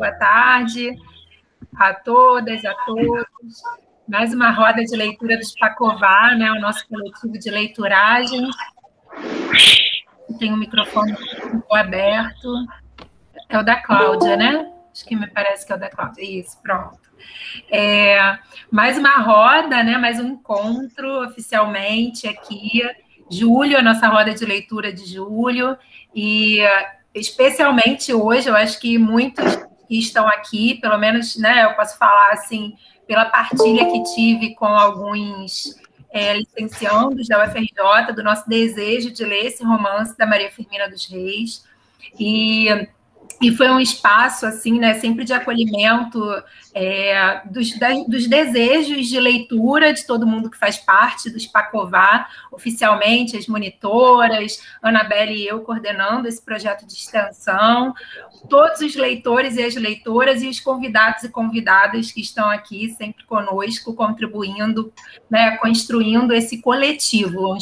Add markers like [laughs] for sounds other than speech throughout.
boa tarde a todas, a todos. Mais uma roda de leitura do Spacová, né, o nosso coletivo de leituragem. Tem o um microfone aberto. É o da Cláudia, né? Acho que me parece que é o da Cláudia. Isso, pronto. É, mais uma roda, né? Mais um encontro oficialmente aqui. Julho, a nossa roda de leitura de julho. E especialmente hoje, eu acho que muitos que estão aqui, pelo menos, né, eu posso falar assim, pela partilha que tive com alguns é, licenciandos da UFRJ, do nosso desejo de ler esse romance da Maria Firmina dos Reis. E e foi um espaço assim, né, sempre de acolhimento é, dos, dos, desejos de leitura de todo mundo que faz parte do Spacová, oficialmente as monitoras, Anabelle e eu coordenando esse projeto de extensão, todos os leitores e as leitoras e os convidados e convidadas que estão aqui sempre conosco, contribuindo, né, construindo esse coletivo, um,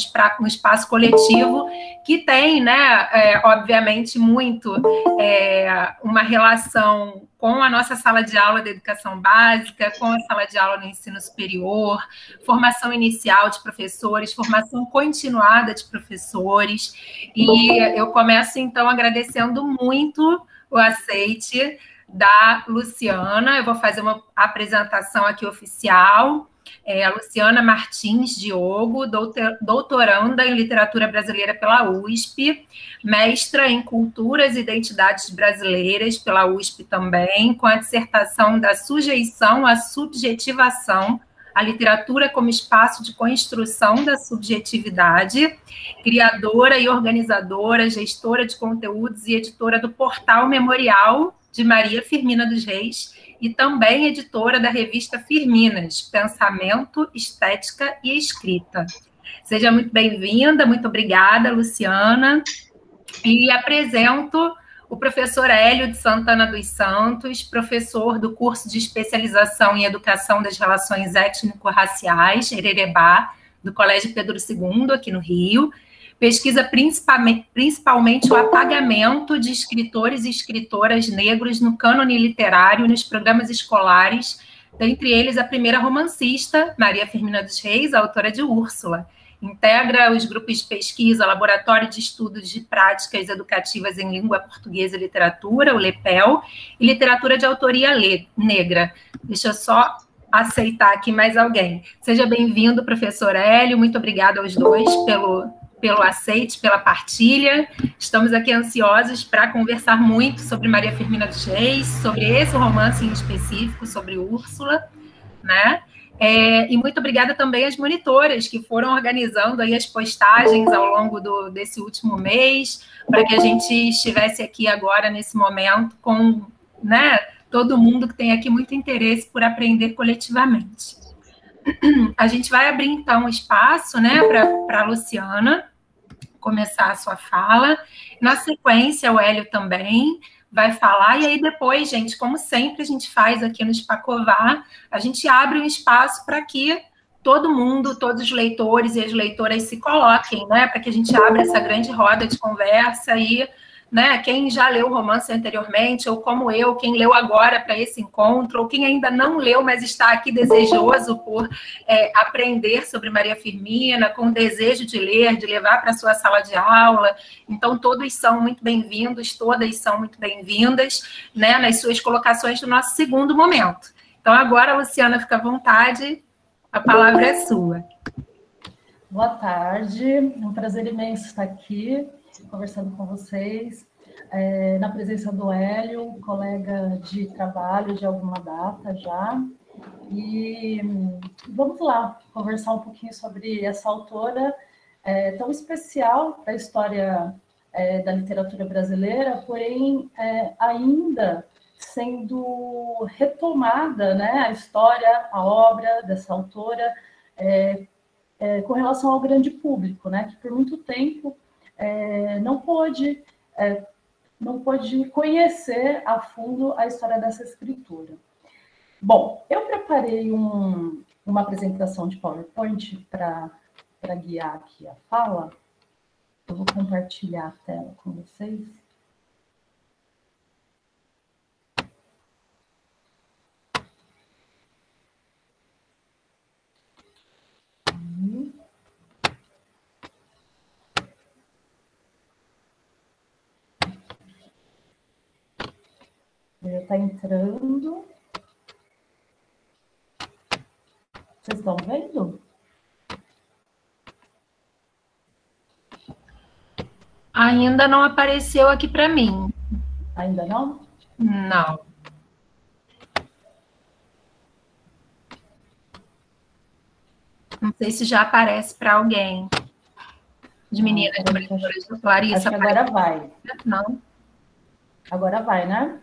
espaço coletivo que tem, né, é, obviamente, muito é, uma relação com a nossa sala de aula da educação básica, com a sala de aula no ensino superior, formação inicial de professores, formação continuada de professores. E eu começo, então, agradecendo muito o aceite da Luciana. Eu vou fazer uma apresentação aqui oficial. É a Luciana Martins Diogo, doutoranda em literatura brasileira pela USP, mestra em culturas e identidades brasileiras pela USP também, com a dissertação da sujeição à subjetivação a literatura como espaço de construção da subjetividade, criadora e organizadora, gestora de conteúdos e editora do portal Memorial de Maria Firmina dos Reis e também editora da revista Firminas, Pensamento, Estética e Escrita. Seja muito bem-vinda, muito obrigada, Luciana. E apresento o professor Hélio de Santana dos Santos, professor do curso de especialização em Educação das Relações Étnico-Raciais, Hererebá, do Colégio Pedro II, aqui no Rio. Pesquisa principalmente, principalmente o apagamento de escritores e escritoras negros no cânone literário nos programas escolares, dentre eles a primeira romancista, Maria Firmina dos Reis, autora de Úrsula integra os grupos de pesquisa, Laboratório de Estudos de Práticas Educativas em Língua Portuguesa e Literatura, o LEPEL, e Literatura de Autoria Negra. Deixa eu só aceitar aqui mais alguém. Seja bem-vindo, professor Hélio, muito obrigada aos dois pelo, pelo aceite, pela partilha. Estamos aqui ansiosos para conversar muito sobre Maria Firmina dos Reis, sobre esse romance em específico, sobre Úrsula, né? É, e muito obrigada também às monitoras que foram organizando aí as postagens ao longo do, desse último mês, para que a gente estivesse aqui agora, nesse momento, com né, todo mundo que tem aqui muito interesse por aprender coletivamente. A gente vai abrir, então, o espaço né, para a Luciana começar a sua fala. Na sequência, o Hélio também vai falar, e aí depois, gente, como sempre a gente faz aqui no Espacovar, a gente abre um espaço para que todo mundo, todos os leitores e as leitoras se coloquem, né? Para que a gente abra essa grande roda de conversa e né? Quem já leu o romance anteriormente, ou como eu, quem leu agora para esse encontro, ou quem ainda não leu, mas está aqui desejoso por é, aprender sobre Maria Firmina, com desejo de ler, de levar para a sua sala de aula. Então, todos são muito bem-vindos, todas são muito bem-vindas, né? Nas suas colocações do nosso segundo momento. Então, agora, Luciana, fica à vontade, a palavra é sua. Boa tarde, é um prazer imenso estar aqui conversando com vocês, é, na presença do Hélio, colega de trabalho de alguma data já. E vamos lá conversar um pouquinho sobre essa autora é, tão especial da história é, da literatura brasileira, porém é, ainda sendo retomada né, a história, a obra dessa autora é, é, com relação ao grande público, né, que por muito tempo é, não pôde é, não pôde conhecer a fundo a história dessa escritura. Bom, eu preparei um, uma apresentação de PowerPoint para guiar aqui a fala. Eu vou compartilhar a tela com vocês. Está entrando. Vocês estão vendo? Ainda não apareceu aqui para mim. Ainda não? Não. Não sei se já aparece para alguém. De meninas de Clarissa. Acho que agora vai. Não. Agora vai, né?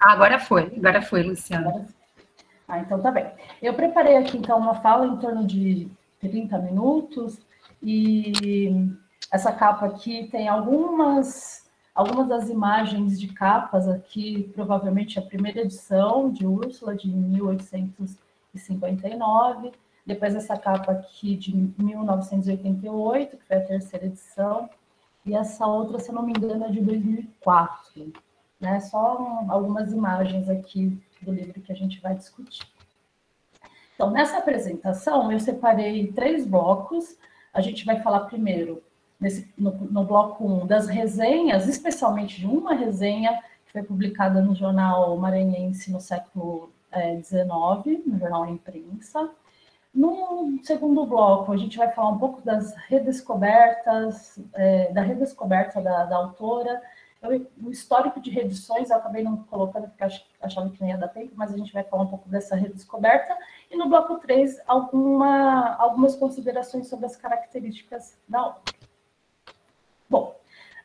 Ah, agora foi. Agora foi, Luciana. Ah, então tá bem. Eu preparei aqui, então, uma fala em torno de 30 minutos. E essa capa aqui tem algumas algumas das imagens de capas aqui, provavelmente a primeira edição de Úrsula, de 1800 1959, depois essa capa aqui de 1988, que foi a terceira edição, e essa outra, se não me engano, é de 2004. Né? Só algumas imagens aqui do livro que a gente vai discutir. Então, nessa apresentação, eu separei três blocos. A gente vai falar primeiro, nesse, no, no bloco 1, um, das resenhas, especialmente de uma resenha que foi publicada no jornal maranhense no século é, 19, no jornal Imprensa. No segundo bloco, a gente vai falar um pouco das redescobertas, é, da redescoberta da, da autora. O histórico de reedições eu acabei não colocando porque ach, achava que não ia dar tempo, mas a gente vai falar um pouco dessa redescoberta. E no bloco 3, alguma, algumas considerações sobre as características da obra. Bom,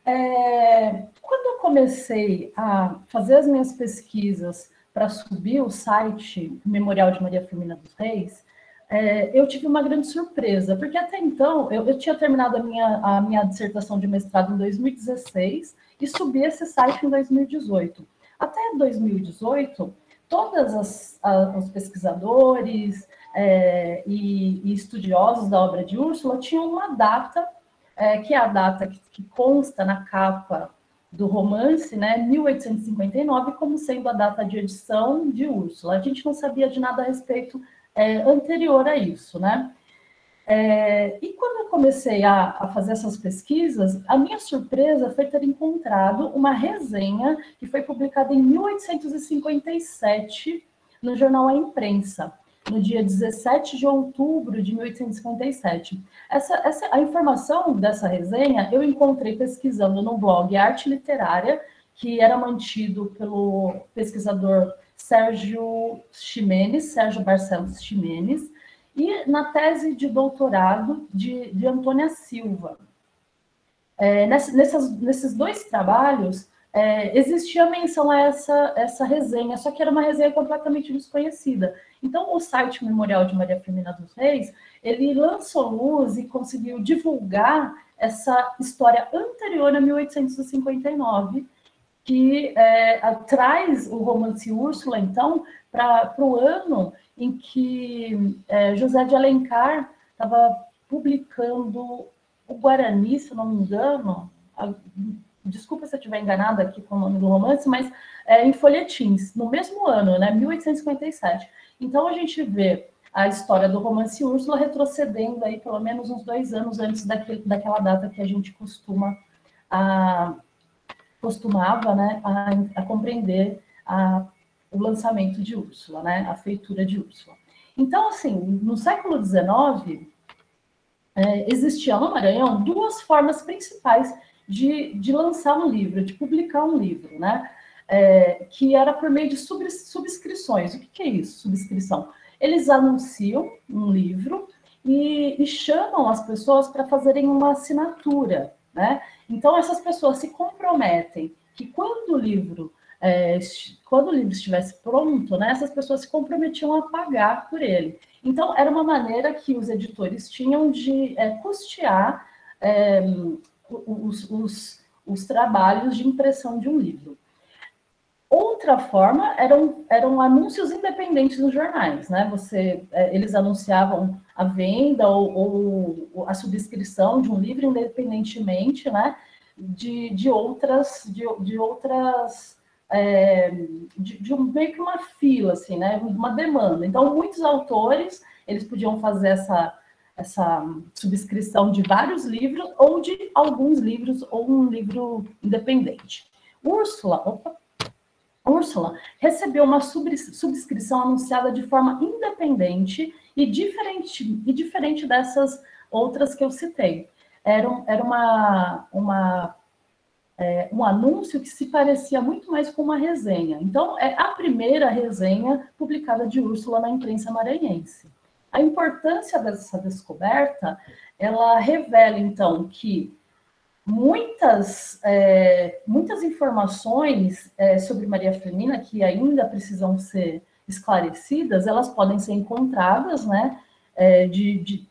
é, quando eu comecei a fazer as minhas pesquisas para subir o site Memorial de Maria Firmina dos Reis, é, eu tive uma grande surpresa, porque até então eu, eu, tinha terminado a minha, a minha dissertação de mestrado em 2016 e subi esse site em 2018. Até 2018, todos os pesquisadores é, e, e, estudiosos da obra de Úrsula tinham uma data, é, que é a data que, que consta na capa do romance, né, 1859, como sendo a data de edição de Úrsula. A gente não sabia de nada a respeito é, anterior a isso, né? É, e quando eu comecei a, a, fazer essas pesquisas, a minha surpresa foi ter encontrado uma resenha que foi publicada em 1857 no jornal A Imprensa no dia 17 de outubro de 1857. Essa, essa, a informação dessa resenha eu encontrei pesquisando no blog Arte Literária, que era mantido pelo pesquisador Sérgio Ximenes, Sérgio Barcelos Ximenes, e na tese de doutorado de, de Antônia Silva. É, nessas, nesses dois trabalhos, é, existia menção a essa, essa resenha, só que era uma resenha completamente desconhecida. Então, o site Memorial de Maria Firmina dos Reis, ele lançou luz e conseguiu divulgar essa história anterior a 1859, que é, traz o romance Úrsula, então, para o ano em que é, José de Alencar estava publicando o Guarani, se não me engano, desculpa se eu estiver enganada aqui com o nome do romance, mas é, em folhetins, no mesmo ano, né, 1857. Então a gente vê a história do romance Úrsula retrocedendo aí pelo menos uns dois anos antes daquele, daquela data que a gente costuma a, costumava né, a, a compreender a, o lançamento de Úrsula, né, a feitura de Úrsula. Então, assim, no século XIX, é, no Maranhão duas formas principais de, de lançar um livro, de publicar um livro, né? É, que era por meio de sub, subscrições. O que, que, é isso, subscrição? Eles anunciam um livro e, e chamam as pessoas para fazerem uma assinatura, né? Então, essas pessoas se comprometem que quando o livro é, quando o livro estivesse pronto, né, essas pessoas se comprometiam a pagar por ele. Então, era uma maneira que os editores tinham de é, custear é, os, os, os trabalhos de impressão de um livro. Outra forma eram, eram anúncios independentes nos jornais, né? Você, é, eles anunciavam a venda ou, ou, a subscrição de um livro independentemente, né? De, de outras, de, de outras, é, de, de um, meio que uma fila, assim, né? Uma demanda. Então, muitos autores, eles podiam fazer essa, essa subscrição de vários livros ou de alguns livros ou um livro independente. Úrsula, opa, Úrsula recebeu uma subscrição anunciada de forma independente e diferente, e diferente dessas outras que eu citei. Era, era uma, uma, é, um anúncio que se parecia muito mais com uma resenha. Então, é a primeira resenha publicada de Úrsula na imprensa maranhense. A importância dessa descoberta, ela revela, então, que muitas, é, muitas informações é, sobre Maria Firmina que ainda precisam ser esclarecidas, elas podem ser encontradas, né, é, de, de,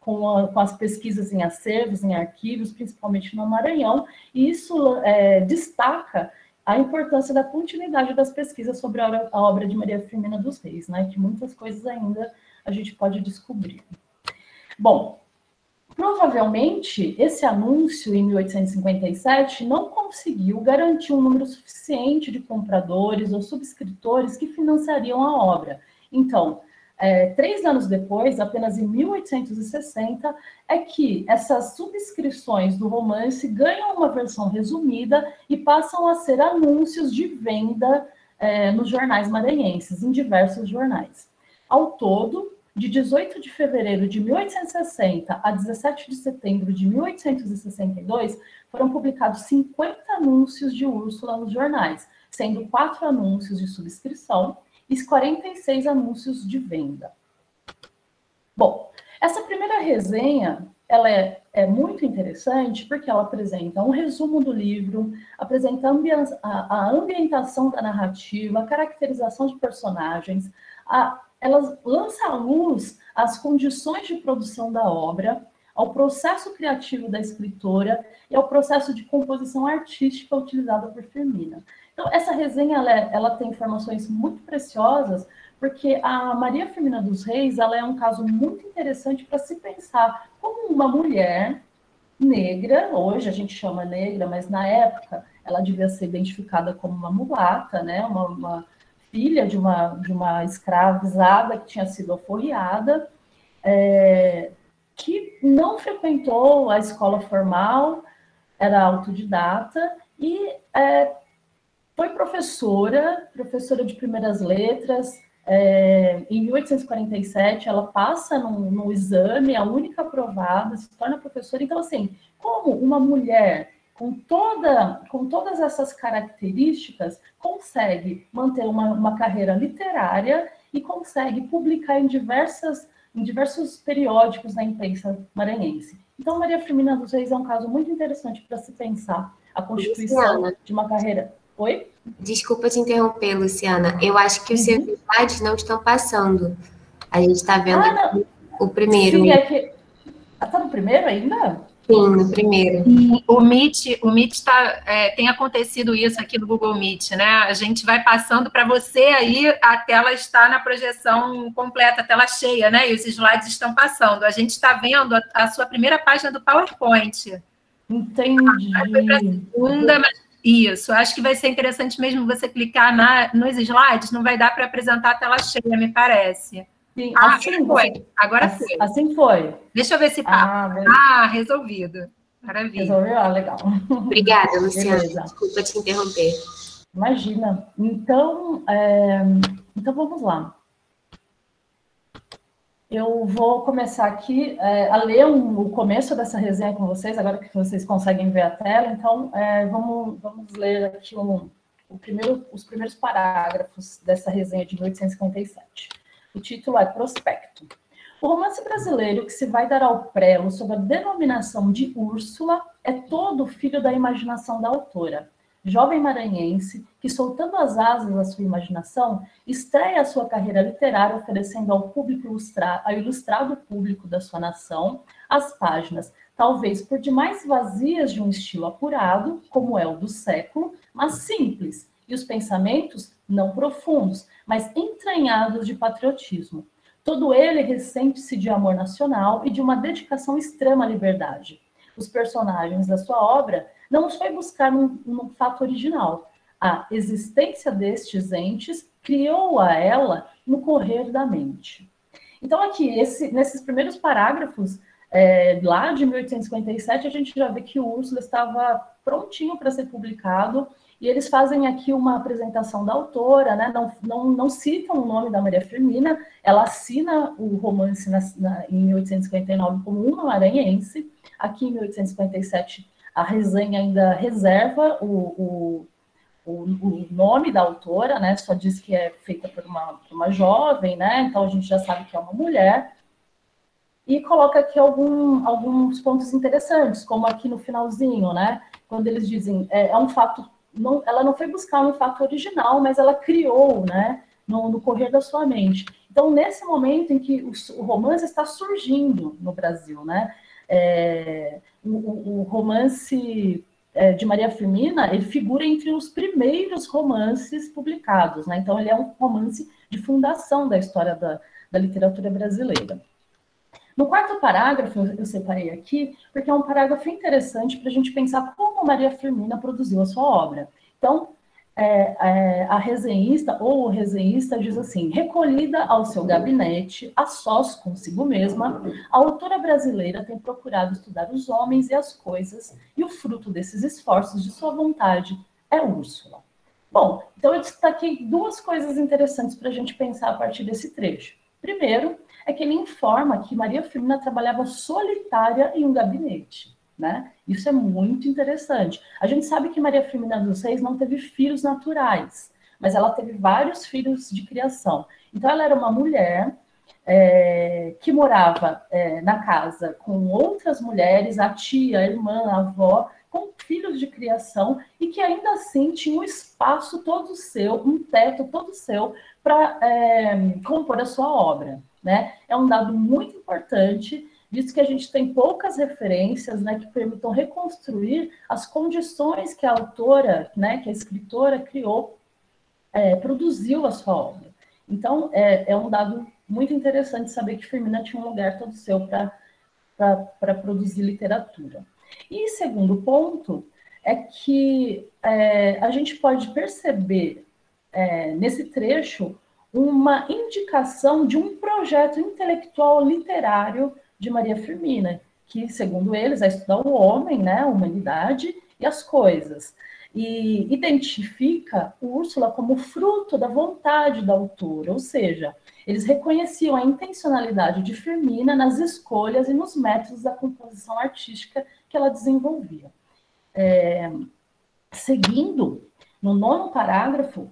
com, a, com, as pesquisas em acervos, em arquivos, principalmente no Maranhão, e isso é, destaca a importância da continuidade das pesquisas sobre a a obra de Maria Firmina dos Reis, né, que muitas coisas ainda a gente pode descobrir. Bom, Provavelmente, esse anúncio em 1857 não conseguiu garantir um número suficiente de compradores ou subscritores que financiariam a obra. Então, é, três anos depois, apenas em 1860, é que essas subscrições do romance ganham uma versão resumida e passam a ser anúncios de venda é, nos jornais maranhenses, em diversos jornais. Ao todo, de 18 de fevereiro de 1860 a 17 de setembro de 1862, foram publicados 50 anúncios de Úrsula nos jornais, sendo quatro anúncios de subscrição e 46 anúncios de venda. Bom, essa primeira resenha ela é, é, muito interessante porque ela apresenta um resumo do livro, apresenta a, a ambientação da narrativa, a caracterização de personagens, a ela lança à luz as condições de produção da obra, ao processo criativo da escritora e ao processo de composição artística utilizado por Firmina. Então, essa resenha ela, é, ela tem informações muito preciosas, porque a Maria Firmina dos Reis ela é um caso muito interessante para se pensar como uma mulher negra, hoje a gente chama negra, mas na época ela devia ser identificada como uma mulata, né? uma, uma filha de uma, de uma escravizada que tinha sido aforreada, é, que não frequentou a escola formal, era autodidata e é, foi professora, professora de primeiras letras. É, em 1847, ela passa no, no exame, a única aprovada, se torna professora. Então, assim, como uma mulher com, toda, com todas essas características, consegue manter uma, uma carreira literária e consegue publicar em, diversas, em diversos periódicos da imprensa maranhense. Então, Maria Firmina dos Reis é um caso muito interessante para se pensar a constituição Luciana. de uma carreira. Oi? Desculpa te interromper, Luciana. Eu acho que os seus uhum. slides não estão passando. A gente está vendo ah, o primeiro. Sim, é que. Está no primeiro ainda? Sim, no primeiro. o Meet, o Meet tá, é, tem acontecido isso aqui no Google Meet, né? A gente vai passando para você aí, a tela está na projeção completa, a tela cheia, né? E os slides estão passando. A gente está vendo a, a, sua primeira página do PowerPoint. Entendi. Ah, foi para a segunda, mas isso, acho que vai ser interessante mesmo você clicar na, nos slides, não vai dar para apresentar a tela cheia, me parece. Sim, ah, assim foi. Agora assim, foi. Assim foi. Deixa eu ver se tá. Ah, ah resolvido. Maravilha. Resolveu? Ah, legal. Obrigada, [laughs] Luciana. Beleza. Desculpa te interromper. Imagina. Então, é... então vamos lá. Eu vou começar aqui é, a ler um, o começo dessa resenha com vocês, agora que vocês conseguem ver a tela. Então, é, vamos, vamos ler aqui um, o primeiro, os primeiros parágrafos dessa resenha de 1857. O título é Prospecto. O romance brasileiro que se vai dar ao prelo sob a denominação de Úrsula é todo filho da imaginação da autora. Jovem maranhense que, soltando as asas da sua imaginação, estreia a sua carreira literária oferecendo ao público ilustra ao ilustrado público da sua nação as páginas, talvez por demais vazias de um estilo apurado, como é o do século, mas simples, e os pensamentos não profundos, mas entranhados de patriotismo. Todo ele ressente-se de amor nacional e de uma dedicação extrema à liberdade. Os personagens da sua obra não os foi buscar num, num fato original. A existência destes entes criou a ela no correr da mente. Então, aqui, esse, nesses primeiros parágrafos, é, lá de 1857, a gente já vê que o Úrsula estava prontinho para ser publicado e eles fazem aqui uma apresentação da autora, né? não, não, não citam o nome da Maria Firmina, ela assina o romance na, na, em 1859 como uma maranhense, aqui em 1857 a resenha ainda reserva o, o, o, o nome da autora, né? só diz que é feita por uma, por uma jovem, né? então a gente já sabe que é uma mulher, e coloca aqui algum, alguns pontos interessantes, como aqui no finalzinho, né? Quando eles dizem, é, é um fato não, ela não foi buscar um fato original, mas ela criou, né, no, no correr da sua mente. Então, nesse momento em que o, o romance está surgindo no Brasil, né, é, o, o, romance é, de Maria Firmina, ele figura entre os primeiros romances publicados, né, então ele é um romance de fundação da história da, da literatura brasileira. No quarto parágrafo, eu separei aqui, porque é um parágrafo interessante para a gente pensar como Maria Firmina produziu a sua obra. Então, é, é, a resenhista ou o resenhista diz assim: recolhida ao seu gabinete, a sós consigo mesma, a autora brasileira tem procurado estudar os homens e as coisas, e o fruto desses esforços de sua vontade é Úrsula. Bom, então eu destaquei duas coisas interessantes para a gente pensar a partir desse trecho. Primeiro, é que ele informa que Maria Firmina trabalhava solitária em um gabinete. Né? Isso é muito interessante. A gente sabe que Maria Firmina dos Reis não teve filhos naturais, mas ela teve vários filhos de criação. Então, ela era uma mulher é, que morava é, na casa com outras mulheres, a tia, a irmã, a avó, com filhos de criação e que ainda assim tinha um espaço todo seu, um teto todo seu para é, compor a sua obra né? É um dado muito importante, visto que a gente tem poucas referências, né, que permitam reconstruir as condições que a autora, né, que a escritora criou, é, produziu a sua obra. Então, é, é um dado muito interessante saber que Firmina tinha um lugar todo seu para produzir literatura. E segundo ponto é que é, a gente pode perceber é, nesse trecho uma indicação de um projeto intelectual literário de Maria Firmina, que, segundo eles, é estudar o homem, né, a humanidade e as coisas. E identifica Úrsula como fruto da vontade da autora, ou seja, eles reconheciam a intencionalidade de Firmina nas escolhas e nos métodos da composição artística que ela desenvolvia. É, seguindo, no nono parágrafo,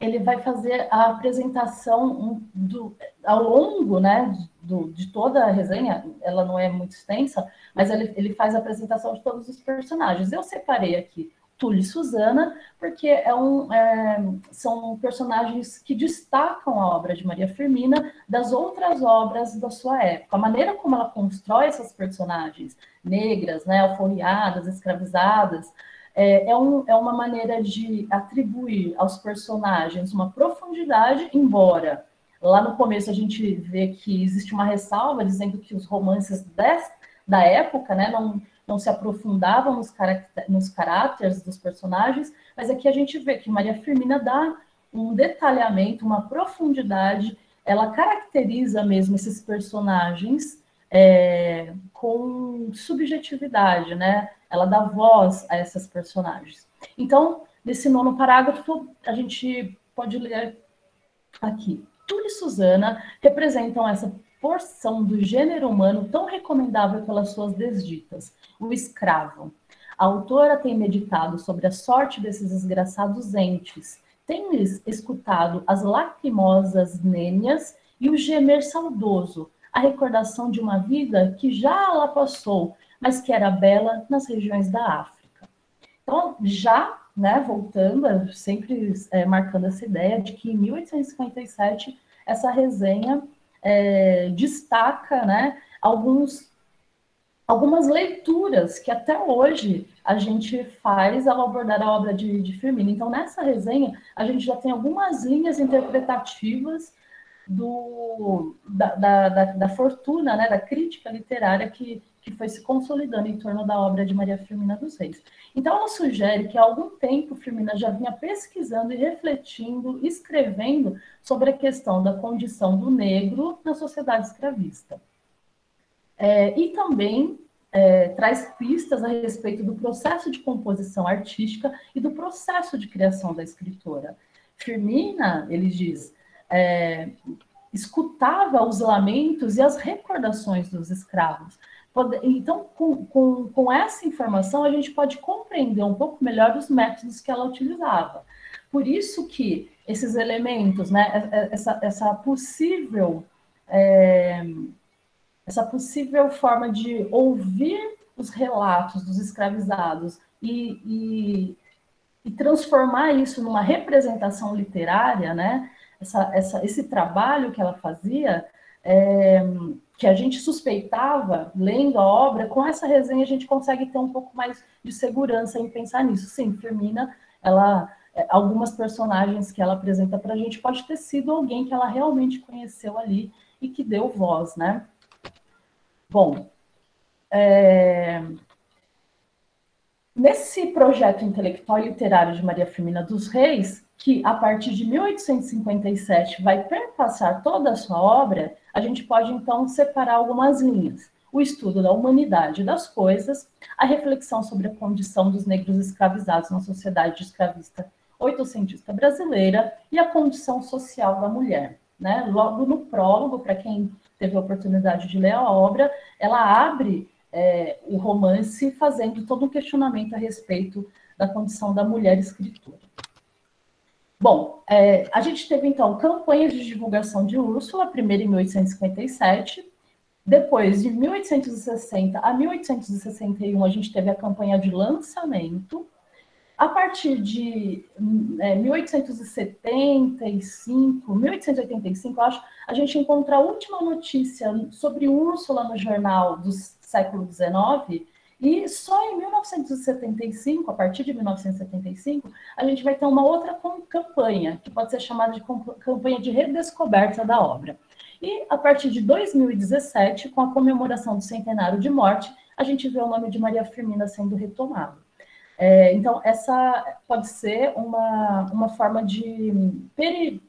ele vai fazer a apresentação do, ao longo né, do, de toda a resenha, ela não é muito extensa, mas ele, ele faz a apresentação de todos os personagens. Eu separei aqui Túlio e Susana, porque é um, é, são personagens que destacam a obra de Maria Firmina das outras obras da sua época. A maneira como ela constrói essas personagens negras, né, alforriadas, escravizadas, é, é, um, é uma maneira de atribuir aos personagens uma profundidade, embora lá no começo a gente vê que existe uma ressalva dizendo que os romances des, da época né, não, não se aprofundavam nos, nos caráteres dos personagens, mas aqui a gente vê que Maria Firmina dá um detalhamento, uma profundidade, ela caracteriza mesmo esses personagens é, com subjetividade, né? Ela dá voz a essas personagens. Então, nesse nono parágrafo, a gente pode ler aqui. Túlio e Susana representam essa porção do gênero humano tão recomendável pelas suas desditas, o escravo. A autora tem meditado sobre a sorte desses desgraçados entes, tem-lhes escutado as lacrimosas nênias e o gemer saudoso, a recordação de uma vida que já ela passou, mas que era bela nas regiões da África. Então, já, né, voltando, sempre é, marcando essa ideia de que em 1857 essa resenha é, destaca, né, alguns algumas leituras que até hoje a gente faz ao abordar a obra de, de Firmino. Então, nessa resenha, a gente já tem algumas linhas interpretativas do, da, da, da, da, fortuna, né, da crítica literária que, que foi se consolidando em torno da obra de Maria Firmina dos Reis. Então, ela sugere que há algum tempo Firmina já vinha pesquisando e refletindo, escrevendo sobre a questão da condição do negro na sociedade escravista. É, e também é, traz pistas a respeito do processo de composição artística e do processo de criação da escritora. Firmina, ele diz, é, escutava os lamentos e as recordações dos escravos. Então, com, com, com essa informação, a gente pode compreender um pouco melhor os métodos que ela utilizava. Por isso que esses elementos, né, é, é, essa, essa possível é, essa possível forma de ouvir os relatos dos escravizados e, e, e transformar isso numa representação literária, né? Essa, essa, esse trabalho que ela fazia, é, que a gente suspeitava lendo a obra, com essa resenha a gente consegue ter um pouco mais de segurança em pensar nisso. Sim, Firmina, ela é, algumas personagens que ela apresenta para a gente pode ter sido alguém que ela realmente conheceu ali e que deu voz, né? Bom, é... nesse projeto intelectual e literário de Maria Firmina dos Reis, que a partir de 1857 vai perpassar toda a sua obra, a gente pode então separar algumas linhas. O estudo da humanidade das coisas, a reflexão sobre a condição dos negros escravizados na sociedade escravista oitocentista brasileira e a condição social da mulher. Né? Logo no prólogo, para quem teve a oportunidade de ler a obra, ela abre é, o romance fazendo todo um questionamento a respeito da condição da mulher escritora. Bom, é, a gente teve então campanhas de divulgação de Úrsula, primeiro em 1857, depois de 1860 a 1861 a gente teve a campanha de lançamento, a partir de é, 1875, 1885, acho, a gente encontra a última notícia sobre Úrsula no jornal do século XIX, e só em 1975, a partir de 1975, a gente vai ter uma outra campanha, que pode ser chamada de campanha de redescoberta da obra. E a partir de 2017, com a comemoração do centenário de morte, a gente vê o nome de Maria Firmina sendo retomado. É, então, essa pode ser uma, uma forma de,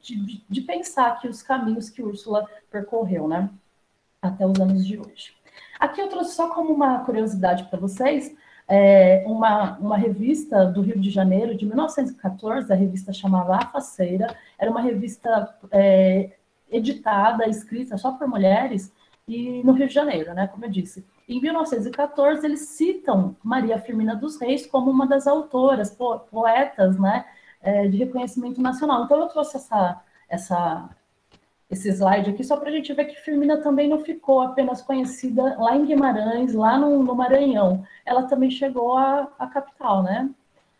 de, de, pensar aqui os caminhos que Úrsula percorreu, né? Até os anos de hoje. Aqui eu trouxe só como uma curiosidade para vocês, é, uma, uma revista do Rio de Janeiro, de 1914, a revista chamava A Faceira, era uma revista é, editada, escrita só por mulheres, e no Rio de Janeiro, né, como eu disse. Em 1914, eles citam Maria Firmina dos Reis como uma das autoras, po poetas, né, é, de reconhecimento nacional. Então, eu trouxe essa, essa, esse slide aqui só para a gente ver que Firmina também não ficou apenas conhecida lá em Guimarães, lá no, no Maranhão. Ela também chegou à, capital, né?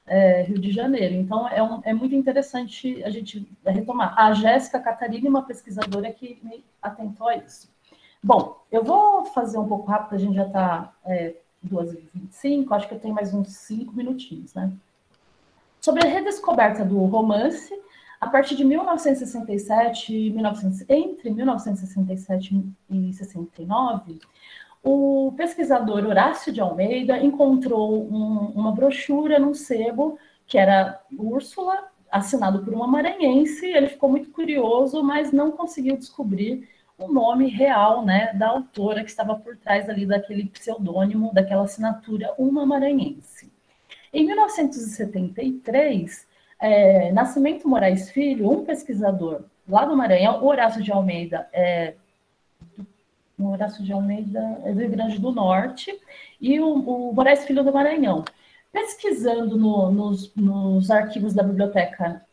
É, Rio de Janeiro. Então, é, um, é, muito interessante a gente retomar. A Jéssica Catarina, uma pesquisadora que me atentou a isso. Bom, eu vou fazer um pouco rápido, a gente já está é, 2h25, acho que eu tenho mais uns 5 minutinhos, né? Sobre a redescoberta do romance, a partir de 1967, 1900, entre 1967 e 69, o pesquisador Horácio de Almeida encontrou um, uma brochura num sebo que era Úrsula, assinado por uma maranhense. Ele ficou muito curioso, mas não conseguiu descobrir o nome real né, da autora que estava por trás ali daquele pseudônimo, daquela assinatura, uma maranhense. Em 1973, é, Nascimento Moraes Filho, um pesquisador lá do Maranhão, o Horácio de Almeida, é, Horácio de Almeida é do Rio Grande do Norte, e o, o Moraes Filho do Maranhão. Pesquisando no, nos, nos arquivos da biblioteca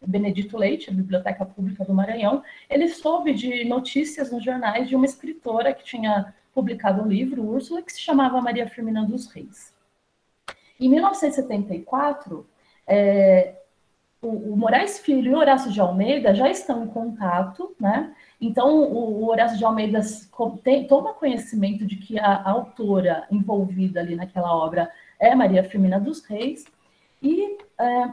Benedito Leite, a Biblioteca Pública do Maranhão, ele soube de notícias nos jornais de uma escritora que tinha publicado um livro, Úrsula, que se chamava Maria Firmina dos Reis. Em 1974, é, o, o, Moraes Filho e o Horácio de Almeida já estão em contato, né? Então, o, o Horácio de Almeida tem, toma conhecimento de que a, a autora envolvida ali naquela obra é Maria Firmina dos Reis, e é,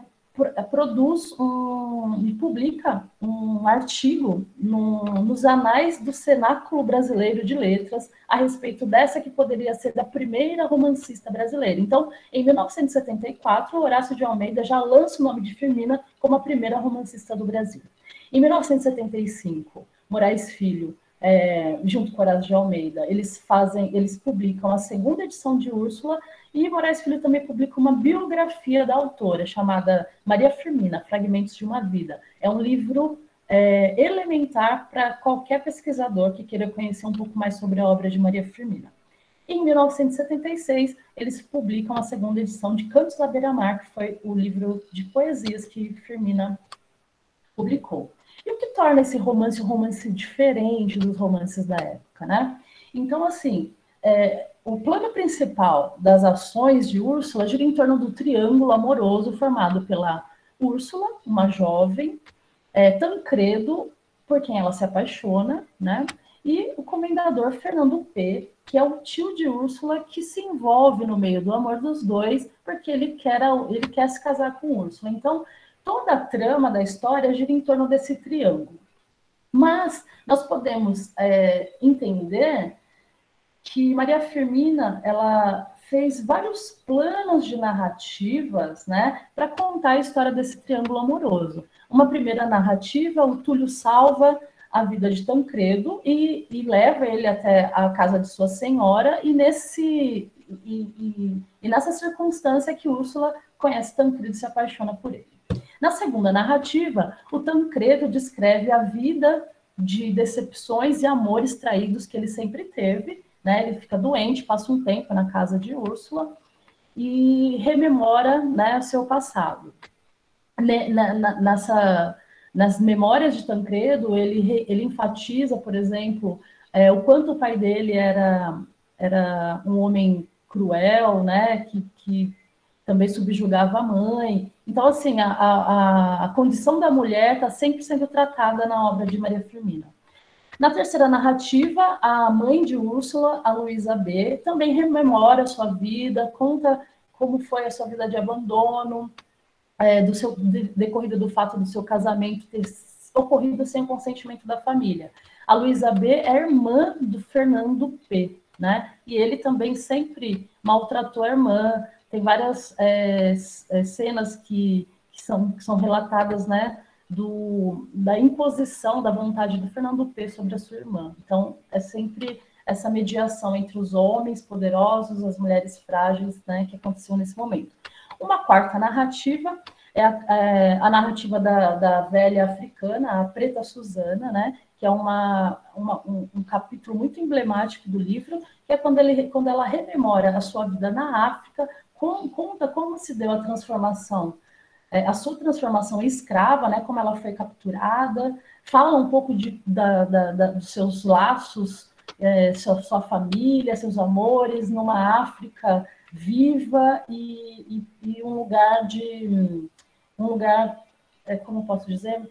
produz um, e publica um artigo no, nos anais do Cenáculo Brasileiro de Letras a respeito dessa que poderia ser a primeira romancista brasileira. Então, em 1974, Horácio de Almeida já lança o nome de Firmina como a primeira romancista do Brasil. Em 1975, Moraes Filho é, junto com Horácio de Almeida, eles fazem, eles publicam a segunda edição de Úrsula e Moraes Filho também publica uma biografia da autora chamada Maria Firmina, Fragmentos de uma Vida. É um livro é, elementar para qualquer pesquisador que queira conhecer um pouco mais sobre a obra de Maria Firmina. Em 1976, eles publicam a segunda edição de Cantos da Beira-Mar, que foi o livro de poesias que Firmina publicou. E o que torna esse romance um romance diferente dos romances da época, né? Então, assim, é, o plano principal das ações de Úrsula gira em torno do triângulo amoroso formado pela Úrsula, uma jovem, é, Tancredo, por quem ela se apaixona, né? E o comendador Fernando P, que é o tio de Úrsula, que se envolve no meio do amor dos dois, porque ele quer, ele quer se casar com Úrsula. Então, toda a trama da história gira em torno desse triângulo. Mas nós podemos é, entender que Maria Firmina ela fez vários planos de narrativas, né, para contar a história desse triângulo amoroso. Uma primeira narrativa, o Túlio salva a vida de Tancredo e, e leva ele até a casa de sua senhora e nesse e, e, e nessa circunstância que Úrsula conhece Tancredo e se apaixona por ele. Na segunda narrativa, o Tancredo descreve a vida de decepções e amores traídos que ele sempre teve. Né? Ele fica doente, passa um tempo na casa de Úrsula e rememora né, seu passado. Nessa, nas memórias de Tancredo, ele, ele enfatiza, por exemplo, é, o quanto o pai dele era, era um homem cruel, né, que, que também subjugava a mãe. Então, assim, a, a, a condição da mulher está sempre sendo tratada na obra de Maria Firmina. Na terceira narrativa, a mãe de Úrsula, a Luísa B., também rememora a sua vida, conta como foi a sua vida de abandono, é, do seu de, decorrido do fato do seu casamento ter ocorrido sem consentimento da família. A Luísa B. é irmã do Fernando P., né? E ele também sempre maltratou a irmã, tem várias é, é, cenas que, que, são, que são relatadas, né, do, da imposição da vontade do Fernando P sobre a sua irmã. Então, é sempre essa mediação entre os homens poderosos, as mulheres frágeis, né, que aconteceu nesse momento. Uma quarta narrativa é a, é a narrativa da, da, velha africana, a Preta Susana, né, que é uma, uma um, um, capítulo muito emblemático do livro, que é quando, ele, quando ela rememora a sua vida na África, conta como se deu a transformação, é, a sua transformação escrava, né, como ela foi capturada, fala um pouco de, da, da, da, dos seus laços, é, sua, sua, família, seus amores, numa África viva e, e, e um lugar de um lugar, é, como posso dizer,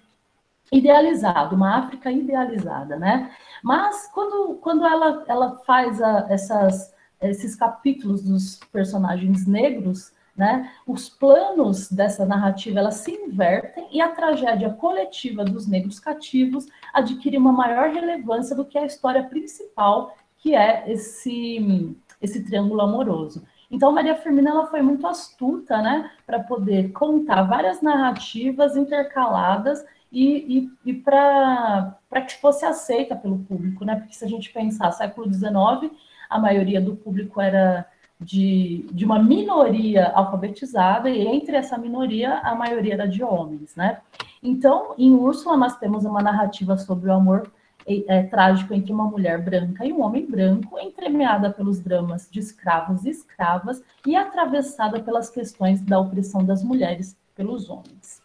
idealizado, uma África idealizada, né? Mas quando, quando ela, ela faz a, essas esses capítulos dos personagens negros, né, os planos dessa narrativa elas se invertem e a tragédia coletiva dos negros cativos adquire uma maior relevância do que a história principal, que é esse, esse triângulo amoroso. Então, Maria Firmina ela foi muito astuta né, para poder contar várias narrativas intercaladas e, e, e para que fosse aceita pelo público, né? Porque se a gente pensar século XIX, a maioria do público era de, de uma minoria alfabetizada, e entre essa minoria, a maioria era de homens, né? Então, em Úrsula, nós temos uma narrativa sobre o amor é, trágico entre uma mulher branca e um homem branco, entremeada pelos dramas de escravos e escravas e atravessada pelas questões da opressão das mulheres pelos homens.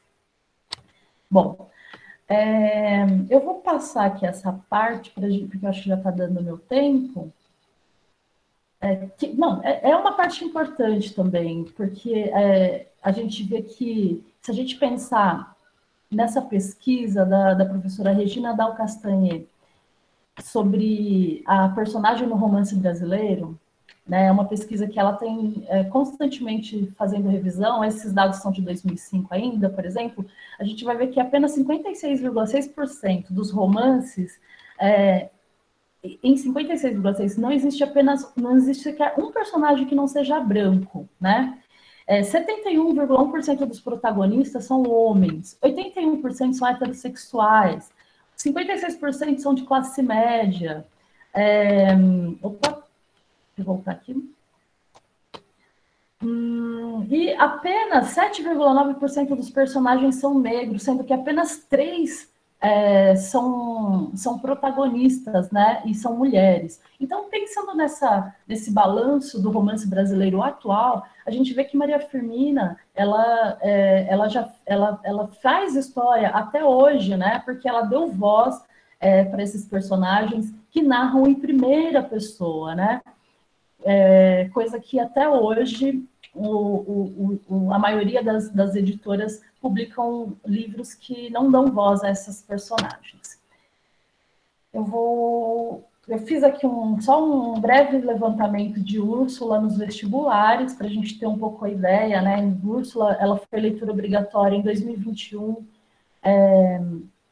Bom, é, eu vou passar aqui essa parte, porque eu acho que já está dando meu tempo, é, que, não, é, é, uma parte importante também, porque é, a gente vê que, se a gente pensar nessa pesquisa da, da professora Regina Dal Castanhe sobre a personagem no romance brasileiro, né, é uma pesquisa que ela tem é, constantemente fazendo revisão, esses dados são de 2005 ainda, por exemplo, a gente vai ver que apenas 56,6% dos romances é, em 56,6 não existe apenas, não existe sequer um personagem que não seja branco, né? É, 71,1% dos protagonistas são homens, 81% são heterossexuais, 56% são de classe média. É, opa, deixa eu voltar aqui. Hum, e apenas 7,9% dos personagens são negros, sendo que apenas 3 é, são, são protagonistas, né? E são mulheres. Então, pensando nessa, nesse balanço do romance brasileiro atual, a gente vê que Maria Firmina, ela, é, ela já ela, ela faz história até hoje, né? Porque ela deu voz é, para esses personagens que narram em primeira pessoa, né? É, coisa que até hoje o, o, o, a maioria das, das editoras publicam livros que não dão voz a essas personagens. Eu vou. Eu fiz aqui um, só um breve levantamento de Úrsula nos vestibulares, para a gente ter um pouco a ideia, né? Úrsula, ela foi leitura obrigatória em 2021 é,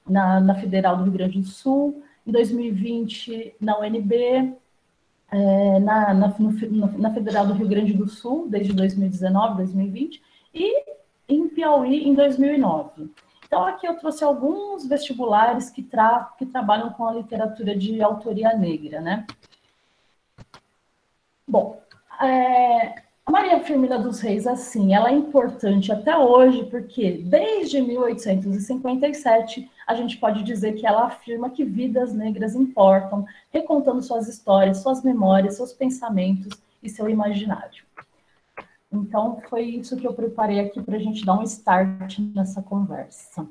na, na Federal do Rio Grande do Sul, em 2020 na UNB, é, na, na, no, na Federal do Rio Grande do Sul, desde 2019, 2020, e em Piauí, em 2009. Então, aqui eu trouxe alguns vestibulares que, tra que trabalham com a literatura de autoria negra, né? Bom, é, a Maria Firmina dos Reis, assim, ela é importante até hoje, porque desde 1857 a gente pode dizer que ela afirma que vidas negras importam, recontando suas histórias, suas memórias, seus pensamentos e seu imaginário. Então, foi isso que eu preparei aqui para a gente dar um start nessa conversa.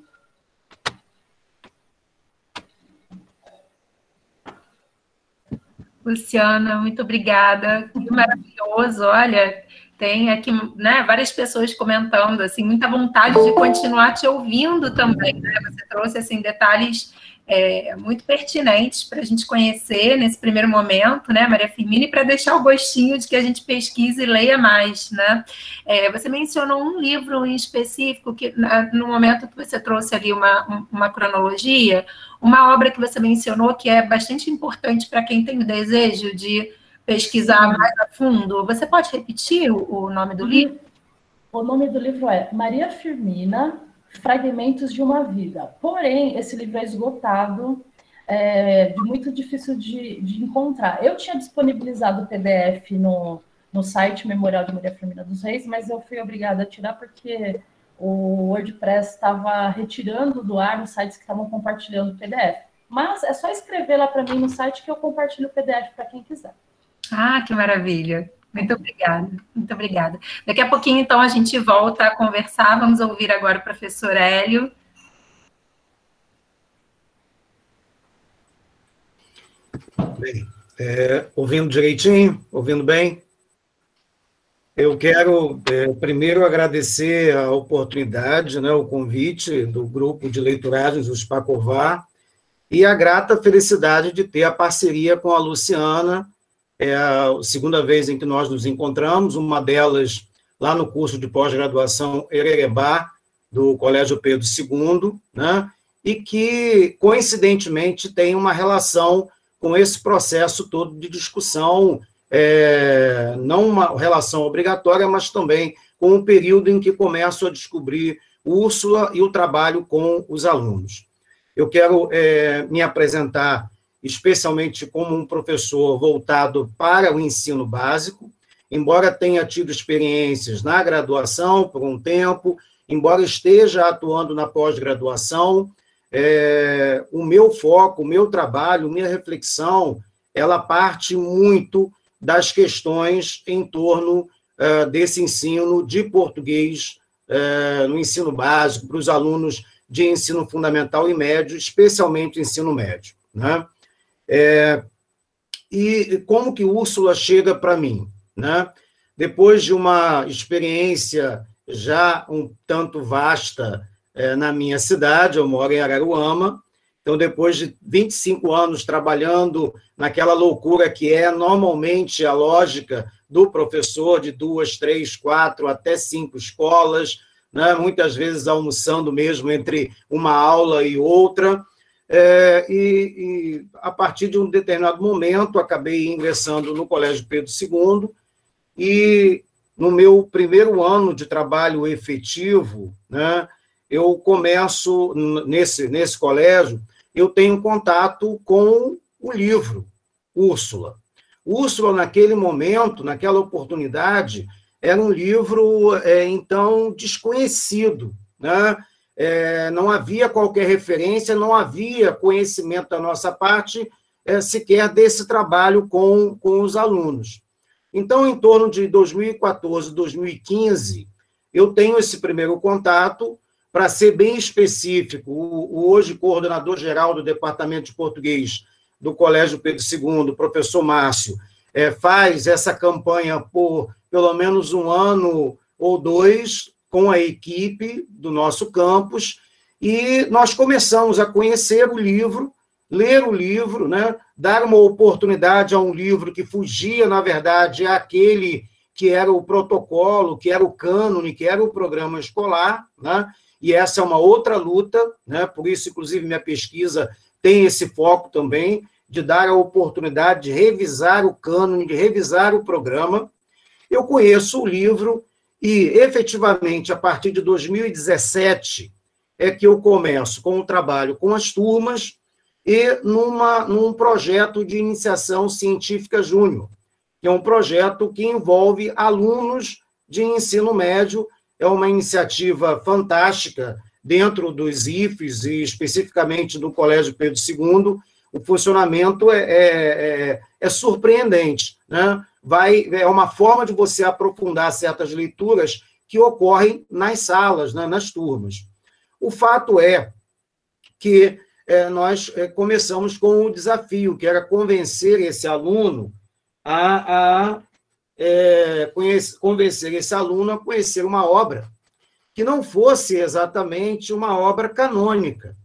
Luciana, muito obrigada. Que maravilhoso. Olha, tem aqui né, várias pessoas comentando, assim, muita vontade de continuar te ouvindo também. Né? Você trouxe assim, detalhes é, muito pertinentes para a gente conhecer nesse primeiro momento, né, Maria Firmina, e para deixar o gostinho de que a gente pesquise e leia mais. Né? É, você mencionou um livro em específico, que no momento que você trouxe ali uma, uma cronologia, uma obra que você mencionou que é bastante importante para quem tem o desejo de pesquisar mais a fundo. Você pode repetir o, o nome do livro? O nome do livro é Maria Firmina, Fragmentos de uma Vida. Porém, esse livro é esgotado, é muito difícil de, de encontrar. Eu tinha disponibilizado o PDF no, no site Memorial de Maria Firmina dos Reis, mas eu fui obrigada a tirar porque o WordPress estava retirando do ar os sites que estavam compartilhando o PDF. Mas é só escrever lá para mim no site que eu compartilho o PDF para quem quiser. Ah, que maravilha. Muito obrigada, muito obrigada. Daqui a pouquinho, então, a gente volta a conversar. Vamos ouvir agora o professor Hélio. Bem, é, ouvindo direitinho? Ouvindo bem? Eu quero é, primeiro agradecer a oportunidade, né, o convite do grupo de leituragens, os Pacová, e a grata felicidade de ter a parceria com a Luciana, é a segunda vez em que nós nos encontramos, uma delas lá no curso de pós-graduação Ererebá, do Colégio Pedro II, né? e que, coincidentemente, tem uma relação com esse processo todo de discussão, é, não uma relação obrigatória, mas também com o período em que começo a descobrir Úrsula e o trabalho com os alunos. Eu quero é, me apresentar especialmente como um professor voltado para o ensino básico, embora tenha tido experiências na graduação por um tempo, embora esteja atuando na pós-graduação, é, o meu foco, o meu trabalho, minha reflexão, ela parte muito das questões em torno é, desse ensino de português é, no ensino básico, para os alunos de ensino fundamental e médio, especialmente ensino médio. Né? É, e como que Úrsula chega para mim? Né? Depois de uma experiência já um tanto vasta é, na minha cidade, eu moro em Araruama, então, depois de 25 anos trabalhando naquela loucura que é normalmente a lógica do professor de duas, três, quatro, até cinco escolas, né? muitas vezes almoçando mesmo entre uma aula e outra, é, e, e, a partir de um determinado momento, acabei ingressando no Colégio Pedro II, e no meu primeiro ano de trabalho efetivo, né, eu começo, nesse, nesse colégio, eu tenho contato com o livro Úrsula. Úrsula, naquele momento, naquela oportunidade, era um livro, é, então, desconhecido. Né? É, não havia qualquer referência, não havia conhecimento da nossa parte é, sequer desse trabalho com, com os alunos. Então, em torno de 2014, 2015, eu tenho esse primeiro contato, para ser bem específico, o, o hoje coordenador-geral do Departamento de Português do Colégio Pedro II, o professor Márcio, é, faz essa campanha por pelo menos um ano ou dois com a equipe do nosso campus, e nós começamos a conhecer o livro, ler o livro, né, dar uma oportunidade a um livro que fugia, na verdade, àquele que era o protocolo, que era o cânone, que era o programa escolar, né? e essa é uma outra luta, né? por isso, inclusive, minha pesquisa tem esse foco também, de dar a oportunidade de revisar o cânone, de revisar o programa. Eu conheço o livro e, efetivamente, a partir de 2017, é que eu começo com o trabalho com as turmas e numa, num projeto de iniciação científica júnior, que é um projeto que envolve alunos de ensino médio é uma iniciativa fantástica dentro dos IFES e especificamente do Colégio Pedro II. O funcionamento é, é, é, é surpreendente, né? Vai, é uma forma de você aprofundar certas leituras que ocorrem nas salas, né, nas turmas. O fato é que é, nós é, começamos com o desafio, que era convencer esse aluno a, a é, conhecer, convencer esse aluno a conhecer uma obra que não fosse exatamente uma obra canônica.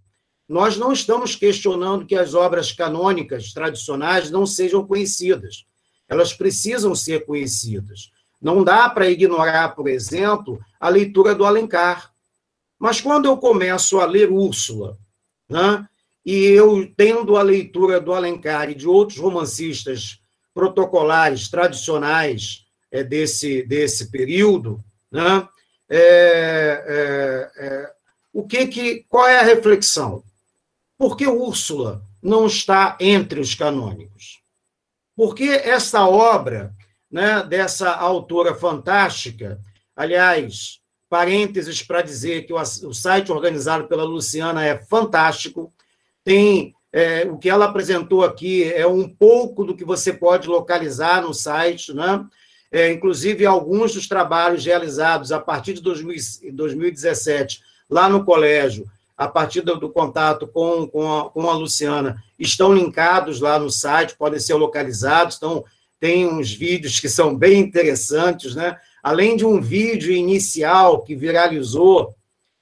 Nós não estamos questionando que as obras canônicas tradicionais não sejam conhecidas. Elas precisam ser conhecidas. Não dá para ignorar, por exemplo, a leitura do Alencar. Mas quando eu começo a ler Úrsula, né, e eu tendo a leitura do Alencar e de outros romancistas protocolares tradicionais é, desse, desse período, né? É, é, é, o que que qual é a reflexão? Por que Úrsula não está entre os canônicos? Porque essa obra, né, dessa autora fantástica, aliás, parênteses para dizer que o, o site organizado pela Luciana é fantástico, tem é, o que ela apresentou aqui é um pouco do que você pode localizar no site, né? É, inclusive alguns dos trabalhos realizados a partir de 2017 lá no colégio, a partir do, do contato com, com a, com, a, Luciana, estão linkados lá no site, podem ser localizados, então tem uns vídeos que são bem interessantes, né? Além de um vídeo inicial que viralizou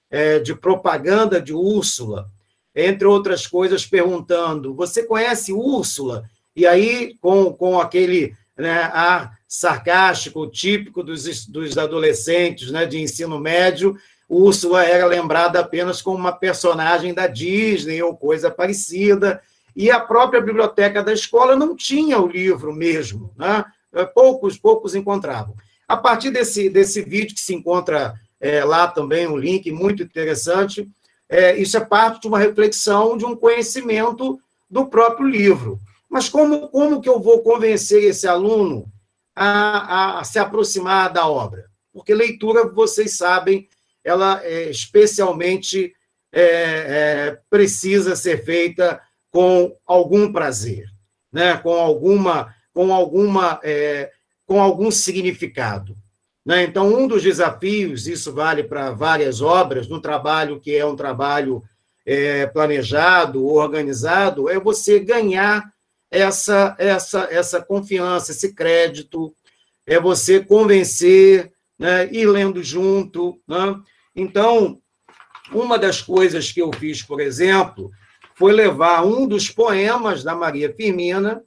é, de propaganda de Úrsula, entre outras coisas, perguntando: Você conhece Úrsula? E aí, com, com aquele né, ar sarcástico, típico dos, dos adolescentes né, de ensino médio, Úrsula era lembrada apenas como uma personagem da Disney ou coisa parecida, e a própria biblioteca da escola não tinha o livro mesmo, né? poucos, poucos encontravam. A partir desse, desse vídeo que se encontra é, lá também, um link muito interessante, é, isso é parte de uma reflexão, de um conhecimento do próprio livro. Mas como, como que eu vou convencer esse aluno a, a, a se aproximar da obra? Porque leitura, vocês sabem, ela é, especialmente é, é, precisa ser feita com algum prazer, né? com alguma, com alguma, é, com algum significado. Né? Então, um dos desafios, isso vale para várias obras, no trabalho que é um trabalho é, planejado, organizado, é você ganhar essa, essa, essa confiança, esse crédito, é você convencer, né? ir lendo junto. Né? Então, uma das coisas que eu fiz, por exemplo, foi levar um dos poemas da Maria Firmina,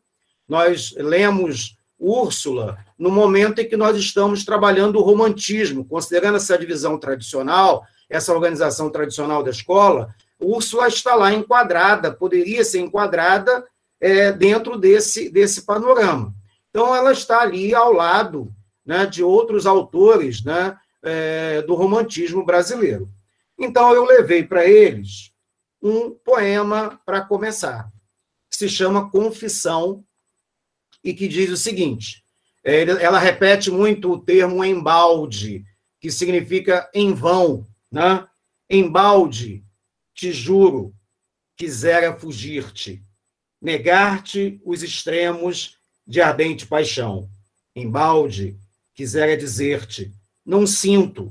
nós lemos Úrsula no momento em que nós estamos trabalhando o romantismo, considerando essa divisão tradicional, essa organização tradicional da escola, Úrsula está lá enquadrada, poderia ser enquadrada é, dentro desse, desse panorama. Então, ela está ali ao lado né, de outros autores né, é, do romantismo brasileiro. Então, eu levei para eles um poema para começar, que se chama Confissão, e que diz o seguinte: é, ela repete muito o termo embalde, que significa em vão, né? Embalde, te juro, quisera fugir-te, negar-te os extremos de ardente paixão. Embalde, quisera dizer-te, não sinto,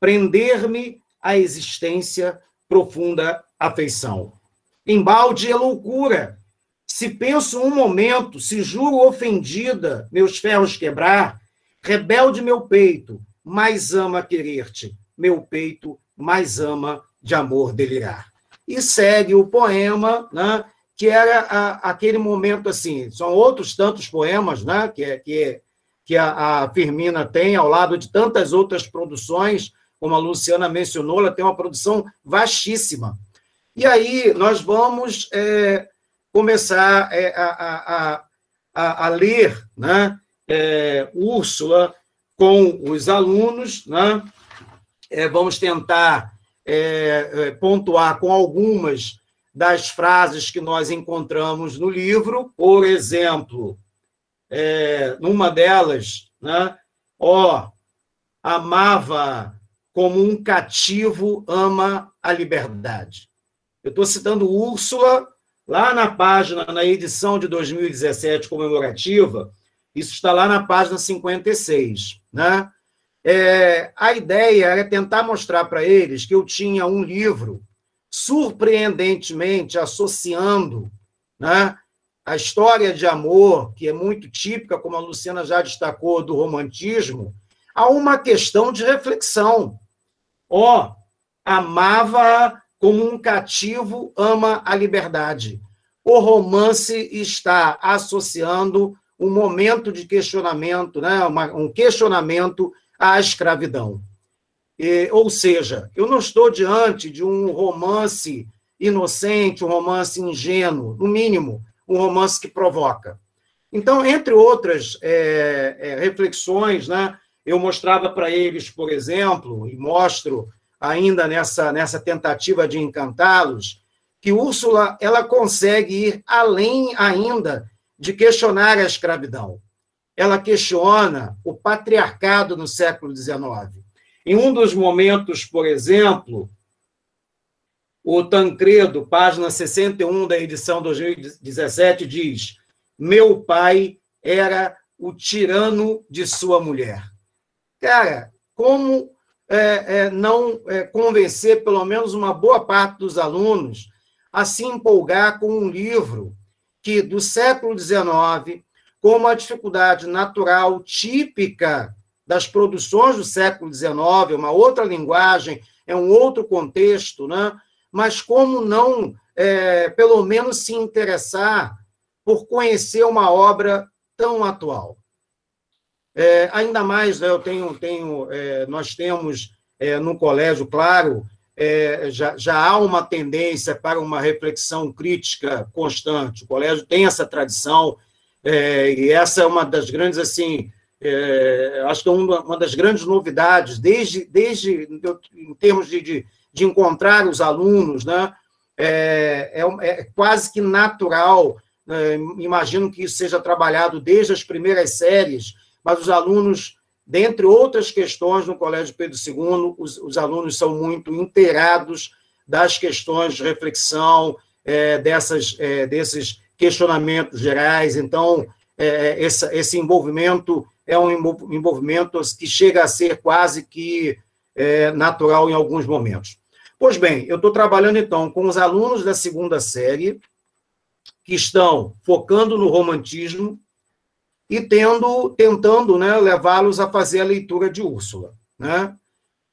prender-me à existência profunda afeição. Embalde é loucura. Se penso um momento, se juro ofendida, meus ferros quebrar, rebelde meu peito, mais ama querer-te, meu peito mais ama de amor delirar. E segue o poema, né, que era a, aquele momento assim, são outros tantos poemas, né, que, é, que, é, que a, a Firmina tem, ao lado de tantas outras produções, como a Luciana mencionou, ela tem uma produção vastíssima. E aí nós vamos é, começar é, a, a, a, ler né, é, Úrsula com os alunos, né? É, vamos tentar é, é, pontuar com algumas das frases que nós encontramos no livro. Por exemplo, é, numa delas, né? Ó, amava como um cativo ama a liberdade. Eu estou citando Úrsula, lá na página, na edição de 2017 comemorativa, isso está lá na página 56. Né? É, a ideia era tentar mostrar para eles que eu tinha um livro surpreendentemente associando né, a história de amor, que é muito típica, como a Luciana já destacou, do romantismo, a uma questão de reflexão. Ó, oh, amava como um cativo ama a liberdade. O romance está associando um momento de questionamento, né? Um questionamento à escravidão. E, ou seja, eu não estou diante de um romance inocente, um romance ingênuo, no mínimo, um romance que provoca. Então, entre outras é, é, reflexões, né, eu mostrava para eles, por exemplo, e mostro ainda nessa, nessa tentativa de encantá-los, que Úrsula ela consegue ir além ainda de questionar a escravidão. Ela questiona o patriarcado no século XIX. Em um dos momentos, por exemplo, o Tancredo, página 61 da edição 2017, diz: Meu pai era o tirano de sua mulher. Cara, como é, é, não é, convencer pelo menos uma boa parte dos alunos a se empolgar com um livro que, do século XIX, como a dificuldade natural típica das produções do século XIX, uma outra linguagem, é um outro contexto, né? Mas como não, é, pelo menos, se interessar por conhecer uma obra tão atual. É, ainda mais, né, eu tenho, tenho é, nós temos é, no colégio, claro, é, já, já há uma tendência para uma reflexão crítica constante. O colégio tem essa tradição, é, e essa é uma das grandes, assim, é, acho que é uma, das grandes novidades, desde, desde em termos de, de, de encontrar os alunos, né? É, é, é quase que natural, né? imagino que isso seja trabalhado desde as primeiras séries, mas os alunos Dentre outras questões, no Colégio Pedro II, os, os alunos são muito inteirados das questões de reflexão, é, dessas, é, desses questionamentos gerais. Então, é, esse, esse envolvimento é um envolvimento que chega a ser quase que é, natural em alguns momentos. Pois bem, eu estou trabalhando, então, com os alunos da segunda série, que estão focando no romantismo, e tendo, tentando né, levá-los a fazer a leitura de Úrsula. Né?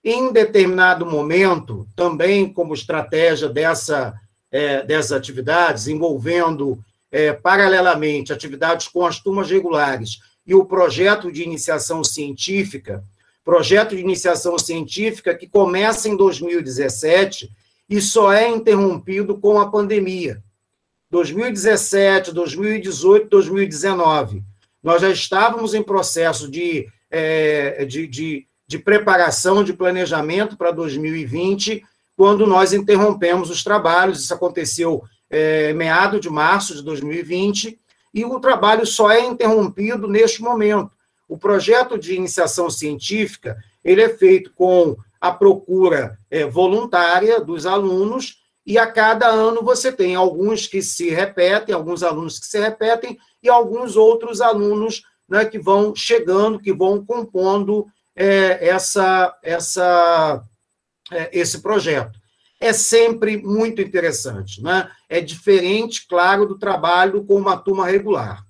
Em determinado momento, também como estratégia dessa, é, dessas atividades, envolvendo é, paralelamente atividades com as turmas regulares e o projeto de iniciação científica, projeto de iniciação científica que começa em 2017 e só é interrompido com a pandemia. 2017, 2018, 2019 nós já estávamos em processo de, é, de, de, de preparação, de planejamento para 2020, quando nós interrompemos os trabalhos. Isso aconteceu é, meado de março de 2020, e o trabalho só é interrompido neste momento. O projeto de iniciação científica ele é feito com a procura é, voluntária dos alunos, e a cada ano você tem alguns que se repetem, alguns alunos que se repetem, e alguns outros alunos né, que vão chegando, que vão compondo é, essa, essa, é, esse projeto. É sempre muito interessante. Né? É diferente, claro, do trabalho com uma turma regular.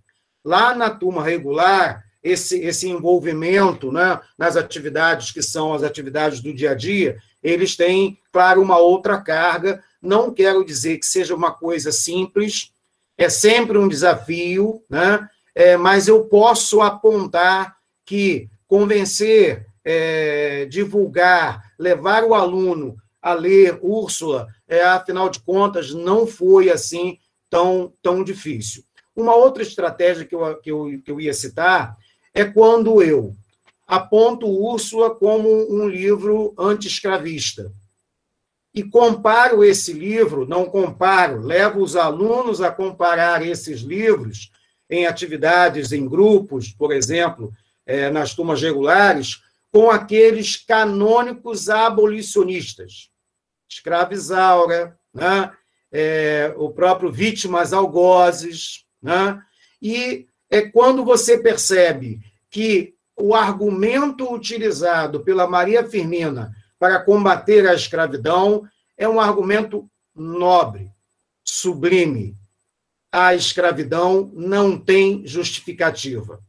Lá na turma regular, esse, esse envolvimento né, nas atividades que são as atividades do dia a dia, eles têm, claro, uma outra carga. Não quero dizer que seja uma coisa simples, é sempre um desafio, né? É, mas eu posso apontar que convencer, é, divulgar, levar o aluno a ler Úrsula, é, afinal de contas, não foi assim tão, tão difícil. Uma outra estratégia que eu, que, eu, que eu ia citar é quando eu aponto Úrsula como um livro anti-escravista. E comparo esse livro, não comparo, levo os alunos a comparar esses livros em atividades em grupos, por exemplo, é, nas turmas regulares, com aqueles canônicos abolicionistas. Escravizaura, né? É, o próprio Vítimas Algozes, né? e é quando você percebe que o argumento utilizado pela Maria Firmina para combater a escravidão é um argumento nobre, sublime. A escravidão não tem justificativa.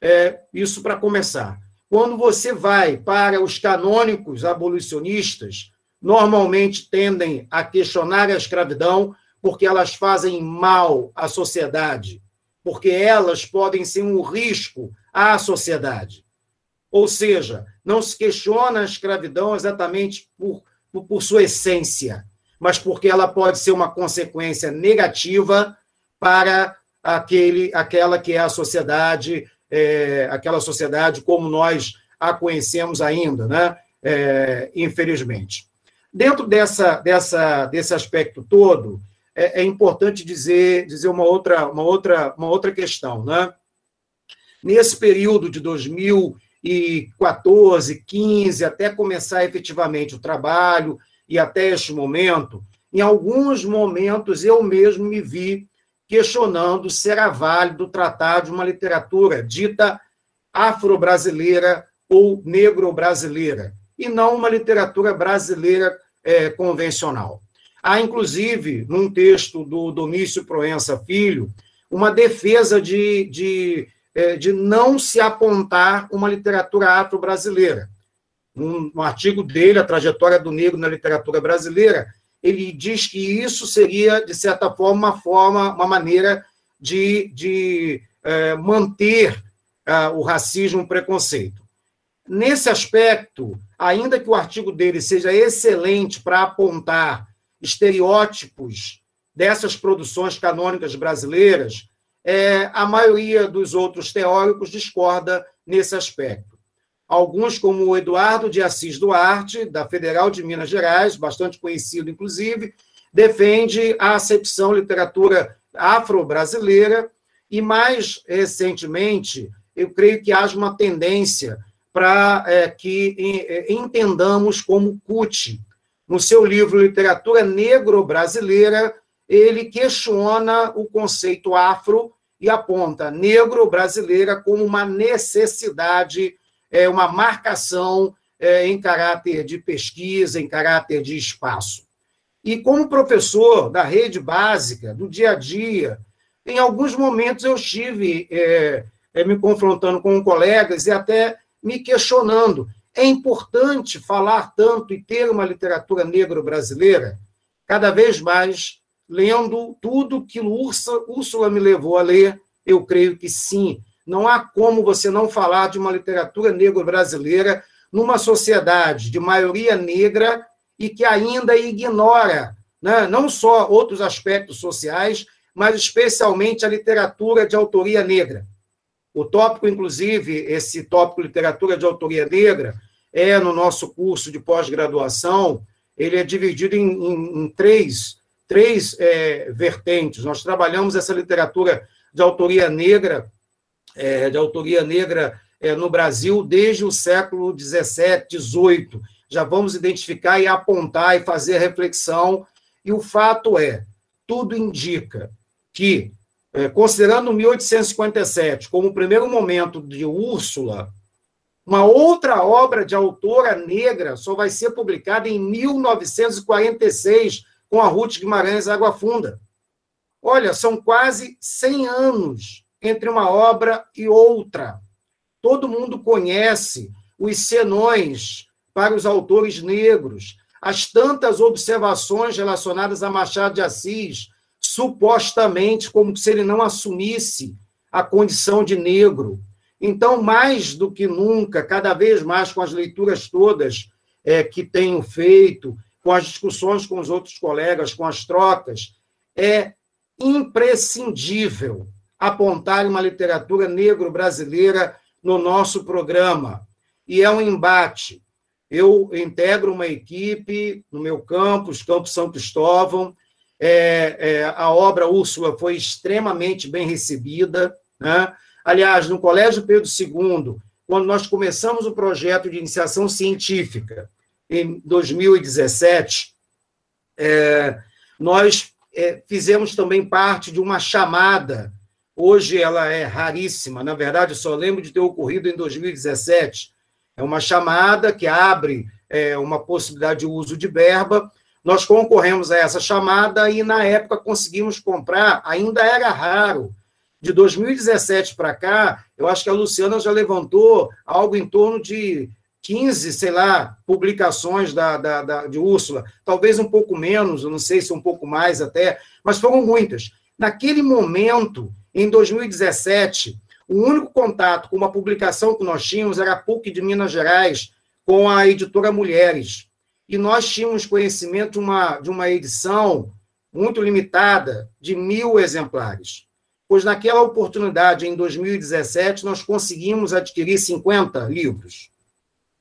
É, isso para começar. Quando você vai para os canônicos abolicionistas, normalmente tendem a questionar a escravidão porque elas fazem mal à sociedade porque elas podem ser um risco à sociedade. Ou seja, não se questiona a escravidão exatamente por, por, por sua essência, mas porque ela pode ser uma consequência negativa para aquele, aquela que é a sociedade, é, aquela sociedade como nós a conhecemos ainda, né? É, infelizmente. Dentro dessa, dessa, desse aspecto todo, é, é, importante dizer, dizer uma, outra, uma, outra, uma outra questão. Né? Nesse período de 2014, 15, até começar efetivamente o trabalho e até este momento, em alguns momentos eu mesmo me vi questionando se era válido tratar de uma literatura dita afro-brasileira ou negro-brasileira, e não uma literatura brasileira é, convencional. Há, inclusive, num texto do Domício Proença Filho, uma defesa de, de, é, de não se apontar uma literatura afro-brasileira. Um, um artigo dele, A Trajetória do Negro na Literatura Brasileira, ele diz que isso seria, de certa forma, uma forma, uma maneira de, de é, manter o racismo o preconceito. Nesse aspecto, ainda que o artigo dele seja excelente para apontar estereótipos dessas produções canônicas brasileiras, é, a maioria dos outros teóricos discorda nesse aspecto. Alguns, como o Eduardo de Assis Duarte, da Federal de Minas Gerais, bastante conhecido, inclusive, defende a acepção literatura afro-brasileira, e mais recentemente, eu creio que haja uma tendência para é, que é, entendamos como CUT, no seu livro Literatura Negro-Brasileira, ele questiona o conceito afro e aponta negro-brasileira como uma necessidade, é, uma marcação é, em caráter de pesquisa, em caráter de espaço. E como professor da rede básica, do dia a dia, em alguns momentos eu estive é, me confrontando com colegas e até me questionando é importante falar tanto e ter uma literatura negro-brasileira? Cada vez mais, lendo tudo que Úrsula me levou a ler, eu creio que sim. Não há como você não falar de uma literatura negro-brasileira numa sociedade de maioria negra e que ainda ignora né, não só outros aspectos sociais, mas especialmente a literatura de autoria negra. O tópico, inclusive, esse tópico literatura de autoria negra, é no nosso curso de pós-graduação, ele é dividido em, em, em três, três é, vertentes. Nós trabalhamos essa literatura de autoria negra, é, de autoria negra é, no Brasil desde o século XVII, XVIII. Já vamos identificar e apontar e fazer reflexão. E o fato é, tudo indica que, é, considerando 1857 como o primeiro momento de Úrsula, uma outra obra de autora negra só vai ser publicada em 1946, com a Ruth Guimarães Água Funda. Olha, são quase 100 anos entre uma obra e outra. Todo mundo conhece os senões para os autores negros, as tantas observações relacionadas a Machado de Assis, supostamente como se ele não assumisse a condição de negro. Então, mais do que nunca, cada vez mais com as leituras todas é, que tenho feito, com as discussões com os outros colegas, com as trocas, é imprescindível apontar uma literatura negro-brasileira no nosso programa. E é um embate. Eu integro uma equipe no meu campus, Campus São Cristóvão. É, é, a obra Úrsula foi extremamente bem recebida. Né? Aliás, no Colégio Pedro II, quando nós começamos o projeto de iniciação científica, em 2017, é, nós é, fizemos também parte de uma chamada. Hoje ela é raríssima, na verdade, só lembro de ter ocorrido em 2017. É uma chamada que abre é, uma possibilidade de uso de verba. Nós concorremos a essa chamada e, na época, conseguimos comprar, ainda era raro, de 2017 para cá, eu acho que a Luciana já levantou algo em torno de 15, sei lá, publicações da, da, da, de Úrsula, talvez um pouco menos, eu não sei se um pouco mais até, mas foram muitas. Naquele momento, em 2017, o único contato com uma publicação que nós tínhamos era a PUC de Minas Gerais, com a editora Mulheres. E nós tínhamos conhecimento de uma, de uma edição muito limitada, de mil exemplares pois naquela oportunidade, em 2017, nós conseguimos adquirir 50 livros.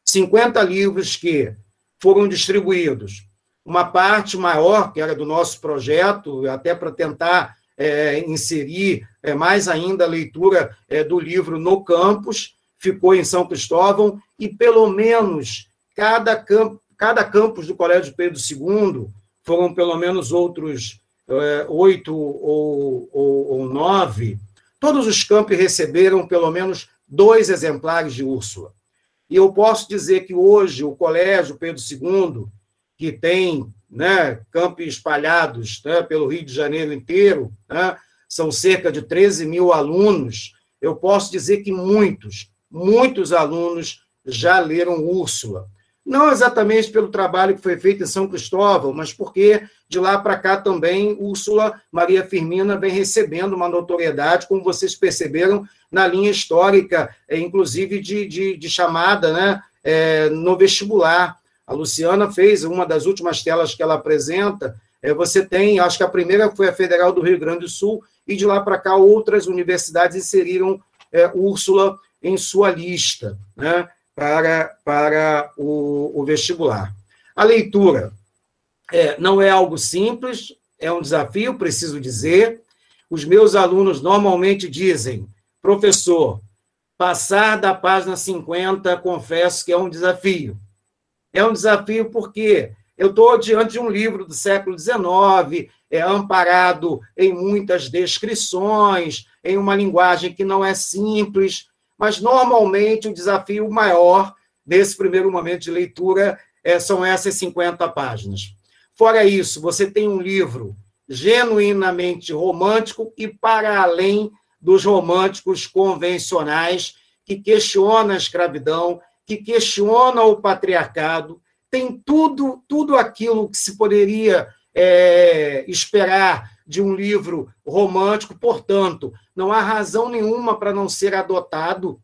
50 livros que foram distribuídos. Uma parte maior, que era do nosso projeto, até para tentar é, inserir é, mais ainda a leitura é, do livro no campus, ficou em São Cristóvão, e pelo menos cada, camp cada campus do Colégio Pedro II, foram pelo menos outros é, oito ou, ou, ou nove, todos os campos receberam pelo menos dois exemplares de Úrsula. E eu posso dizer que hoje o Colégio Pedro II, que tem né, campos espalhados né, pelo Rio de Janeiro inteiro, né, são cerca de 13 mil alunos, eu posso dizer que muitos, muitos alunos já leram Úrsula não exatamente pelo trabalho que foi feito em São Cristóvão, mas porque de lá para cá também Úrsula Maria Firmina vem recebendo uma notoriedade, como vocês perceberam, na linha histórica, é, inclusive de, de, de chamada né, é, no vestibular. A Luciana fez uma das últimas telas que ela apresenta. É, você tem, acho que a primeira foi a Federal do Rio Grande do Sul, e de lá para cá outras universidades inseriram é, Úrsula em sua lista. Né? Para, para o, o vestibular. A leitura é, não é algo simples, é um desafio, preciso dizer. Os meus alunos normalmente dizem, professor, passar da página 50, confesso que é um desafio. É um desafio porque eu estou diante de um livro do século XIX, é amparado em muitas descrições, em uma linguagem que não é simples, mas normalmente o desafio maior nesse primeiro momento de leitura é, são essas 50 páginas. Fora isso, você tem um livro genuinamente romântico e para além dos românticos convencionais que questiona a escravidão, que questiona o patriarcado, tem tudo tudo aquilo que se poderia é, esperar de um livro romântico, portanto, não há razão nenhuma para não ser adotado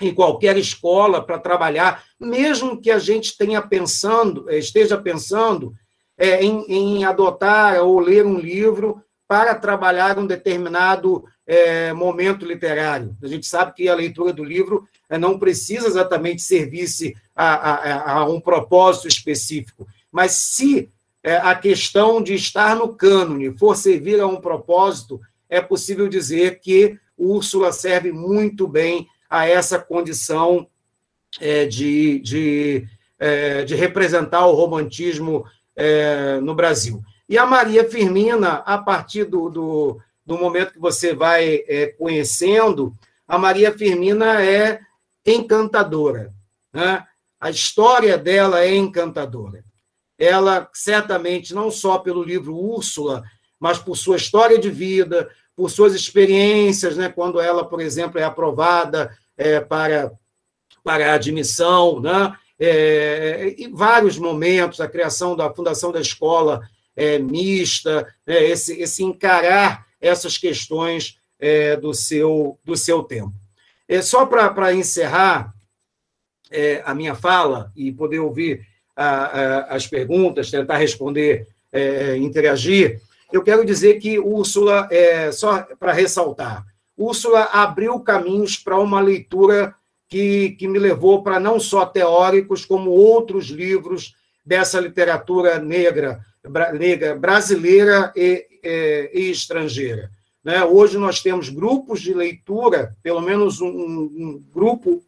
em qualquer escola para trabalhar, mesmo que a gente tenha pensando, esteja pensando é, em, em, adotar ou ler um livro para trabalhar um determinado é, momento literário. A gente sabe que a leitura do livro não precisa exatamente servir-se a, a, a um propósito específico, mas se a questão de estar no cânone for servir a um propósito, é possível dizer que Úrsula serve muito bem a essa condição é, de, de, é, de representar o romantismo é, no Brasil. E a Maria Firmina, a partir do, do, do momento que você vai é, conhecendo, a Maria Firmina é encantadora. Né? A história dela é encantadora. Ela, certamente, não só pelo livro Úrsula, mas por sua história de vida, por suas experiências, né? quando ela, por exemplo, é aprovada é, para, para admissão, né? É, em vários momentos, a criação da fundação da escola é, mista, né? esse, esse encarar essas questões é, do, seu, do seu tempo. É, só para encerrar é, a minha fala e poder ouvir a, a, as perguntas, tentar responder, é, interagir, eu quero dizer que Úrsula, é, só para ressaltar, Úrsula abriu caminhos para uma leitura que, que me levou para não só teóricos, como outros livros dessa literatura negra, negra brasileira e, e, é, e estrangeira. Né? Hoje nós temos grupos de leitura, pelo menos um, um grupo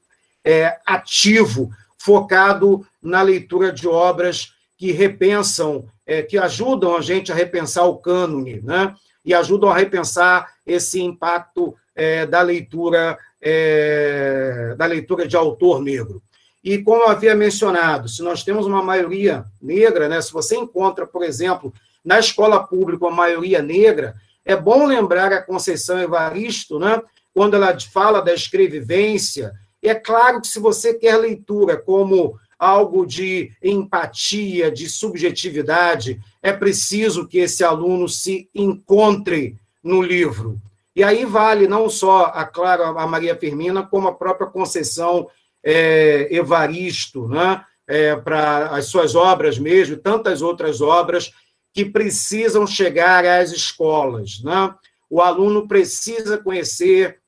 é, ativo, focado na leitura de obras que repensam, é, que ajudam a gente a repensar o cânone, né? e ajudam a repensar esse impacto é, da leitura é, da leitura de autor negro. E como havia mencionado, se nós temos uma maioria negra, né, se você encontra, por exemplo, na escola pública uma maioria negra, é bom lembrar a Conceição Evaristo, né, quando ela fala da escrevivência. É claro que se você quer leitura como algo de empatia, de subjetividade, é preciso que esse aluno se encontre no livro. E aí vale não só a Clara, a Maria Firmina, como a própria Conceição é, Evaristo, né? É, para as suas obras mesmo, tantas outras obras que precisam chegar às escolas. Né? O aluno precisa conhecer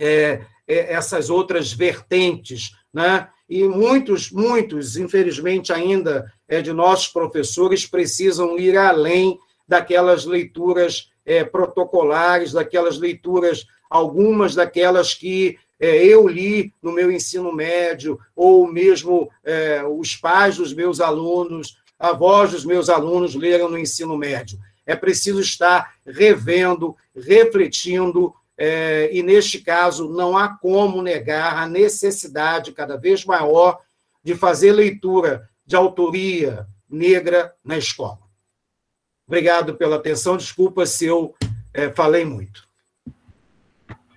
é, é, essas outras vertentes. Né? E muitos, muitos, infelizmente, ainda é, de nossos professores precisam ir além daquelas leituras é, protocolares, daquelas leituras, algumas daquelas que é, eu li no meu ensino médio, ou mesmo é, os pais dos meus alunos a voz dos meus alunos leram no ensino médio. É preciso estar revendo, refletindo, é, e neste caso não há como negar a necessidade cada vez maior de fazer leitura de autoria negra na escola. Obrigado pela atenção, desculpa se eu é, falei muito.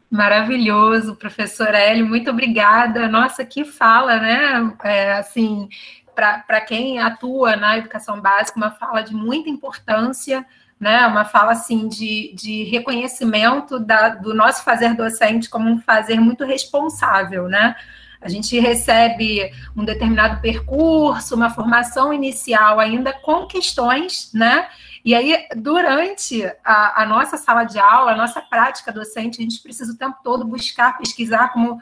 Maravilhoso, professor Hélio, muito obrigada. Nossa, que fala, né? É, assim, para quem atua na educação básica, uma fala de muita importância, né? uma fala assim de, de reconhecimento da, do nosso fazer docente como um fazer muito responsável, né? A gente recebe um determinado percurso, uma formação inicial ainda com questões, né? E aí, durante a, a, nossa sala de aula, a nossa prática docente, a gente precisa o tempo todo buscar, pesquisar, como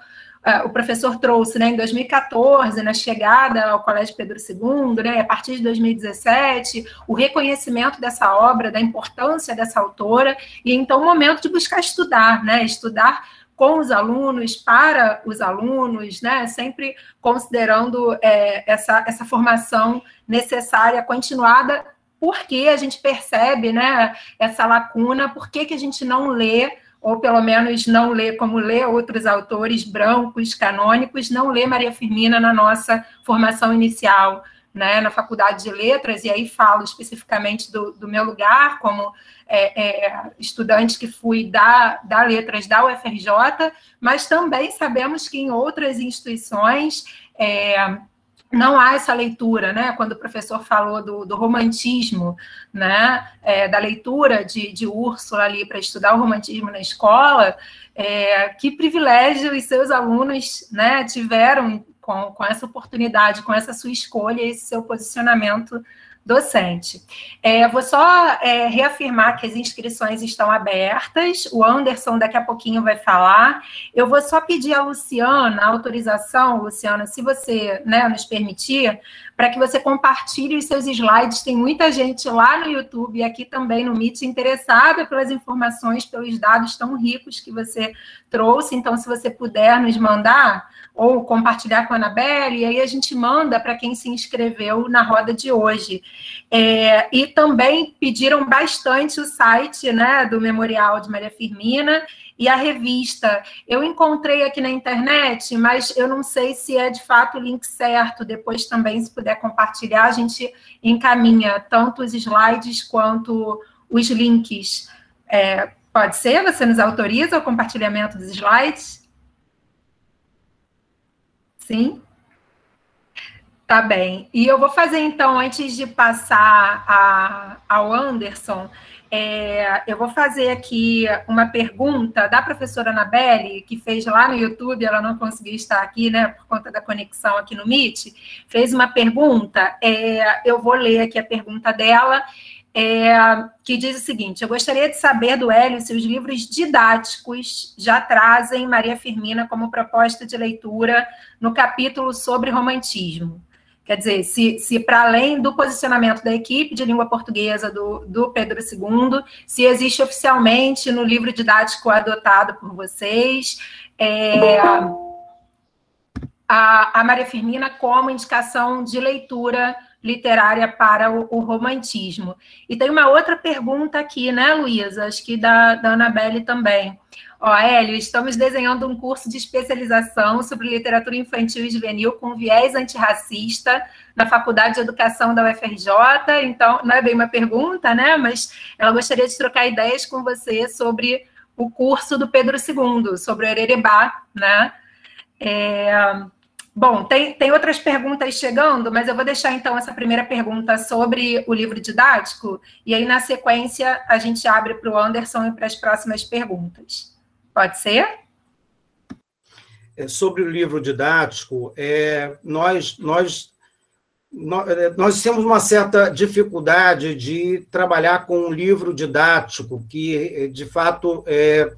o professor trouxe né, em 2014, na chegada ao Colégio Pedro II, né, a partir de 2017, o reconhecimento dessa obra, da importância dessa autora, e então o momento de buscar estudar, né, estudar com os alunos, para os alunos, né, sempre considerando é, essa, essa formação necessária, continuada, porque a gente percebe né, essa lacuna, por que a gente não lê ou pelo menos não lê como lê outros autores brancos, canônicos, não lê Maria Firmina na nossa formação inicial, né, na Faculdade de Letras, e aí falo especificamente do, do meu lugar como é, é, estudante que fui da, da Letras da UFRJ, mas também sabemos que em outras instituições é, não há essa leitura, né? Quando o professor falou do, do romantismo, né? É, da leitura de, de Úrsula ali para estudar o romantismo na escola, é, que privilégio os seus alunos né, tiveram com, com essa oportunidade, com essa sua escolha, esse seu posicionamento docente. É, vou só é, reafirmar que as inscrições estão abertas, o Anderson daqui a pouquinho vai falar. Eu vou só pedir a Luciana, a autorização, Luciana, se você né, nos permitir, para que você compartilhe os seus slides. Tem muita gente lá no YouTube e aqui também no Meet interessada pelas informações, pelos dados tão ricos que você trouxe. Então, se você puder nos mandar ou compartilhar com a Anabelle, e aí a gente manda para quem se inscreveu na roda de hoje. É, e também pediram bastante o site né, do Memorial de Maria Firmina e a revista. Eu encontrei aqui na internet, mas eu não sei se é de fato o link certo. Depois também, se puder compartilhar, a gente encaminha tanto os slides quanto os links. É, pode ser? Você nos autoriza o compartilhamento dos slides? Sim? Tá bem. E eu vou fazer, então, antes de passar a, ao Anderson, é, eu vou fazer aqui uma pergunta da professora Anabelle, que fez lá no YouTube, ela não conseguiu estar aqui, né, por conta da conexão aqui no Meet, fez uma pergunta, é, eu vou ler aqui a pergunta dela, é, que diz o seguinte: Eu gostaria de saber do Hélio se os livros didáticos já trazem Maria Firmina como proposta de leitura no capítulo sobre romantismo. Quer dizer, se, se para além do posicionamento da equipe de língua portuguesa do, do Pedro II, se existe oficialmente no livro didático adotado por vocês, é, a, a Maria Firmina como indicação de leitura literária para o, o, romantismo. E tem uma outra pergunta aqui, né, Luísa? Acho que da, da Anabelle também. Ó, Hélio, estamos desenhando um curso de especialização sobre literatura infantil e juvenil com viés antirracista na Faculdade de Educação da UFRJ. Então, não é bem uma pergunta, né? Mas ela gostaria de trocar ideias com você sobre o curso do Pedro II, sobre o Ererebá, né? É, Bom, tem, tem outras perguntas chegando, mas eu vou deixar então essa primeira pergunta sobre o livro didático, e aí na sequência a gente abre para o Anderson e para as próximas perguntas. Pode ser? É, sobre o livro didático, é, nós, nós, nós, é, nós temos uma certa dificuldade de trabalhar com um livro didático que, de fato, é,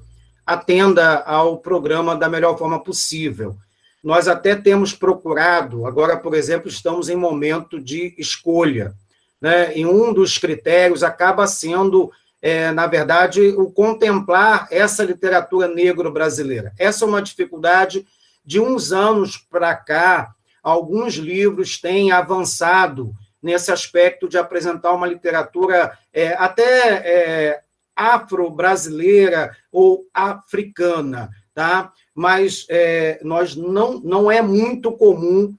atenda ao programa da melhor forma possível. Nós até temos procurado, agora, por exemplo, estamos em momento de escolha, né? e um dos critérios acaba sendo, é, na verdade, o contemplar essa literatura negro-brasileira. Essa é uma dificuldade de uns anos para cá, alguns livros têm avançado nesse aspecto de apresentar uma literatura é, até é, afro-brasileira ou africana, tá? Mas é, nós não, não é muito comum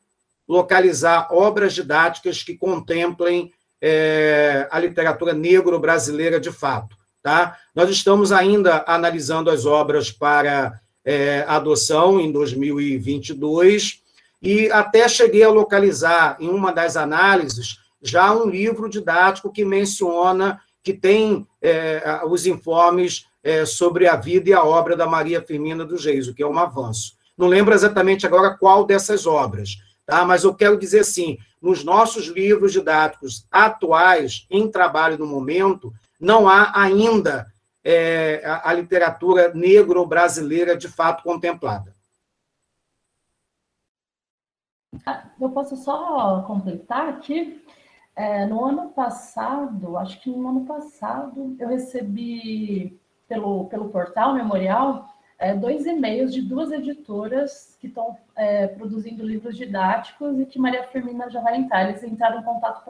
localizar obras didáticas que contemplem é, a literatura negro-brasileira de fato. Tá? Nós estamos ainda analisando as obras para é, adoção em 2022 e até cheguei a localizar em uma das análises já um livro didático que menciona que tem é, os informes é, sobre a vida e a obra da Maria Firmina do Reis, o que é um avanço. Não lembro exatamente agora qual dessas obras, tá? mas eu quero dizer assim, nos nossos livros didáticos atuais, em trabalho no momento, não há ainda é, a, a literatura negro-brasileira de fato contemplada. Ah, eu posso só completar aqui? É, no ano passado, acho que no ano passado, eu recebi pelo, pelo portal Memorial é, dois e-mails de duas editoras que estão é, produzindo livros didáticos e que Maria Firmina já vai entrar. Eles entraram em contato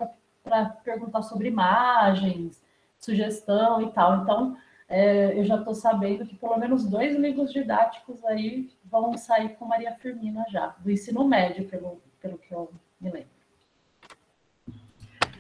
para perguntar sobre imagens, sugestão e tal. Então, é, eu já estou sabendo que pelo menos dois livros didáticos aí vão sair com Maria Firmina já, do ensino médio, pelo, pelo que eu me lembro.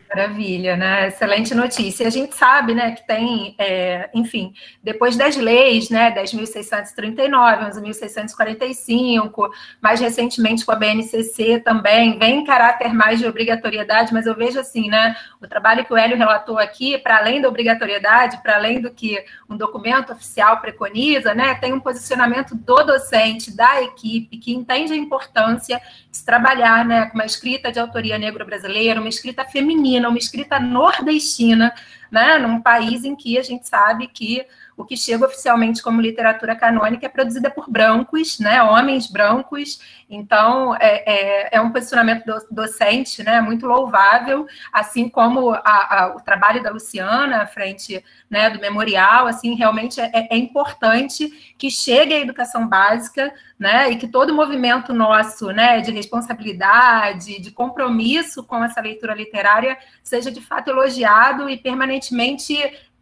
Maravilha, né? Excelente notícia. A gente sabe, né, que tem, é, enfim, depois das leis, né, 10.639, 11.645, mais recentemente com a BNCC também, vem em caráter mais de obrigatoriedade, mas eu vejo assim, né, o trabalho que o Hélio relatou aqui, para além da obrigatoriedade, para além do que um documento oficial preconiza, né, tem um posicionamento do docente, da equipe, que entende a importância de trabalhar, né, com uma escrita de autoria negro-brasileira, uma escrita feminina, nordestina, uma escrita nordestina, né, num país em que a gente sabe que o que chega oficialmente como literatura canônica é produzida por brancos, né, homens brancos, então é, é, é um posicionamento do, docente né, muito louvável, assim como a, a, o trabalho da Luciana à frente né, do memorial, assim, realmente é, é importante que chegue a educação básica, né, e que todo o movimento nosso, né, de responsabilidade, de compromisso com essa leitura literária seja de fato elogiado e permanentemente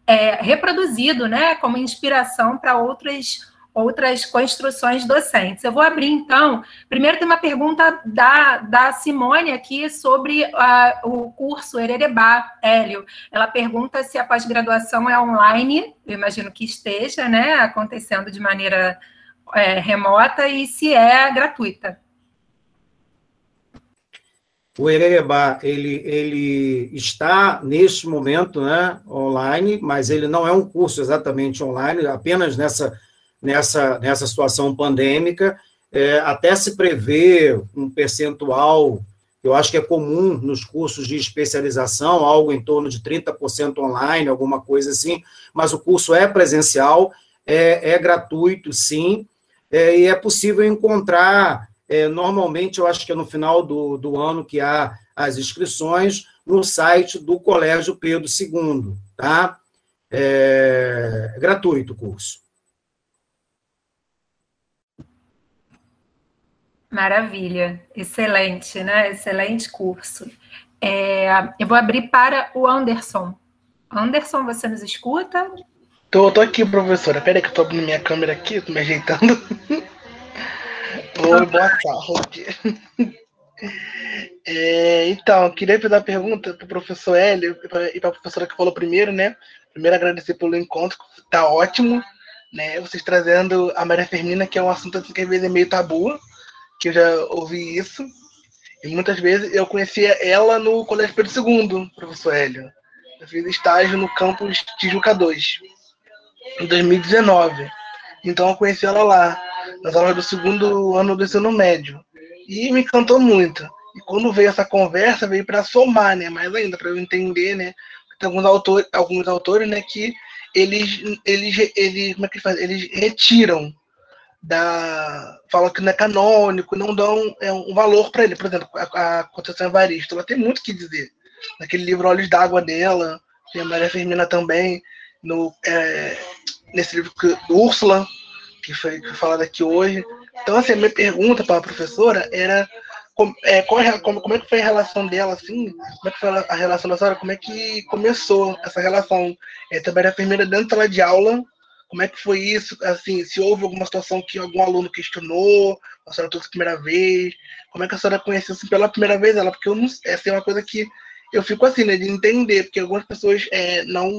é, reproduzido, né, como inspiração para outras outras construções docentes. Eu vou abrir, então, primeiro tem uma pergunta da, da Simone aqui sobre uh, o curso Hererebá, Hélio. Ela pergunta se a pós-graduação é online, eu imagino que esteja, né, acontecendo de maneira é, remota, e se é gratuita. O Ererebá, ele, ele está, neste momento, né, online, mas ele não é um curso exatamente online, apenas nessa, nessa, nessa situação pandêmica. É, até se prevê um percentual, eu acho que é comum nos cursos de especialização, algo em torno de 30% online, alguma coisa assim, mas o curso é presencial, é, é gratuito, sim, é, e é possível encontrar é, normalmente, eu acho que é no final do, do ano que há as inscrições no site do Colégio Pedro II, tá? É, é gratuito o curso. Maravilha, excelente, né? Excelente curso. É, eu vou abrir para o Anderson. Anderson, você nos escuta? Tô, tô aqui, professora. Peraí que eu tô abrindo minha câmera aqui, tô me ajeitando. [laughs] Oi, boa tarde. É, então, queria fazer uma pergunta para o professor Hélio e para a professora que falou primeiro, né? Primeiro, agradecer pelo encontro, tá ótimo, né? Vocês trazendo a Maria Fermina, que é um assunto assim, que às vezes é meio tabu, que eu já ouvi isso. E muitas vezes eu conhecia ela no Colégio Pedro II, professor Hélio. Eu fiz estágio no campus Tijuca 2, em 2019. Então eu conheci ela lá nas aulas do segundo ano do ensino médio. E me encantou muito. E quando veio essa conversa, veio para somar, né? Mais ainda, para eu entender, né? Tem alguns autores, alguns autores, né, que eles, eles, eles, como é que faz? Eles retiram da. Falam que não é canônico, não dão é, um valor para ele. Por exemplo, a, a Conceição Evaristo, ela tem muito que dizer. Naquele livro Olhos d'Água dela, tem a Maria Firmina também, no, é, nesse livro que, Úrsula, que foi, falado aqui hoje. Então, assim, a minha pergunta para a professora era como é, como, como é que foi a relação dela, assim, como é que foi a relação da senhora, como é que começou essa relação? É, trabalhar enfermeira dentro da sala de aula, como é que foi isso, assim, se houve alguma situação que algum aluno questionou, a senhora trouxe a primeira vez, como é que a senhora conheceu assim, pela primeira vez ela, porque eu não, essa é uma coisa que eu fico assim, né, de entender, porque algumas pessoas é, não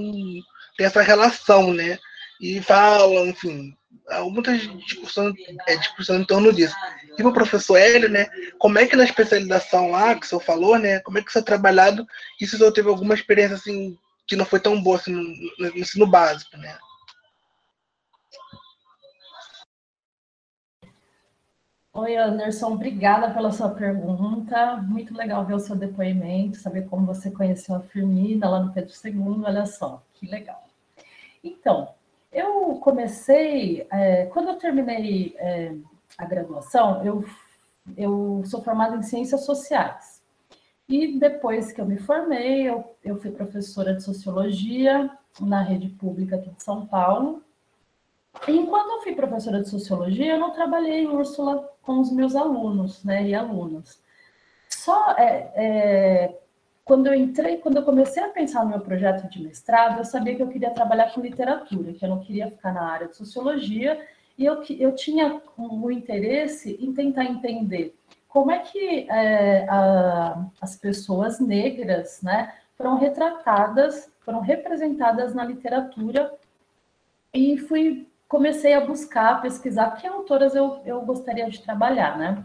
têm essa relação, né, e falam, enfim, muitas discussões é, em torno disso. E o professor Hélio, né, como é que na especialização lá, que o senhor falou, né, como é que o senhor trabalhado, e se o senhor teve alguma experiência, assim, que não foi tão boa, assim, no, no ensino básico, né? Oi, Anderson, obrigada pela sua pergunta. Muito legal ver o seu depoimento, saber como você conheceu a Firmina lá no Pedro II, olha só, que legal. Então, eu comecei, é, quando eu terminei é, a graduação, eu, eu sou formada em ciências sociais. E depois que eu me formei, eu, eu fui professora de sociologia na rede pública aqui de São Paulo. E enquanto eu fui professora de sociologia, eu não trabalhei em Úrsula com os meus alunos né, e alunas. Só é, é, quando eu entrei, quando eu comecei a pensar no meu projeto de mestrado, eu sabia que eu queria trabalhar com literatura, que eu não queria ficar na área de sociologia, e eu, eu tinha um interesse em tentar entender como é que é, a, as pessoas negras né, foram retratadas, foram representadas na literatura, e fui comecei a buscar, pesquisar que autoras eu, eu gostaria de trabalhar, né?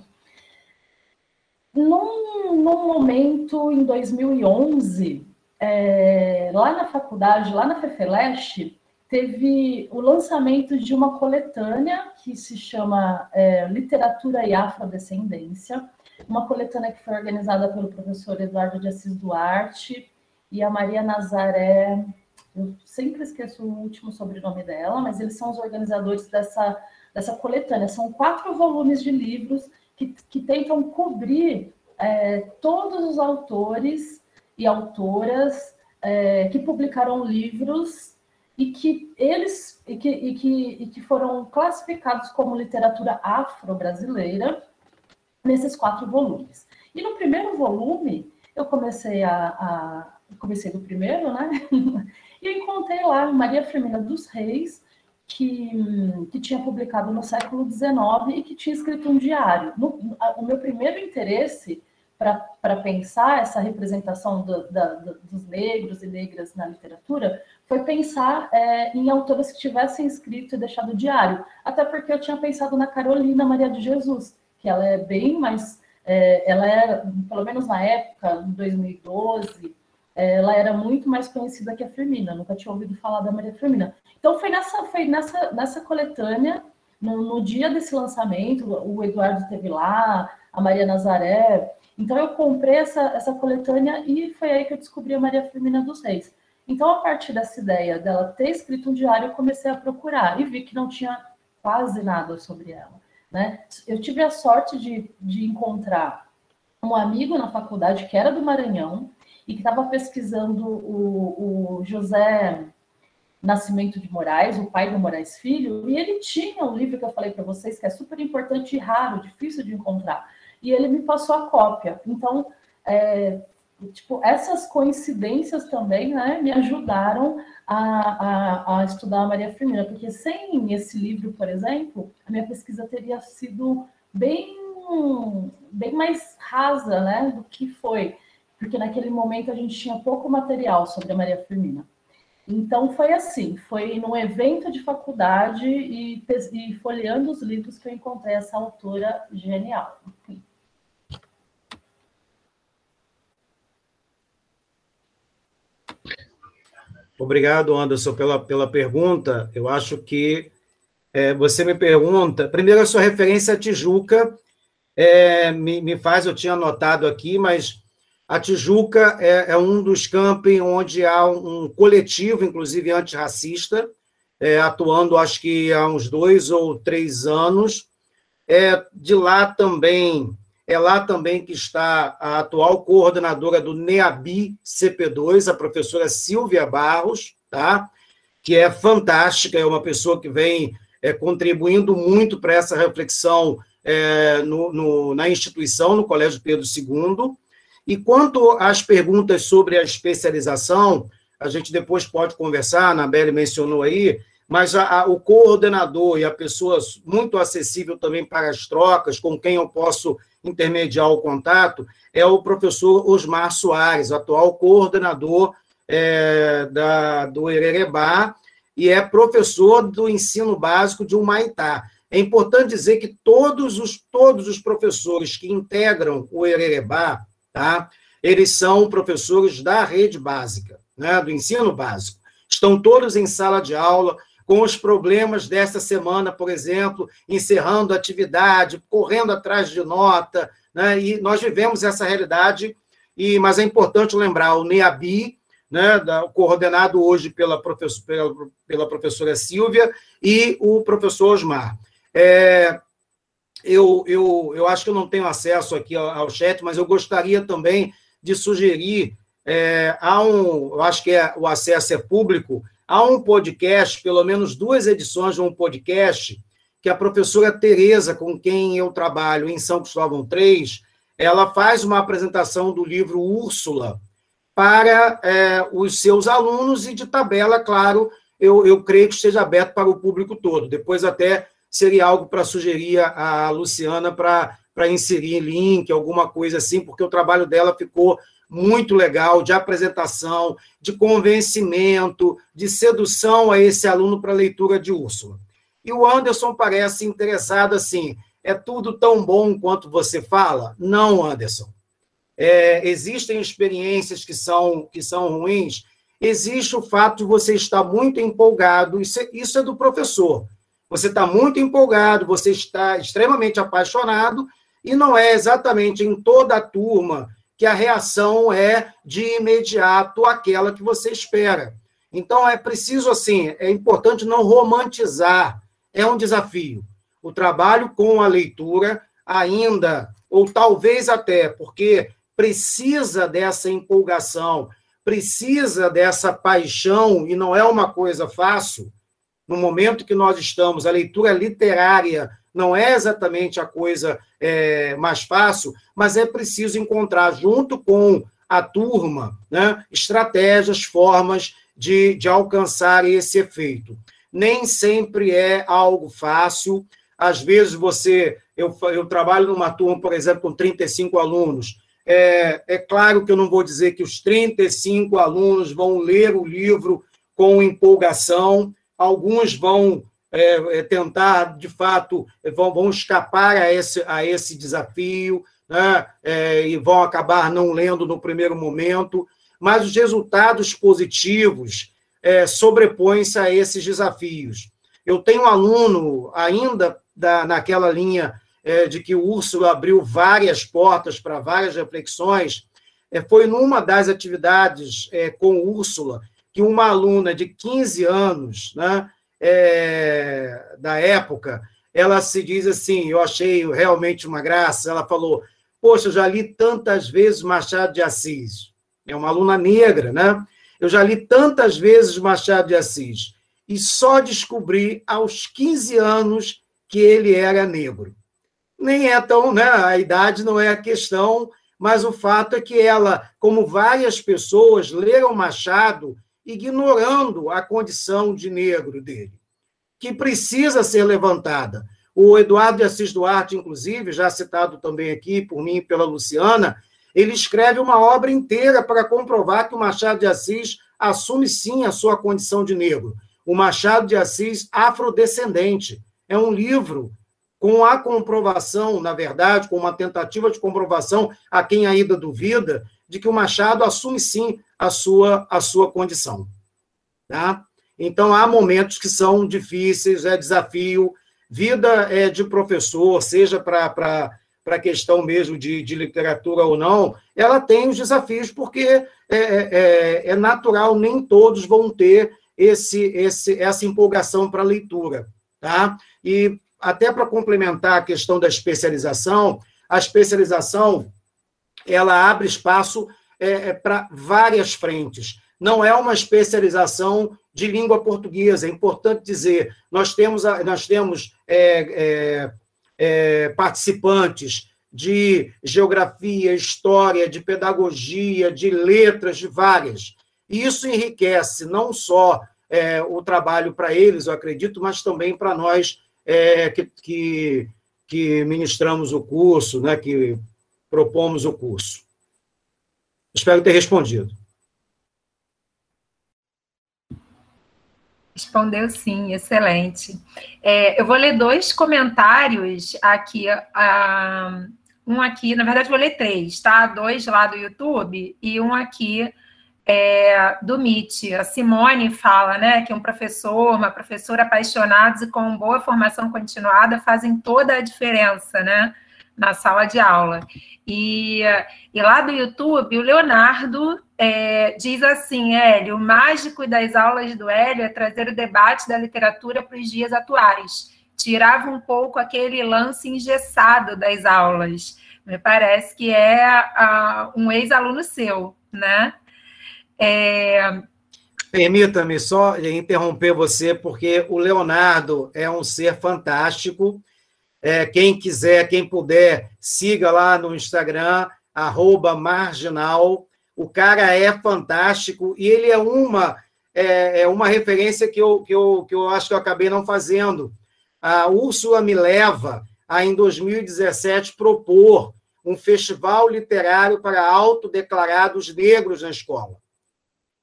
Num, num momento, em 2011, é, lá na faculdade, lá na FEFELESH, teve o lançamento de uma coletânea que se chama é, Literatura e Afrodescendência, uma coletânea que foi organizada pelo professor Eduardo de Assis Duarte e a Maria Nazaré, eu sempre esqueço o último sobrenome dela, mas eles são os organizadores dessa, dessa coletânea. São quatro volumes de livros que, que tentam cobrir é, todos os autores e autoras é, que publicaram livros e que eles e que, e que, e que foram classificados como literatura afro-brasileira nesses quatro volumes. E no primeiro volume, eu comecei a, a comecei do primeiro, né? [laughs] e eu encontrei lá Maria Firmina dos Reis, que, que tinha publicado no século XIX e que tinha escrito um diário. No, o meu primeiro interesse para pensar essa representação do, da, do, dos negros e negras na literatura foi pensar é, em autoras que tivessem escrito e deixado diário, até porque eu tinha pensado na Carolina Maria de Jesus, que ela é bem mais, é, ela era, pelo menos na época, em 2012, é, ela era muito mais conhecida que a Firmina, nunca tinha ouvido falar da Maria Firmina. Então foi nessa, foi nessa, nessa coletânea, no, no dia desse lançamento, o Eduardo teve lá, a Maria Nazaré, então eu comprei essa, essa coletânea e foi aí que eu descobri a Maria Firmina dos Reis. Então, a partir dessa ideia dela ter escrito um diário, eu comecei a procurar e vi que não tinha quase nada sobre ela. Né? Eu tive a sorte de, de encontrar um amigo na faculdade que era do Maranhão e que estava pesquisando o, o José Nascimento de Moraes, o pai do Moraes Filho, e ele tinha um livro que eu falei para vocês que é super importante e raro, difícil de encontrar, e ele me passou a cópia. Então, é, tipo, essas coincidências também né, me ajudaram a, a, a, estudar a Maria Firmina, porque sem esse livro, por exemplo, a minha pesquisa teria sido bem, bem mais rasa né, do que foi, porque naquele momento a gente tinha pouco material sobre a Maria Firmina. Então foi assim, foi num evento de faculdade e, e folheando os livros que eu encontrei essa autora genial. Obrigado, Anderson, pela, pela pergunta. Eu acho que é, você me pergunta. Primeiro, a sua referência à Tijuca é, me, me faz, eu tinha anotado aqui, mas a Tijuca é, é um dos campos onde há um, coletivo, inclusive antirracista, é, atuando acho que há uns dois ou três anos. É, de lá também é lá também que está a atual coordenadora do NEABI CP2, a professora Silvia Barros, tá? que é fantástica, é uma pessoa que vem é, contribuindo muito para essa reflexão é, no, no, na instituição, no Colégio Pedro II. E quanto às perguntas sobre a especialização, a gente depois pode conversar, a Anabelle mencionou aí, mas a, a, o coordenador e a pessoa muito acessível também para as trocas, com quem eu posso intermediar o contato, é o professor Osmar Soares, atual coordenador é, da, do Hererebá e é professor do ensino básico de Humaitá. É importante dizer que todos os, todos os professores que integram o Hererebá, tá, eles são professores da rede básica, né, do ensino básico. Estão todos em sala de aula, com os problemas dessa semana, por exemplo, encerrando atividade, correndo atrás de nota, né? e nós vivemos essa realidade, e, mas é importante lembrar, o NEABI, né, da, coordenado hoje pela, professor, pela, pela, professora Silvia e o professor Osmar. É, eu, eu, eu acho que eu não tenho acesso aqui ao, ao chat, mas eu gostaria também de sugerir, é, há um, eu acho que é, o acesso é público, Há um podcast, pelo menos duas edições de um podcast, que a professora Tereza, com quem eu trabalho em São Cristóvão 3, ela faz uma apresentação do livro Úrsula para é, os seus alunos e de tabela, claro, eu, eu creio que esteja aberto para o público todo. Depois até seria algo para sugerir a Luciana para inserir link, alguma coisa assim, porque o trabalho dela ficou muito legal de apresentação, de convencimento, de sedução a esse aluno para a leitura de Úrsula. E o Anderson parece interessado assim: é tudo tão bom quanto você fala? Não, Anderson. É, existem experiências que são, que são ruins. Existe o fato de você estar muito empolgado, isso é, isso é do professor. Você está muito empolgado, você está extremamente apaixonado, e não é exatamente em toda a turma que a reação é de imediato aquela que você espera. Então é preciso assim, é importante não romantizar. É um desafio. O trabalho com a leitura ainda ou talvez até porque precisa dessa empolgação, precisa dessa paixão e não é uma coisa fácil. No momento que nós estamos, a leitura literária não é exatamente a coisa é, mais fácil, mas é preciso encontrar, junto com a turma, né, estratégias, formas de, de alcançar esse efeito. Nem sempre é algo fácil. Às vezes você. Eu, eu trabalho numa turma, por exemplo, com 35 alunos. É, é claro que eu não vou dizer que os 35 alunos vão ler o livro com empolgação, alguns vão é, é, tentar, de fato, vão, vão escapar a esse, a esse desafio, né? É, e vão acabar não lendo no primeiro momento, mas os resultados positivos é, sobrepõem-se a esses desafios. Eu tenho um aluno ainda da, naquela linha é, de que o Úrsula abriu várias portas para várias reflexões. É, foi numa das atividades é, com Úrsula que uma aluna de 15 anos, né, é, da época, ela se diz assim, eu achei realmente uma graça, ela falou, poxa, eu já li tantas vezes Machado de Assis, é uma aluna negra, né? Eu já li tantas vezes Machado de Assis, e só descobri aos 15 anos que ele era negro. Nem é tão, né? A idade não é a questão, mas o fato é que ela, como várias pessoas, leram Machado ignorando a condição de negro dele, que precisa ser levantada. O Eduardo de Assis Duarte, inclusive, já citado também aqui por mim e pela Luciana, ele escreve uma obra inteira para comprovar que o Machado de Assis assume sim a sua condição de negro. O Machado de Assis afrodescendente. É um livro com a comprovação, na verdade, com uma tentativa de comprovação a quem ainda duvida, de que o Machado assume sim a sua, a sua condição. Tá? Então, há momentos que são difíceis, é desafio. Vida é de professor, seja para a questão mesmo de, de literatura ou não, ela tem os desafios, porque é, é, é, é natural, nem todos vão ter esse, esse, essa empolgação para a leitura. Tá? E até para complementar a questão da especialização, a especialização ela abre espaço é, é para várias frentes. Não é uma especialização de língua portuguesa, é importante dizer. Nós temos, nós temos é, é, é, participantes de geografia, história, de pedagogia, de letras, de várias. E isso enriquece não só é, o trabalho para eles, eu acredito, mas também para nós que, que, que ministramos o curso, né, que propomos o curso. Espero ter respondido. Respondeu sim, excelente. É, eu vou ler dois comentários aqui. Um aqui, na verdade, vou ler três, tá? Dois lá do YouTube e um aqui é, do MIT. A Simone fala, né, que um professor, uma professora apaixonados e com boa formação continuada fazem toda a diferença, né? Na sala de aula. E, e lá do YouTube, o Leonardo é, diz assim: Hélio, o mágico das aulas do Hélio é trazer o debate da literatura para os dias atuais. Tirava um pouco aquele lance engessado das aulas. Me parece que é a, um ex-aluno seu, né? É... Permita-me só interromper você, porque o Leonardo é um ser fantástico é, quem quiser, quem puder, siga lá no Instagram, marginal. O cara é fantástico e ele é uma é, é, uma referência que eu, que, eu, que eu acho que eu acabei não fazendo. A Úrsula me leva a, em 2017, propor um festival literário para autodeclarados negros na escola.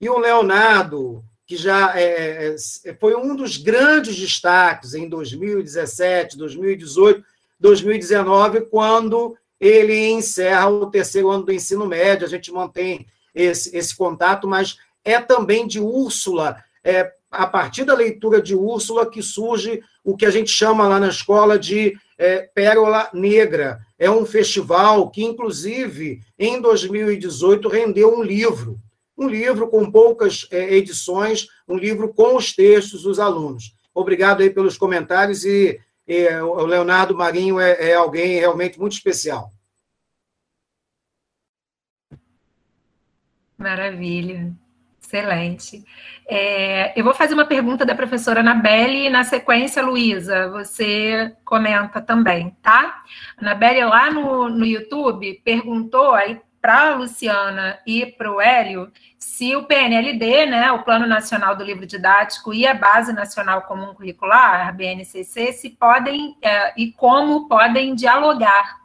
E o Leonardo, que já é, é, foi um dos grandes destaques em 2017, 2018, 2019, quando ele encerra o terceiro ano do ensino médio. A gente mantém esse, esse contato, mas é também de Úrsula, é, a partir da leitura de Úrsula, que surge o que a gente chama lá na escola de é, Pérola Negra. É um festival que, inclusive, em 2018, rendeu um livro. Um livro com poucas é, edições, um livro com os textos dos alunos. Obrigado aí pelos comentários e, e o Leonardo Marinho é, é alguém realmente muito especial. Maravilha. Excelente. É, eu vou fazer uma pergunta da professora Anabelle e, na sequência, Luísa, você comenta também, tá? Anabelle, lá no, no YouTube, perguntou aí para a Luciana e para o Hélio se o PNLD, né, o Plano Nacional do Livro Didático e a Base Nacional Comum Curricular, a BNCC, se podem é, e como podem dialogar.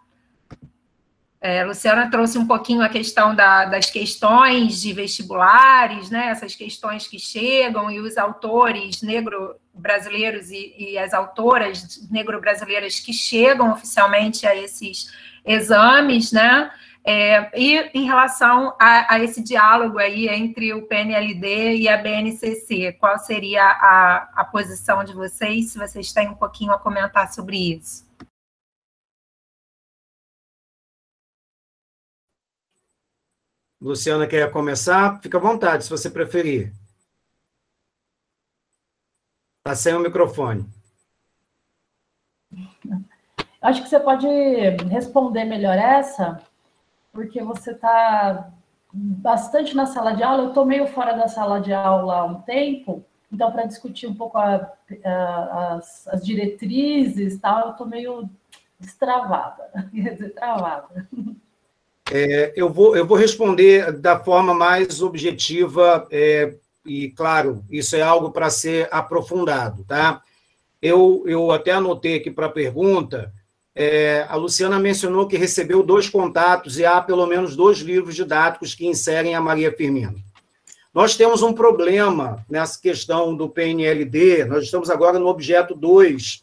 É, a Luciana trouxe um pouquinho a questão da, das questões de vestibulares, né, essas questões que chegam e os autores negro-brasileiros e, e, as autoras negro-brasileiras que chegam oficialmente a esses exames, né, é, e em relação a, a, esse diálogo aí entre o PNLD e a BNCC, qual seria a, a posição de vocês, se vocês têm um pouquinho a comentar sobre isso? Luciana quer começar? Fica à vontade, se você preferir. Está sem o microfone. Acho que você pode responder melhor essa, porque você está bastante na sala de aula. Eu estou meio fora da sala de aula há um tempo, então, para discutir um pouco a, a, as, as, diretrizes, tal, eu estou meio destravada, [laughs] destravada. É, eu, vou, eu vou responder da forma mais objetiva, é, e, claro, isso é algo para ser aprofundado, tá? Eu, eu até anotei aqui para a pergunta, é, a Luciana mencionou que recebeu dois contatos e há pelo menos dois livros didáticos que inserem a Maria Firmina. Nós temos um problema nessa questão do PNLD, nós estamos agora no objeto 2,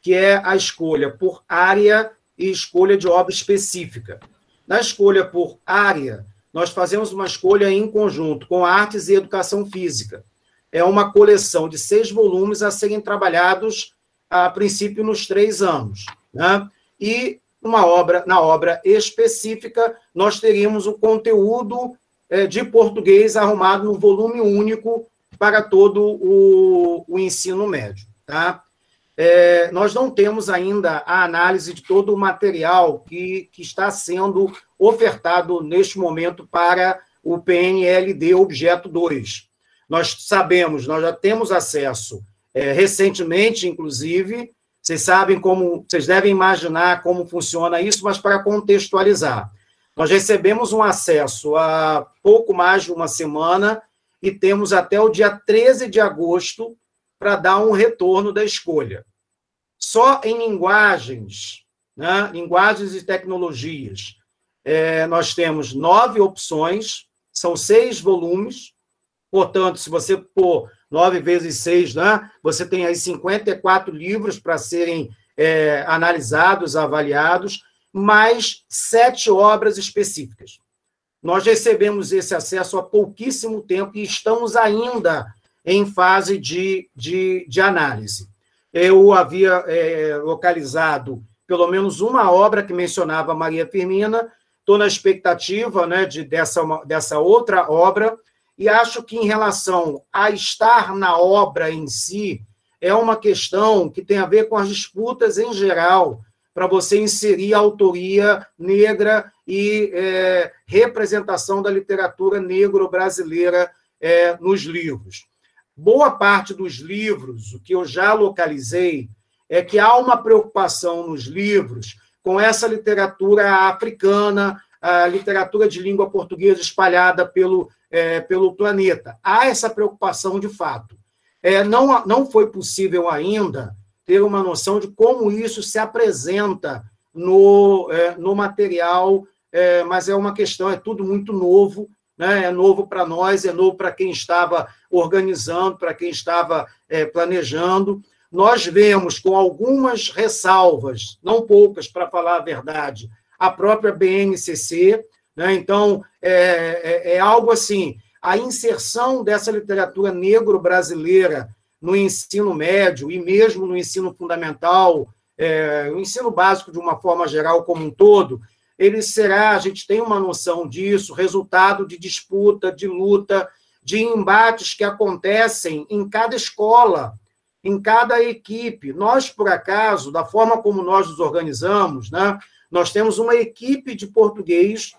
que é a escolha por área e escolha de obra específica. Na escolha por área, nós fazemos uma escolha em conjunto com artes e educação física. É uma coleção de seis volumes a serem trabalhados, a princípio, nos três anos. Né? E uma obra, na obra específica, nós teríamos o conteúdo é, de português arrumado no volume único para todo o, o ensino médio. Tá? É, nós não temos ainda a análise de todo o material que, que está sendo ofertado neste momento para o PNLD Objeto 2. Nós sabemos, nós já temos acesso é, recentemente, inclusive, vocês sabem como, vocês devem imaginar como funciona isso, mas para contextualizar. Nós recebemos um acesso há pouco mais de uma semana e temos até o dia 13 de agosto para dar um retorno da escolha. Só em linguagens, né, linguagens e tecnologias, é, nós temos nove opções, são seis volumes, portanto, se você pôr nove vezes seis, né, você tem aí 54 livros para serem é, analisados, avaliados, mais sete obras específicas. Nós recebemos esse acesso há pouquíssimo tempo e estamos ainda em fase de, de, de análise. Eu havia é, localizado pelo menos uma obra que mencionava Maria Firmina, estou na expectativa né, de, dessa, dessa outra obra, e acho que em relação a estar na obra em si, é uma questão que tem a ver com as disputas em geral, para você inserir a autoria negra e é, representação da literatura negro-brasileira é, nos livros. Boa parte dos livros, o que eu já localizei, é que há uma preocupação nos livros com essa literatura africana, a literatura de língua portuguesa espalhada pelo, é, pelo planeta. Há essa preocupação de fato. É, não, não foi possível ainda ter uma noção de como isso se apresenta no, é, no material, é, mas é uma questão, é tudo muito novo, né? é novo para nós, é novo para quem estava organizando, para quem estava é, planejando. Nós vemos com algumas ressalvas, não poucas, para falar a verdade, a própria BNCC. Né? Então, é, é, é algo assim: a inserção dessa literatura negro-brasileira no ensino médio e mesmo no ensino fundamental é, o ensino básico de uma forma geral como um todo, ele será, a gente tem uma noção disso, resultado de disputa, de luta, de embates que acontecem em cada escola, em cada equipe. Nós, por acaso, da forma como nós nos organizamos, né, nós temos uma equipe de português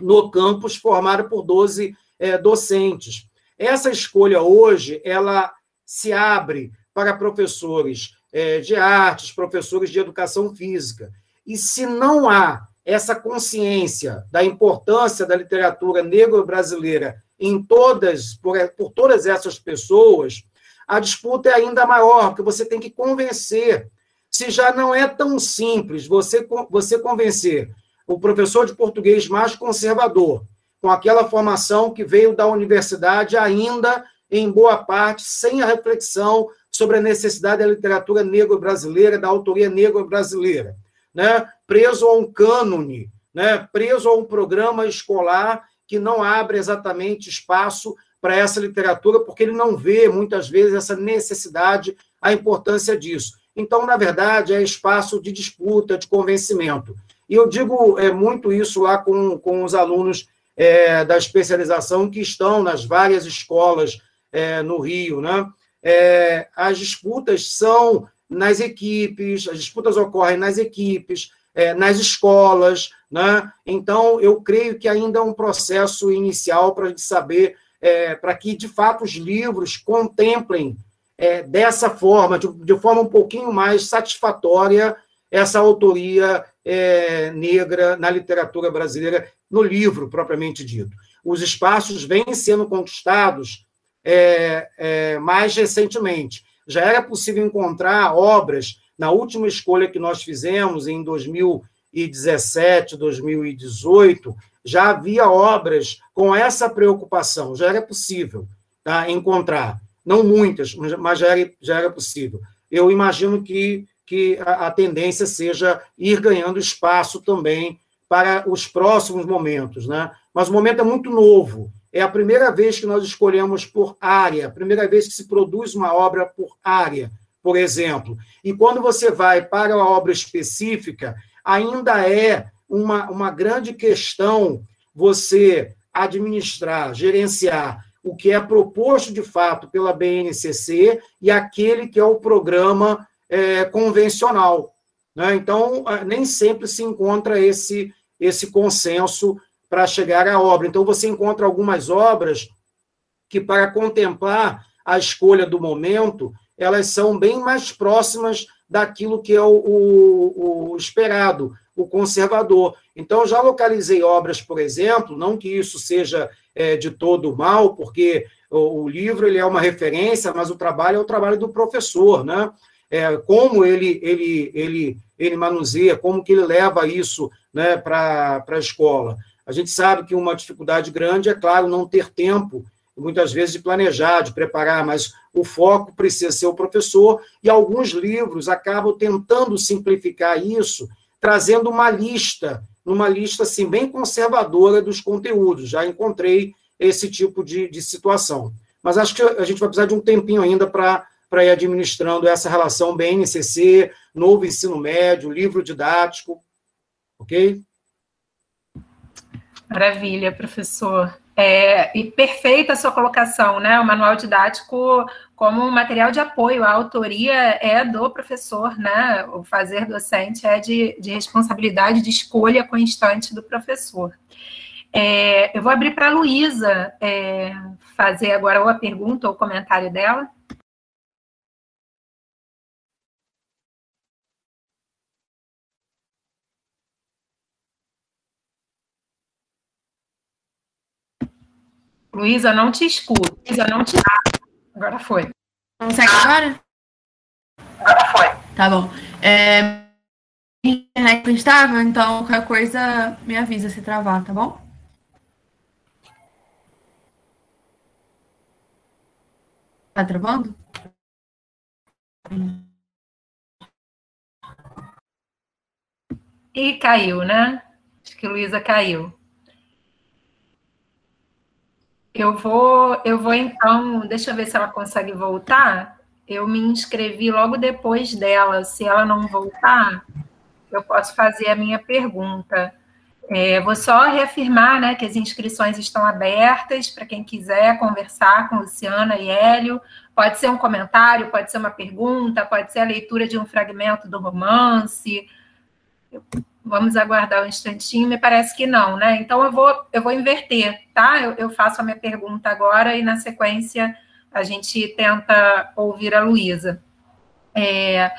no campus formada por 12 é, docentes. Essa escolha hoje, ela se abre para professores é, de artes, professores de educação física. E se não há essa consciência da importância da literatura negro-brasileira em todas, por, por todas essas pessoas, a disputa é ainda maior, porque você tem que convencer. Se já não é tão simples você, você convencer o professor de português mais conservador, com aquela formação que veio da universidade ainda, em boa parte, sem a reflexão sobre a necessidade da literatura negro-brasileira, da autoria negro-brasileira, né? preso a um cânone, né? preso a um programa escolar que não abre exatamente espaço para essa literatura, porque ele não vê, muitas vezes, essa necessidade, a importância disso. Então, na verdade, é espaço de disputa, de convencimento. E eu digo é, muito isso lá com, com os alunos é, da especialização que estão nas várias escolas é, no Rio, né? é, as disputas são nas equipes, as disputas ocorrem nas equipes, é, nas escolas, né? Então, eu creio que ainda é um processo inicial para a gente saber, é, para que, de fato, os livros contemplem é, dessa forma, de, de, forma um pouquinho mais satisfatória, essa autoria é, negra na literatura brasileira, no livro propriamente dito. Os espaços vêm sendo conquistados é, é, mais recentemente. Já era possível encontrar obras, na última escolha que nós fizemos, em 2017, 2018, já havia obras com essa preocupação, já era possível tá, encontrar. Não muitas, mas já era, já era possível. Eu imagino que, que a, a tendência seja ir ganhando espaço também para os próximos momentos. Né? Mas o momento é muito novo. É a primeira vez que nós escolhemos por área, a primeira vez que se produz uma obra por área, por exemplo. E quando você vai para a obra específica, ainda é uma, uma grande questão você administrar, gerenciar o que é proposto de fato pela BNCC e aquele que é o programa é, convencional. Né? Então, nem sempre se encontra esse, esse consenso para chegar à obra. Então, você encontra algumas obras que, para contemplar a escolha do momento, elas são bem mais próximas daquilo que é o, o, o esperado, o conservador. Então, já localizei obras, por exemplo, não que isso seja é, de todo mal, porque o, o, livro ele é uma referência, mas o trabalho é o trabalho do professor, né? É, como ele, ele, ele, ele manuseia, como que ele leva isso né, para a escola. A gente sabe que uma dificuldade grande é, claro, não ter tempo, muitas vezes, de planejar, de preparar, mas o foco precisa ser o professor, e alguns livros acabam tentando simplificar isso, trazendo uma lista, numa lista assim, bem conservadora dos conteúdos. Já encontrei esse tipo de, de situação. Mas acho que a gente vai precisar de um tempinho ainda para para ir administrando essa relação BNCC, novo ensino médio, livro didático, ok? Maravilha, professor. É, e perfeita a sua colocação, né? O manual didático como material de apoio, a autoria é do professor, né? O fazer docente é de, de responsabilidade de escolha constante do professor. É, eu vou abrir para a Luísa é, fazer agora ou a pergunta ou o comentário dela. Luísa, não te escuto. Luísa, não te. Agora foi. Consegue agora? Agora foi. Tá bom. É... Internet instável, então qualquer coisa me avisa se travar, tá bom? Tá travando? E caiu, né? Acho que Luísa caiu. Eu vou, eu vou então, deixa eu ver se ela consegue voltar. eu me inscrevi logo depois dela. Se ela não voltar, eu posso fazer a minha pergunta. É, vou só reafirmar né, que as inscrições estão abertas para quem quiser conversar com Luciana e Hélio. Pode ser um comentário, pode ser uma pergunta, pode ser a leitura de um fragmento do romance. Vamos aguardar um instantinho, me parece que não, né? Então eu vou, eu vou inverter, tá? Eu, eu faço a minha pergunta agora e na sequência a gente tenta ouvir a Luísa. É,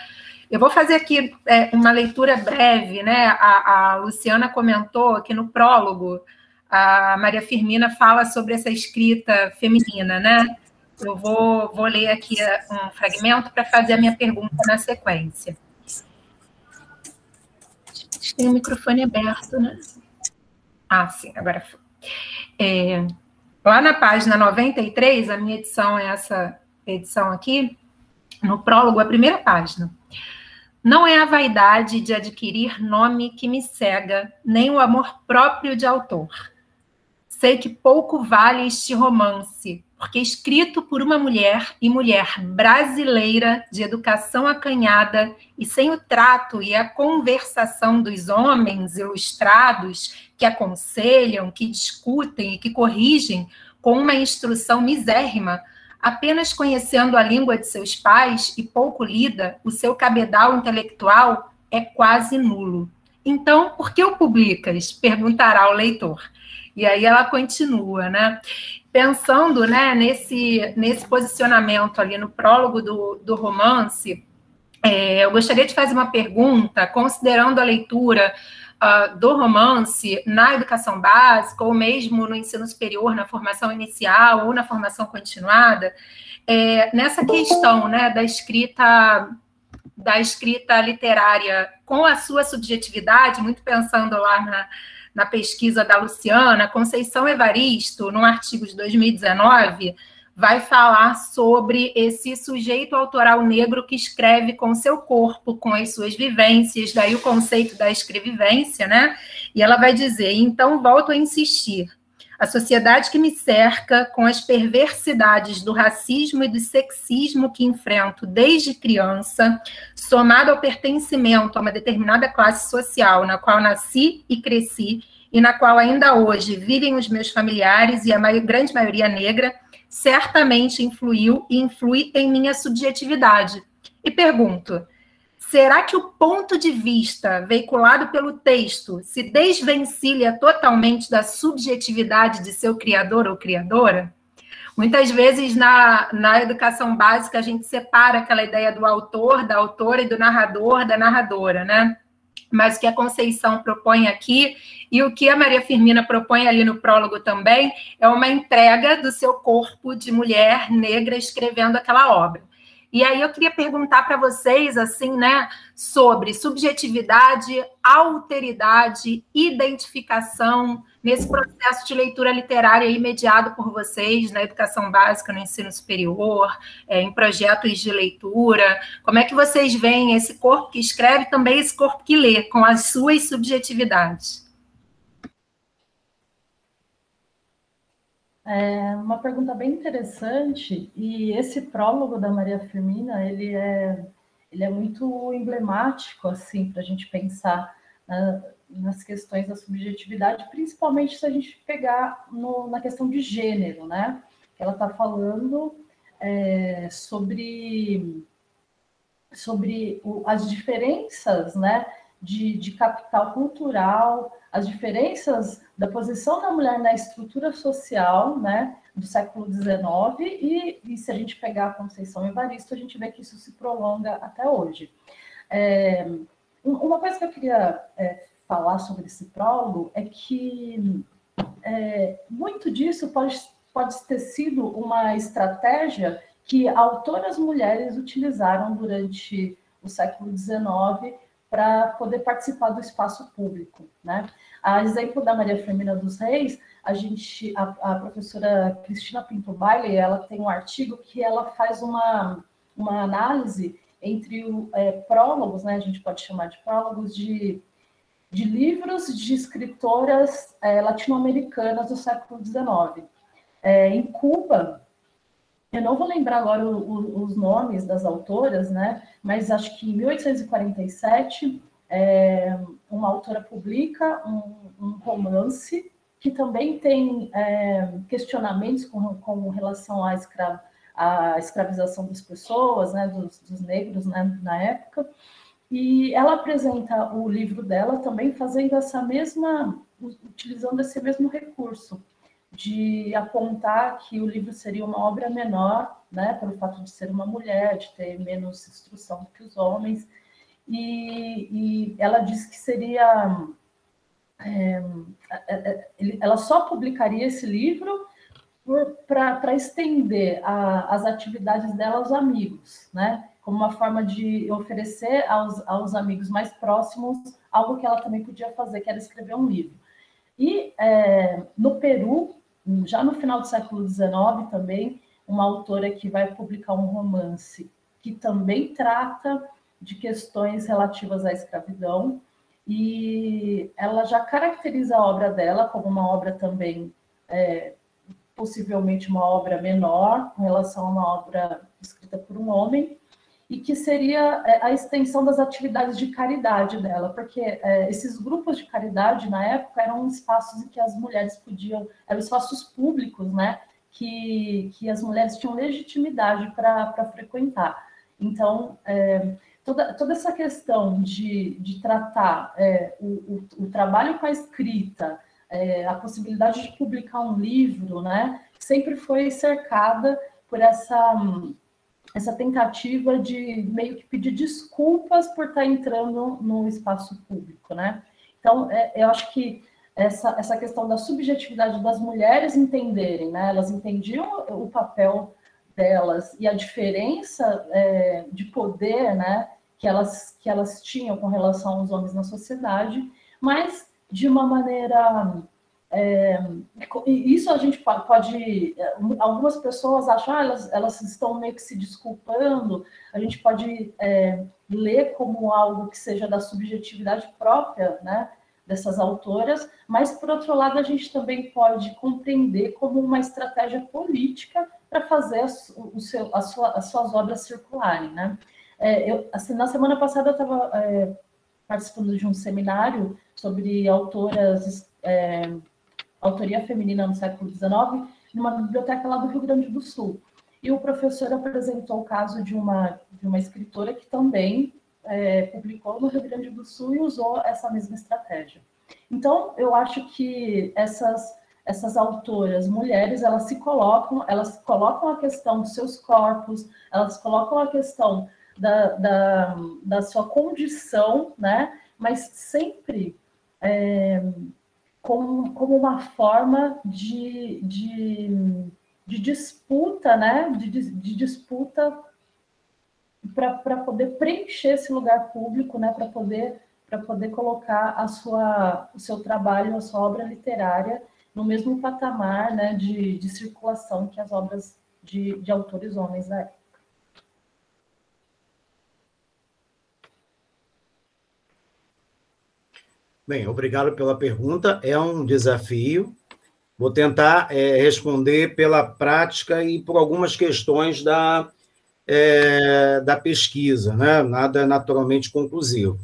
eu vou fazer aqui é, uma leitura breve, né? A, a, Luciana comentou que no prólogo a Maria Firmina fala sobre essa escrita feminina, né? Eu vou, vou ler aqui um fragmento para fazer a minha pergunta na sequência. Tem o microfone aberto, né? Ah, sim, agora foi. É, lá na página 93, a minha edição é essa edição aqui, no prólogo, a primeira página. Não é a vaidade de adquirir nome que me cega, nem o amor próprio de autor. Sei que pouco vale este romance, porque escrito por uma mulher e mulher brasileira de educação acanhada e sem o trato e a conversação dos homens ilustrados que aconselham, que discutem e que corrigem com uma instrução misérrima, apenas conhecendo a língua de seus pais e pouco lida, o seu cabedal intelectual é quase nulo. Então, por que o publicas? Perguntará o leitor. E aí ela continua, né? Pensando né, nesse, nesse posicionamento ali no prólogo do, do romance, é, eu gostaria de fazer uma pergunta, considerando a leitura uh, do romance na educação básica, ou mesmo no ensino superior, na formação inicial ou na formação continuada, é, nessa questão né, da escrita da escrita literária com a sua subjetividade, muito pensando lá na, na pesquisa da Luciana, Conceição Evaristo, num artigo de 2019, vai falar sobre esse sujeito autoral negro que escreve com seu corpo, com as suas vivências, daí o conceito da escrevivência, né? E ela vai dizer: então volto a insistir. A sociedade que me cerca, com as perversidades do racismo e do sexismo que enfrento desde criança, somado ao pertencimento a uma determinada classe social na qual nasci e cresci, e na qual ainda hoje vivem os meus familiares e a maior, grande maioria negra, certamente influiu e influi em minha subjetividade. E pergunto: será que o ponto de vista veiculado pelo texto se desvencilha totalmente da subjetividade de seu criador ou criadora? Muitas vezes na, na educação básica a gente separa aquela ideia do autor, da autora e do narrador, da narradora, né? Mas o que a Conceição propõe aqui e o que a Maria Firmina propõe ali no prólogo também é uma entrega do seu corpo de mulher negra escrevendo aquela obra. E aí eu queria perguntar para vocês, assim, né, sobre subjetividade, alteridade, identificação nesse processo de leitura literária imediado por vocês na educação básica, no ensino superior, é, em projetos de leitura. Como é que vocês veem esse corpo que escreve também esse corpo que lê, com as suas subjetividades? É uma pergunta bem interessante e esse prólogo da Maria Firmina ele é ele é muito emblemático assim para a gente pensar uh, nas questões da subjetividade, principalmente se a gente pegar no, na questão de gênero, né? Ela está falando é, sobre sobre o, as diferenças, né? De, de capital cultural, as diferenças da posição da mulher na estrutura social, né, do século XIX, e, e se a gente pegar a Conceição Evaristo, a gente vê que isso se prolonga até hoje. É, uma coisa que eu queria é, falar sobre esse prólogo é que é, muito disso pode, pode ter sido uma estratégia que autoras mulheres utilizaram durante o século XIX para poder participar do espaço público, né? A exemplo da Maria Firmina dos Reis, a gente, a, a professora Cristina Pinto Baile, ela tem um artigo que ela faz uma, uma análise entre o, é, prólogos, né? A gente pode chamar de prólogos de, de livros de escritoras é, latino-americanas do século XIX. É, em Cuba, eu não vou lembrar agora o, o, os nomes das autoras, né? Mas acho que em 1847 é, uma autora publica um, um, romance que também tem é, questionamentos com, com relação à, escra, à escravização das pessoas, né, dos, dos negros né, na época. E ela apresenta o livro dela também fazendo essa mesma, utilizando esse mesmo recurso de apontar que o livro seria uma obra menor, né, pelo fato de ser uma mulher, de ter menos instrução do que os homens, e, e ela diz que seria. É, é, é ela só publicaria esse livro para estender a, as atividades dela aos amigos, né? Como uma forma de oferecer aos, aos amigos mais próximos algo que ela também podia fazer, que era escrever um livro. E é, no Peru, já no final do século XIX também, uma autora que vai publicar um romance que também trata de questões relativas à escravidão, e ela já caracteriza a obra dela como uma obra também, é, possivelmente uma obra menor, com relação a uma obra escrita por um homem, e que seria é, a extensão das atividades de caridade dela, porque é, esses grupos de caridade na época eram espaços em que as mulheres podiam, eram espaços públicos, né, que, que as mulheres tinham legitimidade para frequentar. Então, é, toda, toda essa questão de, de tratar é, o, o, o, trabalho com a escrita, é, a possibilidade de publicar um livro, né, sempre foi cercada por essa essa tentativa de meio que pedir desculpas por estar entrando no espaço público, né? Então, é, eu acho que essa, essa questão da subjetividade das mulheres entenderem, né? Elas entendiam o papel delas e a diferença é, de poder, né? Que elas, que elas tinham com relação aos homens na sociedade, mas de uma maneira é, isso a gente pode, algumas pessoas acham, ah, elas, elas estão meio que se desculpando, a gente pode é, ler como algo que seja da subjetividade própria, né, dessas autoras, mas por outro lado a gente também pode compreender como uma estratégia política para fazer o seu, as suas obras circularem, né. É, eu, assim, na semana passada eu estava é, participando de um seminário sobre autoras é, autoria feminina no século XIX, numa biblioteca lá do Rio Grande do Sul. E o professor apresentou o caso de uma, de uma escritora que também é, publicou no Rio Grande do Sul e usou essa mesma estratégia. Então, eu acho que essas, essas autoras mulheres, elas se colocam, elas colocam a questão dos seus corpos, elas colocam a questão da, da, da sua condição, né? Mas sempre é, como, como uma forma de, de, de disputa, né? De, de disputa para poder preencher esse lugar público, né? Para poder para poder colocar a sua, o seu trabalho, a sua obra literária no mesmo patamar né, de, de circulação que as obras de, de autores homens da época. Bem, obrigado pela pergunta. É um desafio. Vou tentar é, responder pela prática e por algumas questões da, é, da pesquisa, né? nada naturalmente conclusivo.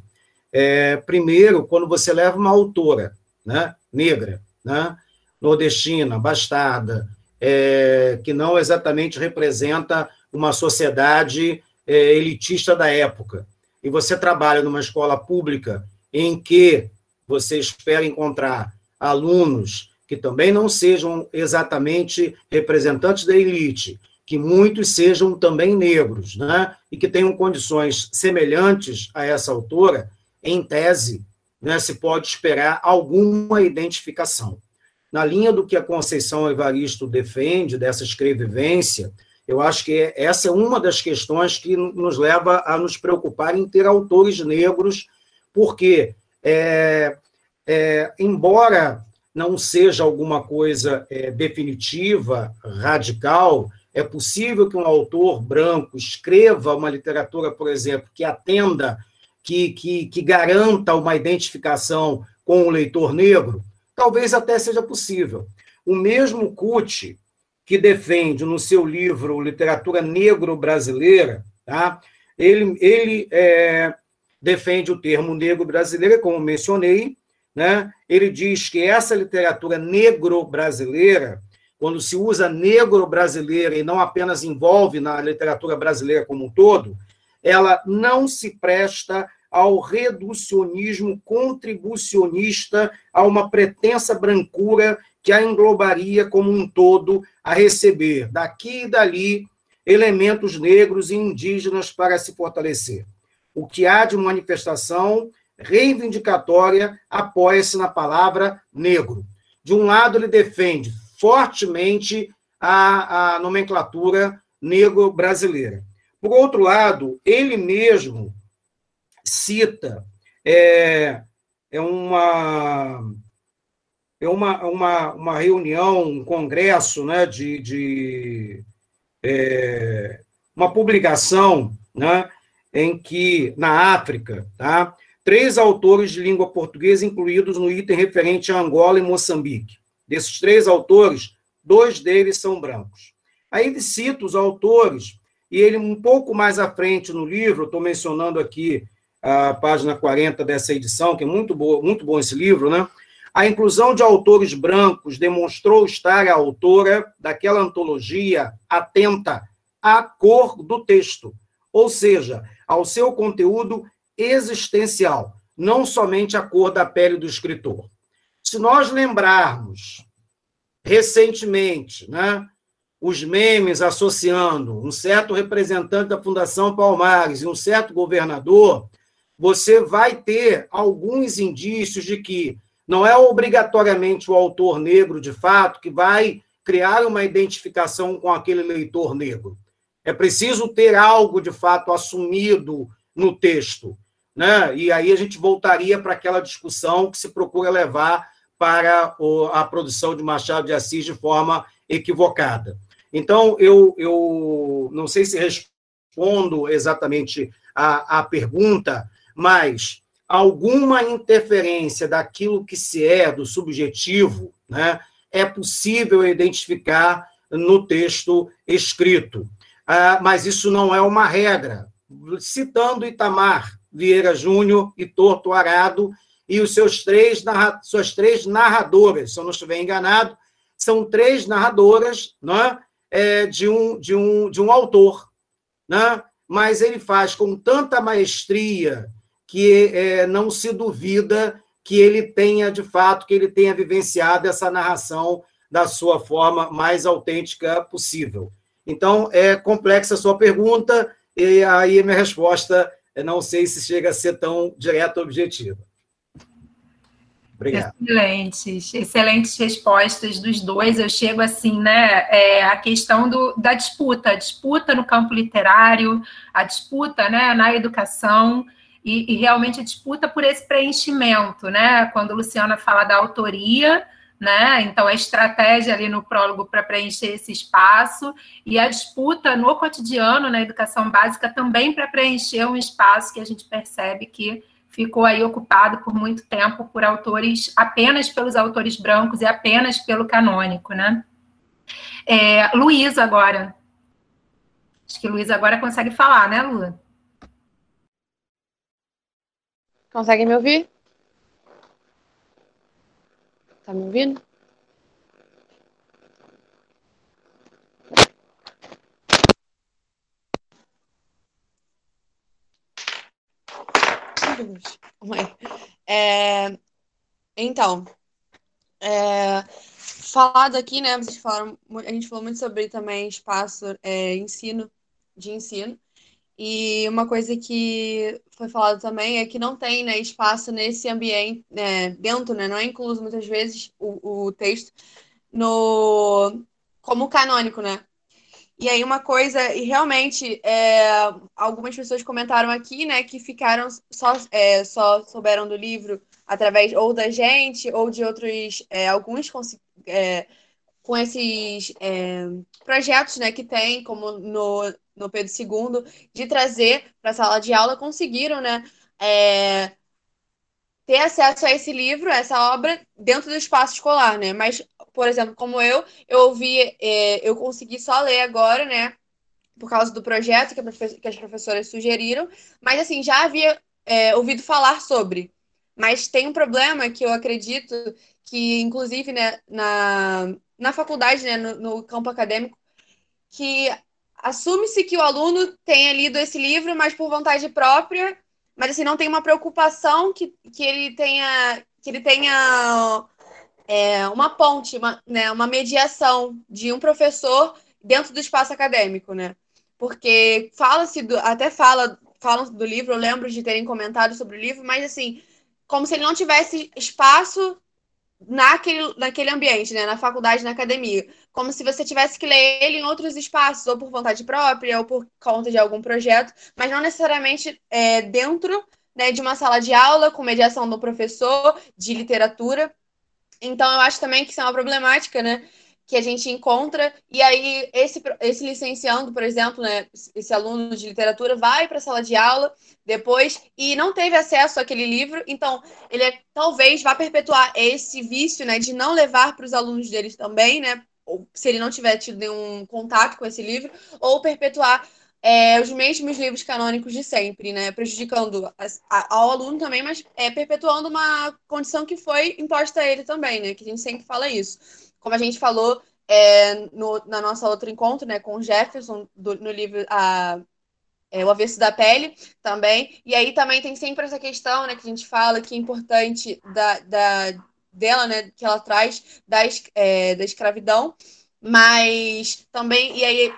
É, primeiro, quando você leva uma autora né? negra, né? nordestina, bastarda, é, que não exatamente representa uma sociedade é, elitista da época, e você trabalha numa escola pública em que você espera encontrar alunos que também não sejam exatamente representantes da elite, que muitos sejam também negros, né? e que tenham condições semelhantes a essa autora, em tese, né, se pode esperar alguma identificação. Na linha do que a Conceição Evaristo defende, dessa escrevivência, eu acho que essa é uma das questões que nos leva a nos preocupar em ter autores negros, porque é, é, embora não seja alguma coisa é, definitiva, radical, é possível que um autor branco escreva uma literatura, por exemplo, que atenda, que, que, que garanta uma identificação com o leitor negro? Talvez até seja possível. O mesmo Cut, que defende no seu livro Literatura Negro-Brasileira, tá? ele, ele é, defende o termo negro brasileiro, como mencionei, né? ele diz que essa literatura negro-brasileira, quando se usa negro-brasileira e não apenas envolve na literatura brasileira como um todo, ela não se presta ao reducionismo contribucionista, a uma pretensa brancura que a englobaria como um todo a receber daqui e dali elementos negros e indígenas para se fortalecer. O que há de manifestação reivindicatória apoia-se na palavra negro. De um lado, ele defende fortemente a, a nomenclatura negro brasileira. Por outro lado, ele mesmo cita é, é uma é uma, uma, uma reunião, um congresso né, de, de é, uma publicação né, em que, na África, tá, três autores de língua portuguesa incluídos no item referente a Angola e Moçambique. Desses três autores, dois deles são brancos. Aí ele cita os autores, e ele, um pouco mais à frente no livro, estou mencionando aqui a página 40 dessa edição, que é muito, boa, muito bom esse livro, né? A inclusão de autores brancos demonstrou estar a autora daquela antologia atenta à cor do texto, ou seja, ao seu conteúdo existencial, não somente a cor da pele do escritor. Se nós lembrarmos recentemente, né, os memes associando um certo representante da Fundação Palmares e um certo governador, você vai ter alguns indícios de que não é obrigatoriamente o autor negro, de fato, que vai criar uma identificação com aquele leitor negro. É preciso ter algo, de fato, assumido no texto. Né? E aí a gente voltaria para aquela discussão que se procura levar para a produção de Machado de Assis de forma equivocada. Então, eu, eu não sei se respondo exatamente a, a pergunta, mas alguma interferência daquilo que se é, do subjetivo, né, é possível identificar no texto escrito. Ah, mas isso não é uma regra. Citando Itamar Vieira Júnior e Torto Arado e os seus três suas três narradoras, se eu não estiver enganado, são três narradoras né, é, de, um, de, um, de um autor, né, mas ele faz com tanta maestria que é, não se duvida que ele tenha, de fato, que ele tenha vivenciado essa narração da sua forma mais autêntica possível. Então, é complexa a sua pergunta, e aí minha resposta, não sei se chega a ser tão direta ou objetiva. Obrigado. Excelentes, excelentes respostas dos dois. Eu chego assim, né? É, a questão do, da disputa, a disputa no campo literário, a disputa né, na educação e, e, realmente a disputa por esse preenchimento, né? Quando a Luciana fala da autoria, né? Então a estratégia ali no prólogo para preencher esse espaço e a disputa no cotidiano, na educação básica, também para preencher um espaço que a gente percebe que ficou aí ocupado por muito tempo por autores, apenas pelos autores brancos e apenas pelo canônico, né? É, Luiz agora. Acho que Luiz agora consegue falar, né, Lu? Conseguem me ouvir? Tá me ouvindo? É, então, é, falado aqui, né? Vocês falaram, a gente falou muito sobre também espaço, é, ensino, de ensino. E uma coisa que foi falado também é que não tem né, espaço nesse ambiente, né, dentro, né, não é incluso muitas vezes o, o texto no como canônico, né? E aí uma coisa, e realmente é, algumas pessoas comentaram aqui, né, que ficaram só, é, só souberam do livro através ou da gente ou de outros, é, alguns é, com esses é, projetos, né, que tem, como no no Pedro II, de trazer para a sala de aula, conseguiram, né? É, ter acesso a esse livro, a essa obra, dentro do espaço escolar, né? Mas, por exemplo, como eu, eu ouvi, é, eu consegui só ler agora, né? Por causa do projeto que, que as professoras sugeriram, mas assim, já havia é, ouvido falar sobre. Mas tem um problema que eu acredito que, inclusive, né, na, na faculdade, né, no, no campo acadêmico, que assume-se que o aluno tenha lido esse livro, mas por vontade própria, mas assim, não tem uma preocupação que, que ele tenha que ele tenha é, uma ponte, uma, né, uma mediação de um professor dentro do espaço acadêmico, né? Porque fala-se, até fala, falam do livro, eu lembro de terem comentado sobre o livro, mas assim, como se ele não tivesse espaço naquele, naquele ambiente, né? Na faculdade, na academia. Como se você tivesse que ler ele em outros espaços, ou por vontade própria, ou por conta de algum projeto, mas não necessariamente é, dentro né, de uma sala de aula, com mediação do professor de literatura. Então, eu acho também que isso é uma problemática, né? Que a gente encontra, e aí esse, esse licenciando, por exemplo, né, esse aluno de literatura vai para a sala de aula depois e não teve acesso àquele livro, então ele é, talvez vá perpetuar esse vício né, de não levar para os alunos deles também, né, ou, se ele não tiver tido nenhum contato com esse livro, ou perpetuar é, os mesmos livros canônicos de sempre, né? Prejudicando a, ao aluno também, mas é, perpetuando uma condição que foi imposta a ele também, né? Que a gente sempre fala isso como a gente falou é, no, na nossa outro encontro, né, com o Jefferson, do, no livro a, é, O Avesso da Pele, também. E aí também tem sempre essa questão, né, que a gente fala que é importante da, da, dela, né, que ela traz da, é, da escravidão, mas também, e aí,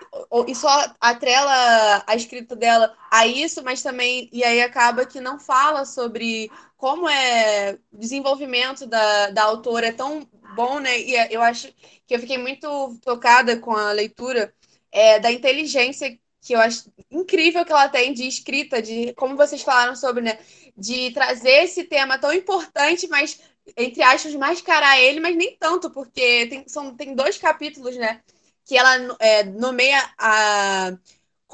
e só atrela a escrita dela a isso, mas também, e aí acaba que não fala sobre como é desenvolvimento da, da autora é tão bom, né? E é, eu acho que eu fiquei muito tocada com a leitura é, da inteligência que eu acho incrível que ela tem de escrita, de como vocês falaram sobre, né? De trazer esse tema tão importante, mas entre aspas, mascarar ele, mas nem tanto, porque tem, são, tem dois capítulos, né? Que ela é, nomeia a,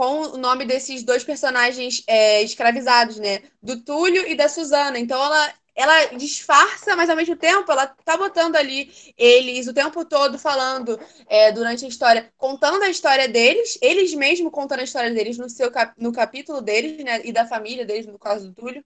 com o nome desses dois personagens é, escravizados, né? Do Túlio e da Suzana. Então ela ela disfarça, mas ao mesmo tempo ela tá botando ali eles o tempo todo falando é, durante a história, contando a história deles, eles mesmo contando a história deles no seu cap no capítulo deles, né, e da família deles, no caso do Túlio,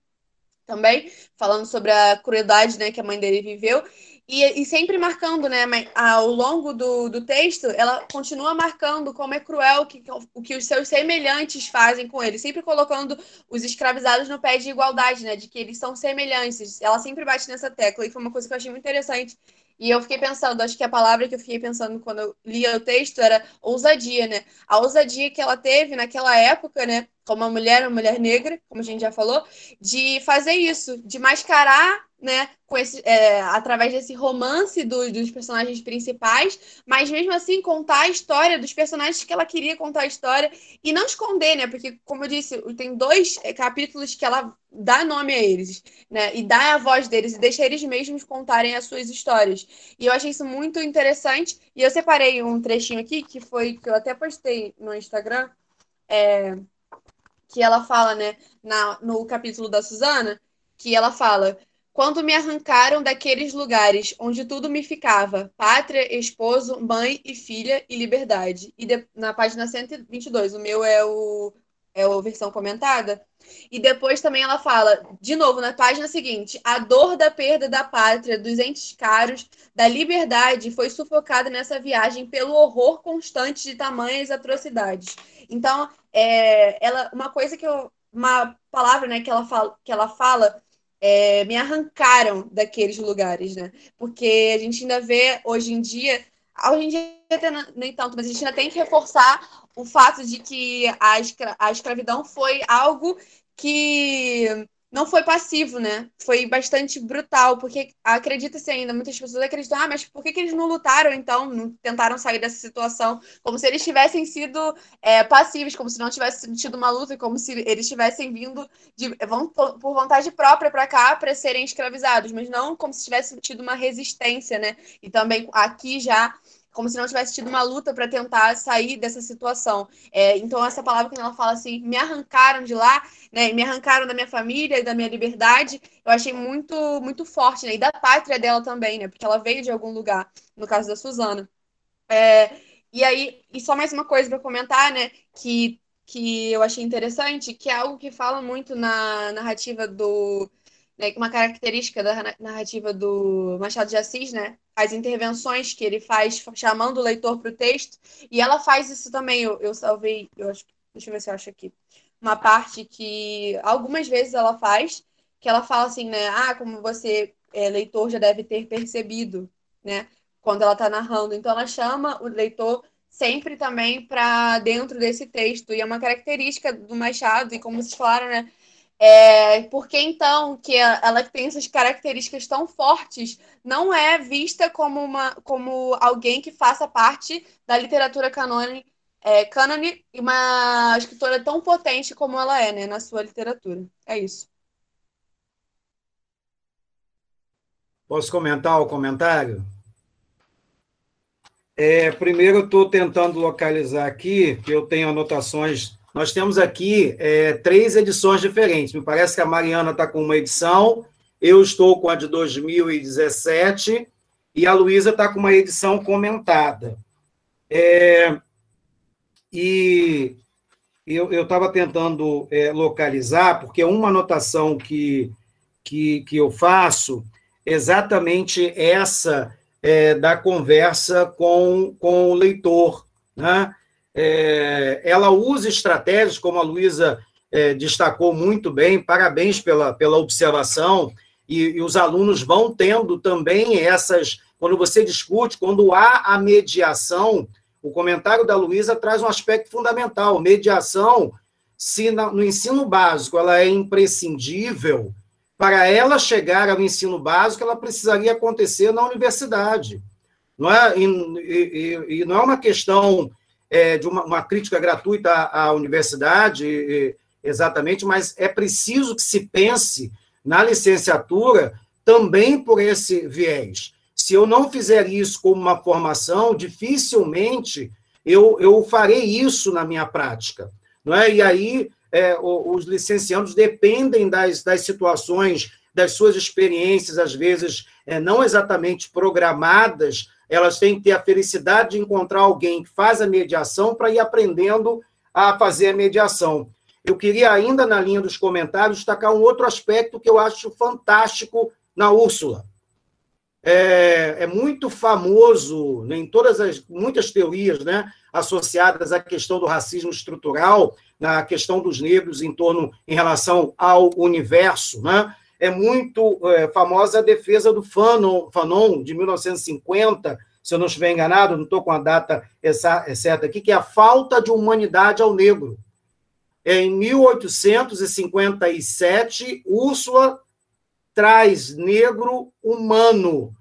também, falando sobre a crueldade, né, que a mãe dele viveu. E, e, sempre marcando, né, ao longo do, do texto, ela continua marcando como é cruel que, o que os seus semelhantes fazem com ele, sempre colocando os escravizados no pé de igualdade, né, de que eles são semelhantes. Ela sempre bate nessa tecla, e foi uma coisa que eu achei muito interessante. E eu fiquei pensando, acho que a palavra que eu fiquei pensando quando eu lia o texto era ousadia, né? A ousadia que ela teve naquela época, né? Como uma mulher, uma mulher negra, como a gente já falou, de fazer isso, de mascarar né, com esse, é, através desse romance do, dos personagens principais, mas mesmo assim contar a história dos personagens que ela queria contar a história e não esconder, né? Porque, como eu disse, tem dois é, capítulos que ela dá nome a eles, né? E dá a voz deles e deixa eles mesmos contarem as suas histórias. E eu achei isso muito interessante. E eu separei um trechinho aqui que foi que eu até postei no Instagram, é, que ela fala, né, na, no capítulo da Suzana, que ela fala quando me arrancaram daqueles lugares onde tudo me ficava, pátria, esposo, mãe e filha e liberdade. E de, na página 122, o meu é o é a versão comentada. E depois também ela fala, de novo, na página seguinte, a dor da perda da pátria, dos entes caros, da liberdade foi sufocada nessa viagem pelo horror constante de tamanhas atrocidades. Então, é, ela, uma coisa que eu, uma palavra, né, que ela fala, que ela fala é, me arrancaram daqueles lugares, né? Porque a gente ainda vê hoje em dia, hoje em dia nem tanto, mas a gente ainda tem que reforçar o fato de que a, escra a escravidão foi algo que não foi passivo, né? Foi bastante brutal, porque acredita-se ainda, muitas pessoas acreditam, ah, mas por que, que eles não lutaram, então, não tentaram sair dessa situação? Como se eles tivessem sido é, passivos, como se não tivesse tido uma luta, como se eles tivessem vindo de, por vontade própria para cá para serem escravizados, mas não como se tivesse tido uma resistência, né? E também aqui já como se não tivesse tido uma luta para tentar sair dessa situação. É, então, essa palavra, quando ela fala assim, me arrancaram de lá, né, me arrancaram da minha família e da minha liberdade, eu achei muito, muito forte, né, e da pátria dela também, né, porque ela veio de algum lugar, no caso da Suzana. É, e aí, e só mais uma coisa para comentar, né, que, que eu achei interessante, que é algo que fala muito na narrativa do né, uma característica da narrativa do Machado de Assis, né, as intervenções que ele faz chamando o leitor para o texto, e ela faz isso também. Eu, eu salvei, eu acho, deixa eu ver se eu acho aqui, uma parte que algumas vezes ela faz, que ela fala assim, né, ah, como você, é, leitor, já deve ter percebido, né, quando ela está narrando. Então ela chama o leitor sempre também para dentro desse texto, e é uma característica do Machado, e como vocês falaram, né, é, porque então que ela tem essas características tão fortes não é vista como, uma, como alguém que faça parte da literatura canônica, é, e uma escritora tão potente como ela é né, na sua literatura. É isso. Posso comentar o comentário? É, primeiro, estou tentando localizar aqui, que eu tenho anotações nós temos aqui é, três edições diferentes. Me parece que a Mariana está com uma edição, eu estou com a de 2017 e a Luísa está com uma edição comentada. É, e eu estava tentando é, localizar, porque uma anotação que, que, que eu faço exatamente essa é, da conversa com, com o leitor, né? É, ela usa estratégias, como a Luísa é, destacou muito bem, parabéns pela, pela observação, e, e, os alunos vão tendo também essas. Quando você discute, quando há a mediação, o comentário da Luísa traz um aspecto fundamental. Mediação, se no ensino básico ela é imprescindível, para ela chegar ao ensino básico, ela precisaria acontecer na universidade. Não é, e, e, e não é uma questão é, de uma, uma, crítica gratuita à, à universidade, exatamente, mas é preciso que se pense na licenciatura também por esse viés. Se eu não fizer isso como uma formação, dificilmente eu, eu farei isso na minha prática. Não é? E aí é, os licenciados dependem das, das situações, das suas experiências, às vezes é, não exatamente programadas elas têm que ter a felicidade de encontrar alguém que faz a mediação para ir aprendendo a fazer a mediação. Eu queria ainda, na linha dos comentários, destacar um outro aspecto que eu acho fantástico na Úrsula. É, é muito famoso né, em todas as muitas teorias né, associadas à questão do racismo estrutural, na questão dos negros em torno em relação ao universo, né? É muito é, famosa a defesa do Fanon, Fanon, de 1950, se eu não estiver enganado, não estou com a data certa aqui, que é a falta de humanidade ao negro. Em 1857, Úrsula traz negro humano.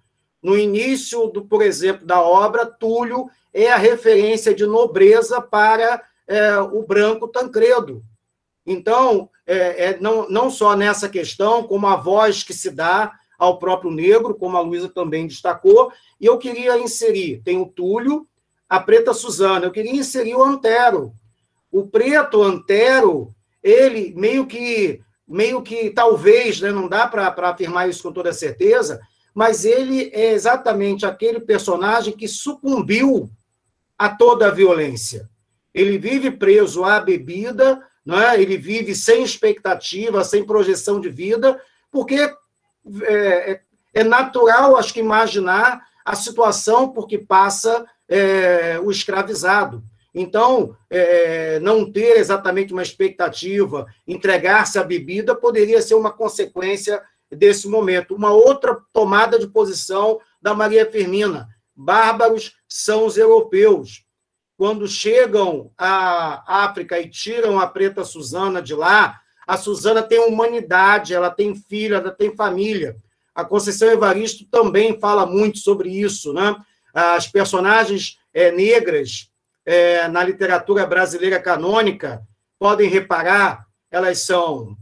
No início, do, por exemplo, da obra, Túlio é a referência de nobreza para é, o branco Tancredo. Então, é, é, não, não só nessa questão, como a voz que se dá ao próprio negro, como a Luísa também destacou, e eu queria inserir, tem o Túlio, a Preta Suzana, eu queria inserir o Antero. O Preto Antero, ele meio que, meio que talvez, né, não dá para afirmar isso com toda certeza, mas ele é exatamente aquele personagem que sucumbiu a toda a violência. Ele vive preso à bebida, é? ele vive sem expectativa, sem projeção de vida, porque é, é, é natural, acho que, imaginar a situação por que passa é, o escravizado. Então, é, não ter exatamente uma expectativa, entregar-se à bebida, poderia ser uma consequência desse momento. Uma outra tomada de posição da Maria Firmina: bárbaros são os europeus quando chegam à África e tiram a preta Susana de lá, a Susana tem humanidade, ela tem filho, ela tem família. A Conceição Evaristo também fala muito sobre isso, né? As personagens é, negras é, na literatura brasileira canônica podem reparar, elas são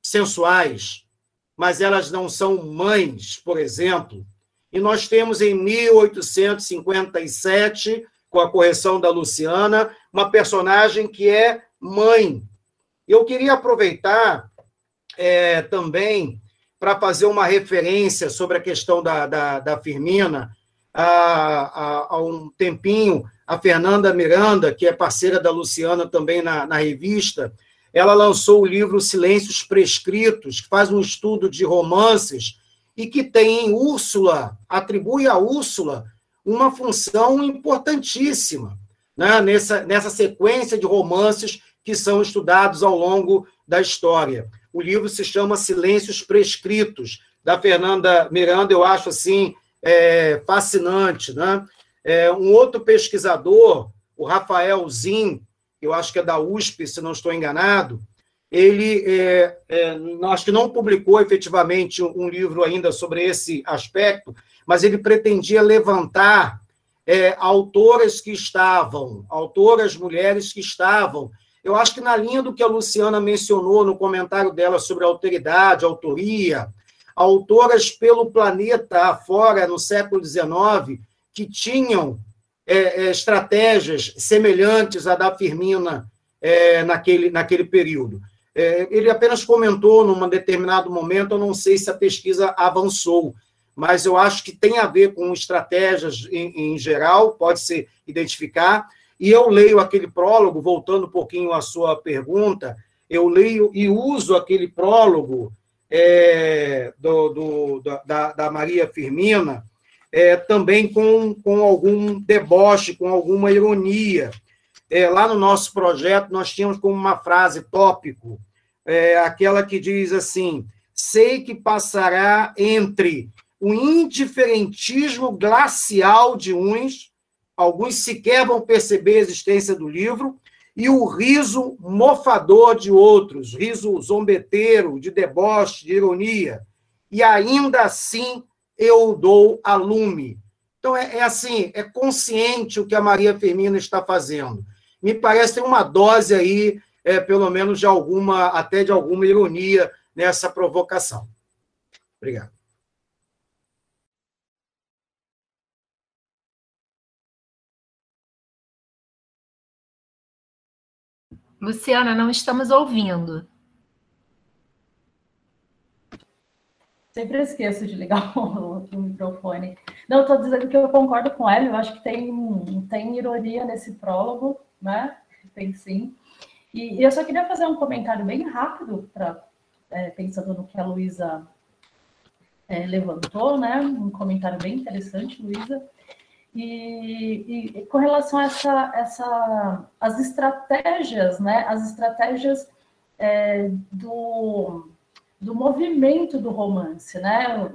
sensuais, mas elas não são mães, por exemplo. e nós temos em 1857, com a correção da Luciana, uma personagem que é mãe. Eu queria aproveitar é, também para fazer uma referência sobre a questão da, da, da Firmina. Há, um tempinho, a Fernanda Miranda, que é parceira da Luciana também na, na revista, ela lançou o livro Silêncios Prescritos, que faz um estudo de romances e que tem em Úrsula, atribui a Úrsula uma função importantíssima né, nessa, nessa sequência de romances que são estudados ao longo da história. O livro se chama Silêncios Prescritos, da Fernanda Miranda, eu acho assim é, fascinante. Né? É, um outro pesquisador, o Rafael Zin, eu acho que é da USP, se não estou enganado, ele é, é, acho que não publicou efetivamente um livro ainda sobre esse aspecto, mas ele pretendia levantar é, autoras que estavam, autoras mulheres que estavam eu acho que na linha do que a Luciana mencionou no comentário dela sobre alteridade, autoria, autoras pelo planeta afora no século XIX que tinham é, é, estratégias semelhantes à da Firmina é, naquele, naquele período. É, ele apenas comentou num determinado momento, eu não sei se a pesquisa avançou, mas eu acho que tem a ver com estratégias em, em geral, pode se identificar, e eu leio aquele prólogo, voltando um pouquinho à sua pergunta, eu leio e uso aquele prólogo é, do, do, da, da, Maria Firmina é, também com, com algum deboche, com alguma ironia. É, lá no nosso projeto, nós tínhamos como uma frase tópico, é, aquela que diz assim: sei que passará entre o indiferentismo glacial de uns alguns sequer vão perceber a existência do livro, e o riso mofador de outros, riso zombeteiro, de deboche, de ironia. E ainda assim eu dou a lume. Então, é, é assim, é consciente o que a Maria Firmina está fazendo. Me parece ter uma dose aí, é, pelo menos de alguma, até de alguma ironia nessa provocação. Obrigado. Luciana, não estamos ouvindo. Sempre esqueço de ligar o, [laughs] o microfone. Não, estou dizendo que eu concordo com ela, eu acho que tem, tem ironia nesse prólogo, né? Tem sim. E, e eu só queria fazer um comentário bem rápido, pra, é, pensando no que a Luísa é, levantou, né? Um comentário bem interessante, Luísa. E, e, com relação a essa, essa, as estratégias, né, as estratégias é, do, do movimento do romance, né,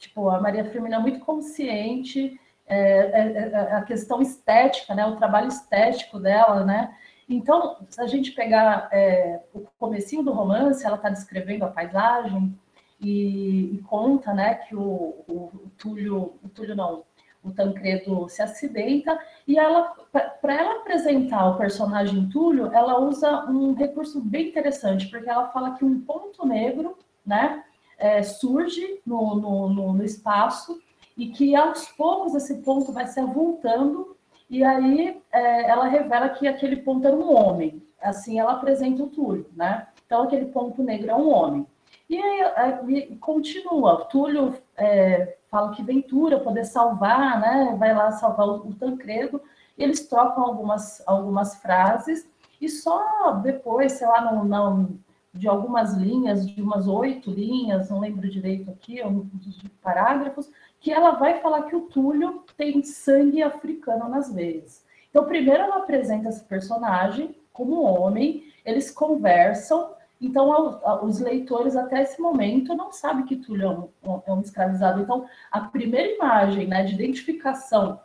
tipo, a Maria Firmina é muito consciente, é, é, é, a questão estética, né, o trabalho estético dela, né, então, se a gente pegar é, o comecinho do romance, ela está descrevendo a paisagem e, e, conta, né, que o, o, o Túlio, o Túlio não, o Tancredo se acidenta e ela, para ela apresentar o personagem Túlio, ela usa um recurso bem interessante, porque ela fala que um ponto negro, né, é, surge no, no, no, no espaço e que aos poucos esse ponto vai se avultando e aí é, ela revela que aquele ponto era um homem. Assim ela apresenta o Túlio, né? Então aquele ponto negro é um homem. E aí, aí continua. Túlio é, fala que Ventura poder salvar, né? Vai lá salvar o, o Tancredo. Eles trocam algumas, algumas frases e só depois, sei lá, não, não, de algumas linhas, de umas oito linhas, não lembro direito aqui, de parágrafos, que ela vai falar que o Túlio tem sangue africano nas veias. Então, primeiro ela apresenta esse personagem como homem, eles conversam, então, os leitores, até esse momento, não sabem que Túlio é um, é um escravizado. Então, a primeira imagem né, de identificação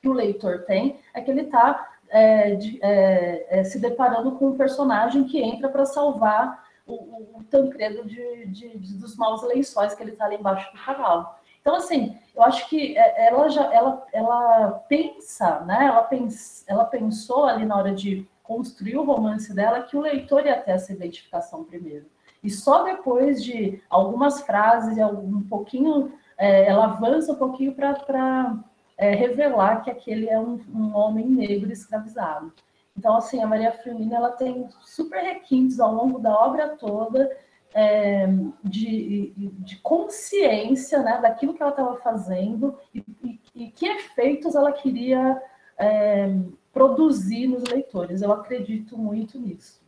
que o leitor tem é que ele está é, é, é, se deparando com um personagem que entra para salvar o, o Tancredo de, de, de, dos maus lençóis que ele está ali embaixo do cavalo. Então, assim, eu acho que é, ela já ela, ela pensa, né? Ela, pens, ela pensou ali na hora de construir o romance dela que o leitor ia ter essa identificação primeiro. E só depois de algumas frases, um pouquinho é, ela avança um pouquinho para é, revelar que aquele é um, um, homem negro escravizado. Então, assim, a Maria Firmina ela tem super requintes ao longo da obra toda é, de, de, consciência né, daquilo que ela estava fazendo e, e, e, que efeitos ela queria é, produzir nos leitores. Eu acredito muito nisso.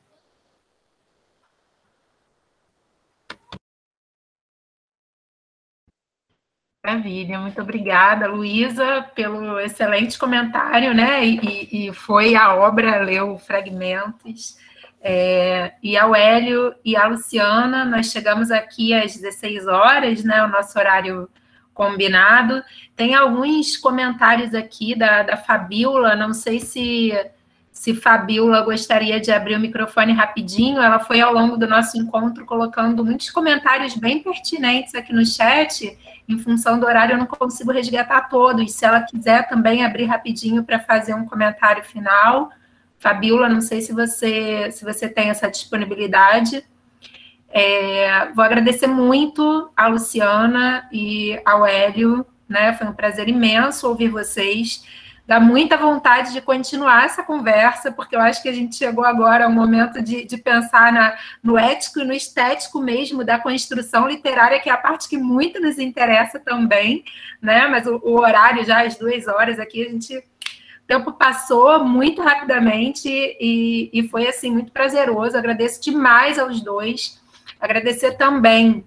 Maravilha, muito obrigada, Luísa, pelo excelente comentário, né? E, e, foi a obra, leu fragmentos. É, e ao Hélio e a Luciana, nós chegamos aqui às 16 horas, né? O nosso horário combinado. Tem alguns comentários aqui da, da Fabiola, não sei se se Fabiola gostaria de abrir o microfone rapidinho, ela foi ao longo do nosso encontro colocando muitos comentários bem pertinentes aqui no chat. Em função do horário, eu não consigo resgatar todos. Se ela quiser também abrir rapidinho para fazer um comentário final. Fabiola, não sei se você, se você tem essa disponibilidade. É, vou agradecer muito a Luciana e ao Hélio, né? Foi um prazer imenso ouvir vocês dá muita vontade de continuar essa conversa, porque eu acho que a gente chegou agora ao momento de, de pensar na, no ético e no estético mesmo da construção literária, que é a parte que muito nos interessa também, né? Mas o, o horário já às duas horas aqui, a gente. O tempo passou muito rapidamente e, e foi assim muito prazeroso. Agradeço demais aos dois. Agradecer também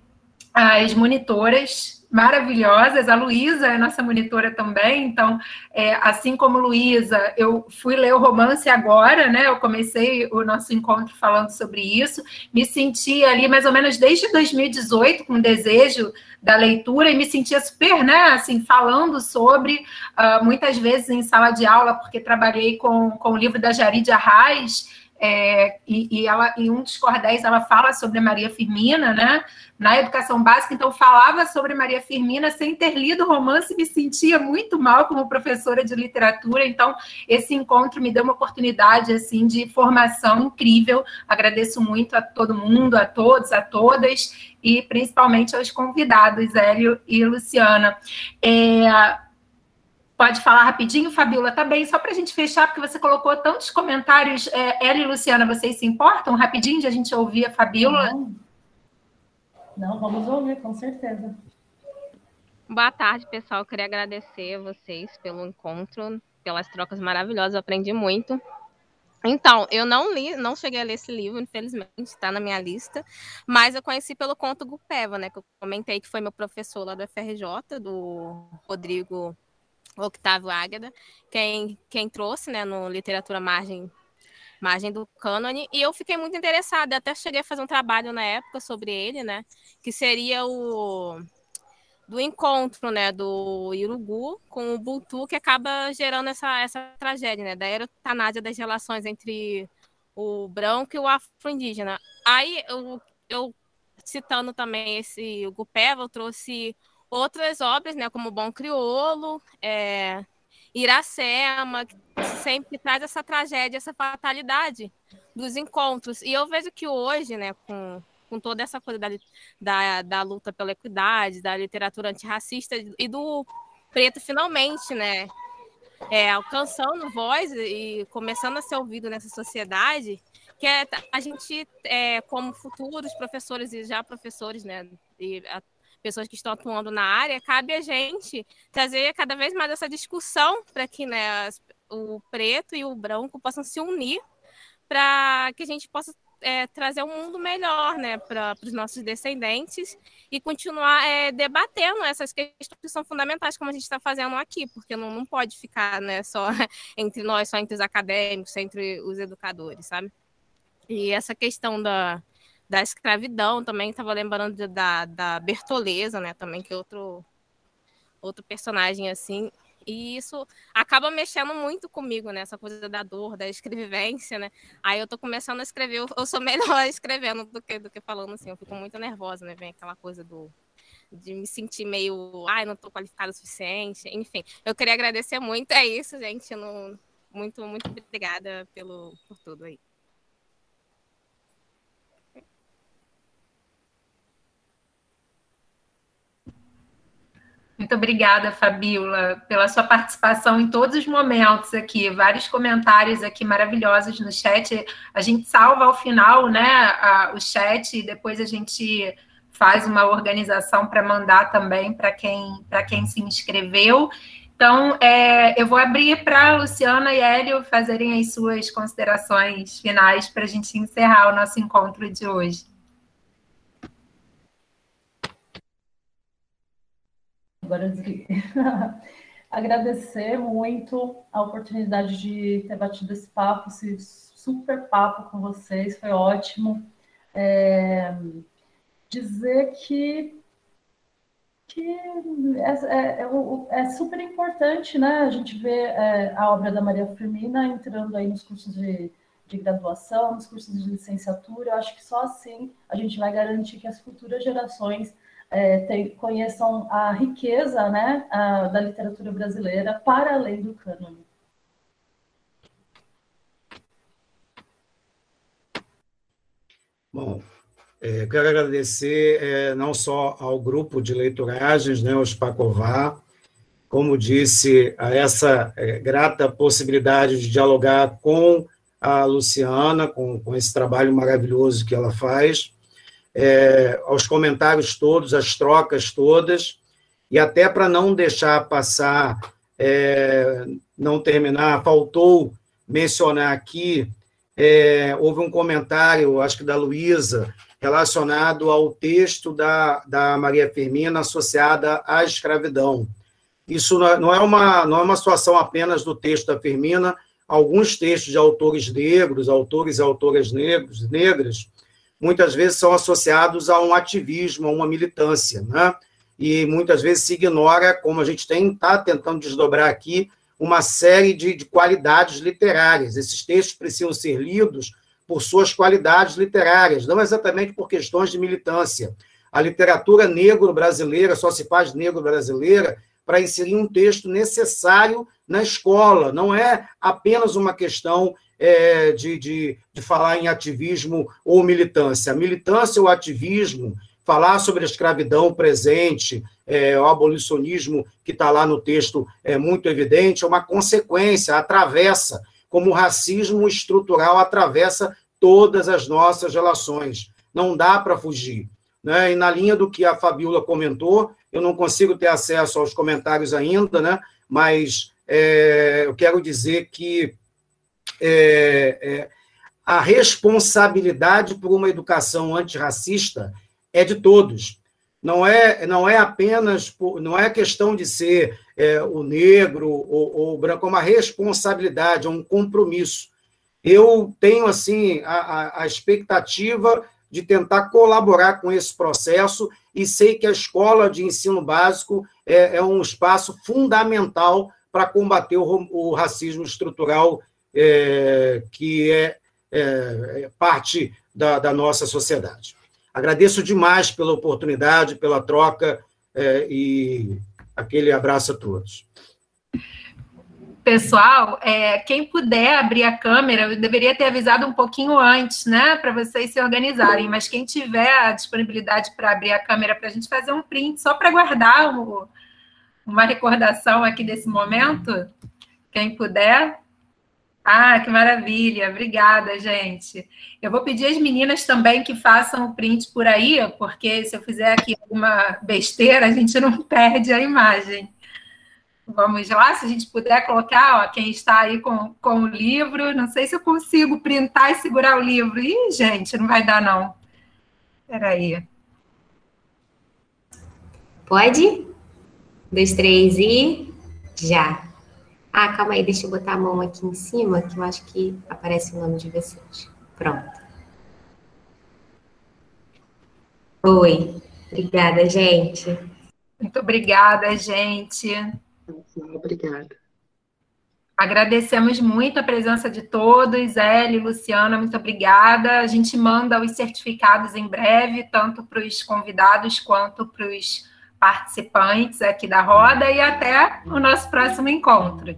às monitoras maravilhosas. A Luísa é nossa monitora também, então, é, assim como Luísa, eu fui ler o romance agora, né? Eu comecei o nosso encontro falando sobre isso, me senti ali mais ou menos desde 2018 com desejo da leitura e me sentia super, né, assim, falando sobre, uh, muitas vezes em sala de aula, porque trabalhei com, com o livro da Jarid Arraes, é, e, e, ela, em um dos cordéis ela fala sobre Maria Firmina, né? Na educação básica, então falava sobre Maria Firmina sem ter lido o romance, me sentia muito mal como professora de literatura. Então, esse encontro me deu uma oportunidade assim de formação incrível. Agradeço muito a todo mundo, a todos, a todas, e principalmente aos convidados, Hélio e Luciana. É, Pode falar rapidinho, Fabiola, tá bem, só para a gente fechar, porque você colocou tantos comentários. É, Ela e Luciana, vocês se importam rapidinho de a gente ouvir a Fabiola? Não, Não vamos ouvir, com certeza. Boa tarde, pessoal. Eu queria agradecer a vocês pelo encontro, pelas trocas maravilhosas, eu aprendi muito. Então, eu não li, não cheguei a ler esse livro, infelizmente, está na minha lista, mas eu conheci pelo conto Gupeva, né, que eu comentei que foi meu professor lá do FRJ, do Rodrigo Octávio Águeda, quem, quem trouxe né, no Literatura Margem, Margem do Cânone, e eu fiquei muito interessada, até cheguei a fazer um trabalho na época sobre ele, né, que seria o do encontro, né, do Irugu com o Bultu, que acaba gerando essa, essa tragédia, né, da eutanásia das relações entre o branco e o afro-indígena. Aí, eu, eu citando também esse Gupeva, eu trouxe outras obras, né, como Bom Criolo, é, Iracema, que sempre traz essa tragédia, essa fatalidade dos encontros. E eu vejo que hoje, né, com, com toda essa coisa da, da, da luta pela equidade, da literatura antirracista e do preto finalmente, né, é, alcançando voz e começando a ser ouvido nessa sociedade, que é a gente, é, como futuros professores e já professores, né, e a, pessoas que estão atuando na área, cabe a gente trazer cada vez mais essa discussão para que né, o preto e o branco possam se unir para que a gente possa é, trazer um mundo melhor né, para os nossos descendentes e continuar é, debatendo essas questões que são fundamentais, como a gente está fazendo aqui, porque não, não pode ficar né, só [laughs] entre nós, só entre os acadêmicos, entre os educadores, sabe? E essa questão da, da escravidão também, estava lembrando da, da Bertoleza, né, também, que é outro, outro personagem assim. E isso acaba mexendo muito comigo, né? Essa coisa da dor, da escrevivência, né? Aí eu tô começando a escrever, eu sou [laughs] melhor escrevendo do que, do que falando assim. Eu fico muito nervosa, né? Vem aquela coisa do de me sentir meio, ai, não tô qualificada o suficiente. Enfim, eu queria agradecer muito. É isso, gente. Não... Muito, muito obrigada pelo, por tudo aí. Muito obrigada, Fabiola, pela sua participação em todos os momentos aqui. Vários comentários aqui maravilhosos no chat. A gente salva ao final, né, a, o chat e depois a gente faz uma organização para mandar também para quem para quem se inscreveu. Então, é, eu vou abrir para Luciana e Hélio fazerem as suas considerações finais para a gente encerrar o nosso encontro de hoje. Agora eu desliguei. [laughs] Agradecer muito a oportunidade de ter batido esse papo, esse super papo com vocês, foi ótimo. É, dizer que que é, é, é, é, super importante, né? A gente vê é, a obra da Maria Firmina entrando aí nos cursos de, de graduação, nos cursos de licenciatura. Eu acho que só assim a gente vai garantir que as futuras gerações é, conheçam a riqueza né, a, da literatura brasileira para além do cânone. Bom, é, quero agradecer é, não só ao grupo de leituragens, né, os Pacová, como disse, a essa é, grata possibilidade de dialogar com a Luciana, com, com esse trabalho maravilhoso que ela faz, é, aos comentários todos, as trocas todas, e até para não deixar passar, é, não terminar, faltou mencionar aqui, é, houve um comentário, acho que da Luísa, relacionado ao texto da, da Maria Firmina associada à escravidão. Isso é, não é, uma, não é uma situação apenas do texto da Firmina, alguns textos de autores negros, autores e autoras negros, negras, muitas vezes são associados a um ativismo, a uma militância, né? E muitas vezes se ignora, como a gente tem está tentando desdobrar aqui, uma série de, de qualidades literárias. Esses textos precisam ser lidos por suas qualidades literárias, não exatamente por questões de militância. A literatura negro-brasileira só se faz negro-brasileira para inserir um texto necessário na escola, não é apenas uma questão é, de, de, de falar em ativismo ou militância. Militância ou ativismo, falar sobre a escravidão presente, é, o abolicionismo que está lá no texto é muito evidente, é uma consequência, atravessa como o racismo estrutural atravessa todas as nossas relações. Não dá para fugir. Né? E na linha do que a Fabiola comentou, eu não consigo ter acesso aos comentários ainda, né? mas é, eu quero dizer que é, é, a responsabilidade por uma educação antirracista é de todos não é, não é apenas, não é questão de ser é, o negro ou, ou, o branco, é uma responsabilidade, é um compromisso. Eu tenho, assim, a, a expectativa de tentar colaborar com esse processo e sei que a escola de ensino básico é, é um espaço fundamental para combater o, o, racismo estrutural é, que é, é, é parte da, da nossa sociedade. Agradeço demais pela oportunidade, pela troca é, e aquele abraço a todos. Pessoal, é, quem puder abrir a câmera, eu deveria ter avisado um pouquinho antes, né, para vocês se organizarem, mas quem tiver a disponibilidade para abrir a câmera para a gente fazer um print, só para guardar o, uma recordação aqui desse momento, quem puder. Ah, que maravilha! Obrigada, gente. Eu vou pedir às meninas também que façam o print por aí, porque se eu fizer aqui alguma besteira, a gente não perde a imagem. Vamos lá, se a gente puder colocar, ó, quem está aí com, com o livro. Não sei se eu consigo printar e segurar o livro. Ih, gente, não vai dar, não. Espera aí. Pode? Um, dois, três e já. Ah, calma aí, deixa eu botar a mão aqui em cima, que eu acho que aparece o nome de vocês. Pronto. Oi. Obrigada, gente. Muito obrigada, gente. Obrigada. Agradecemos muito a presença de todos, Hélio, Luciana, muito obrigada. A gente manda os certificados em breve, tanto para os convidados quanto para os participantes aqui da roda, e até o nosso próximo encontro.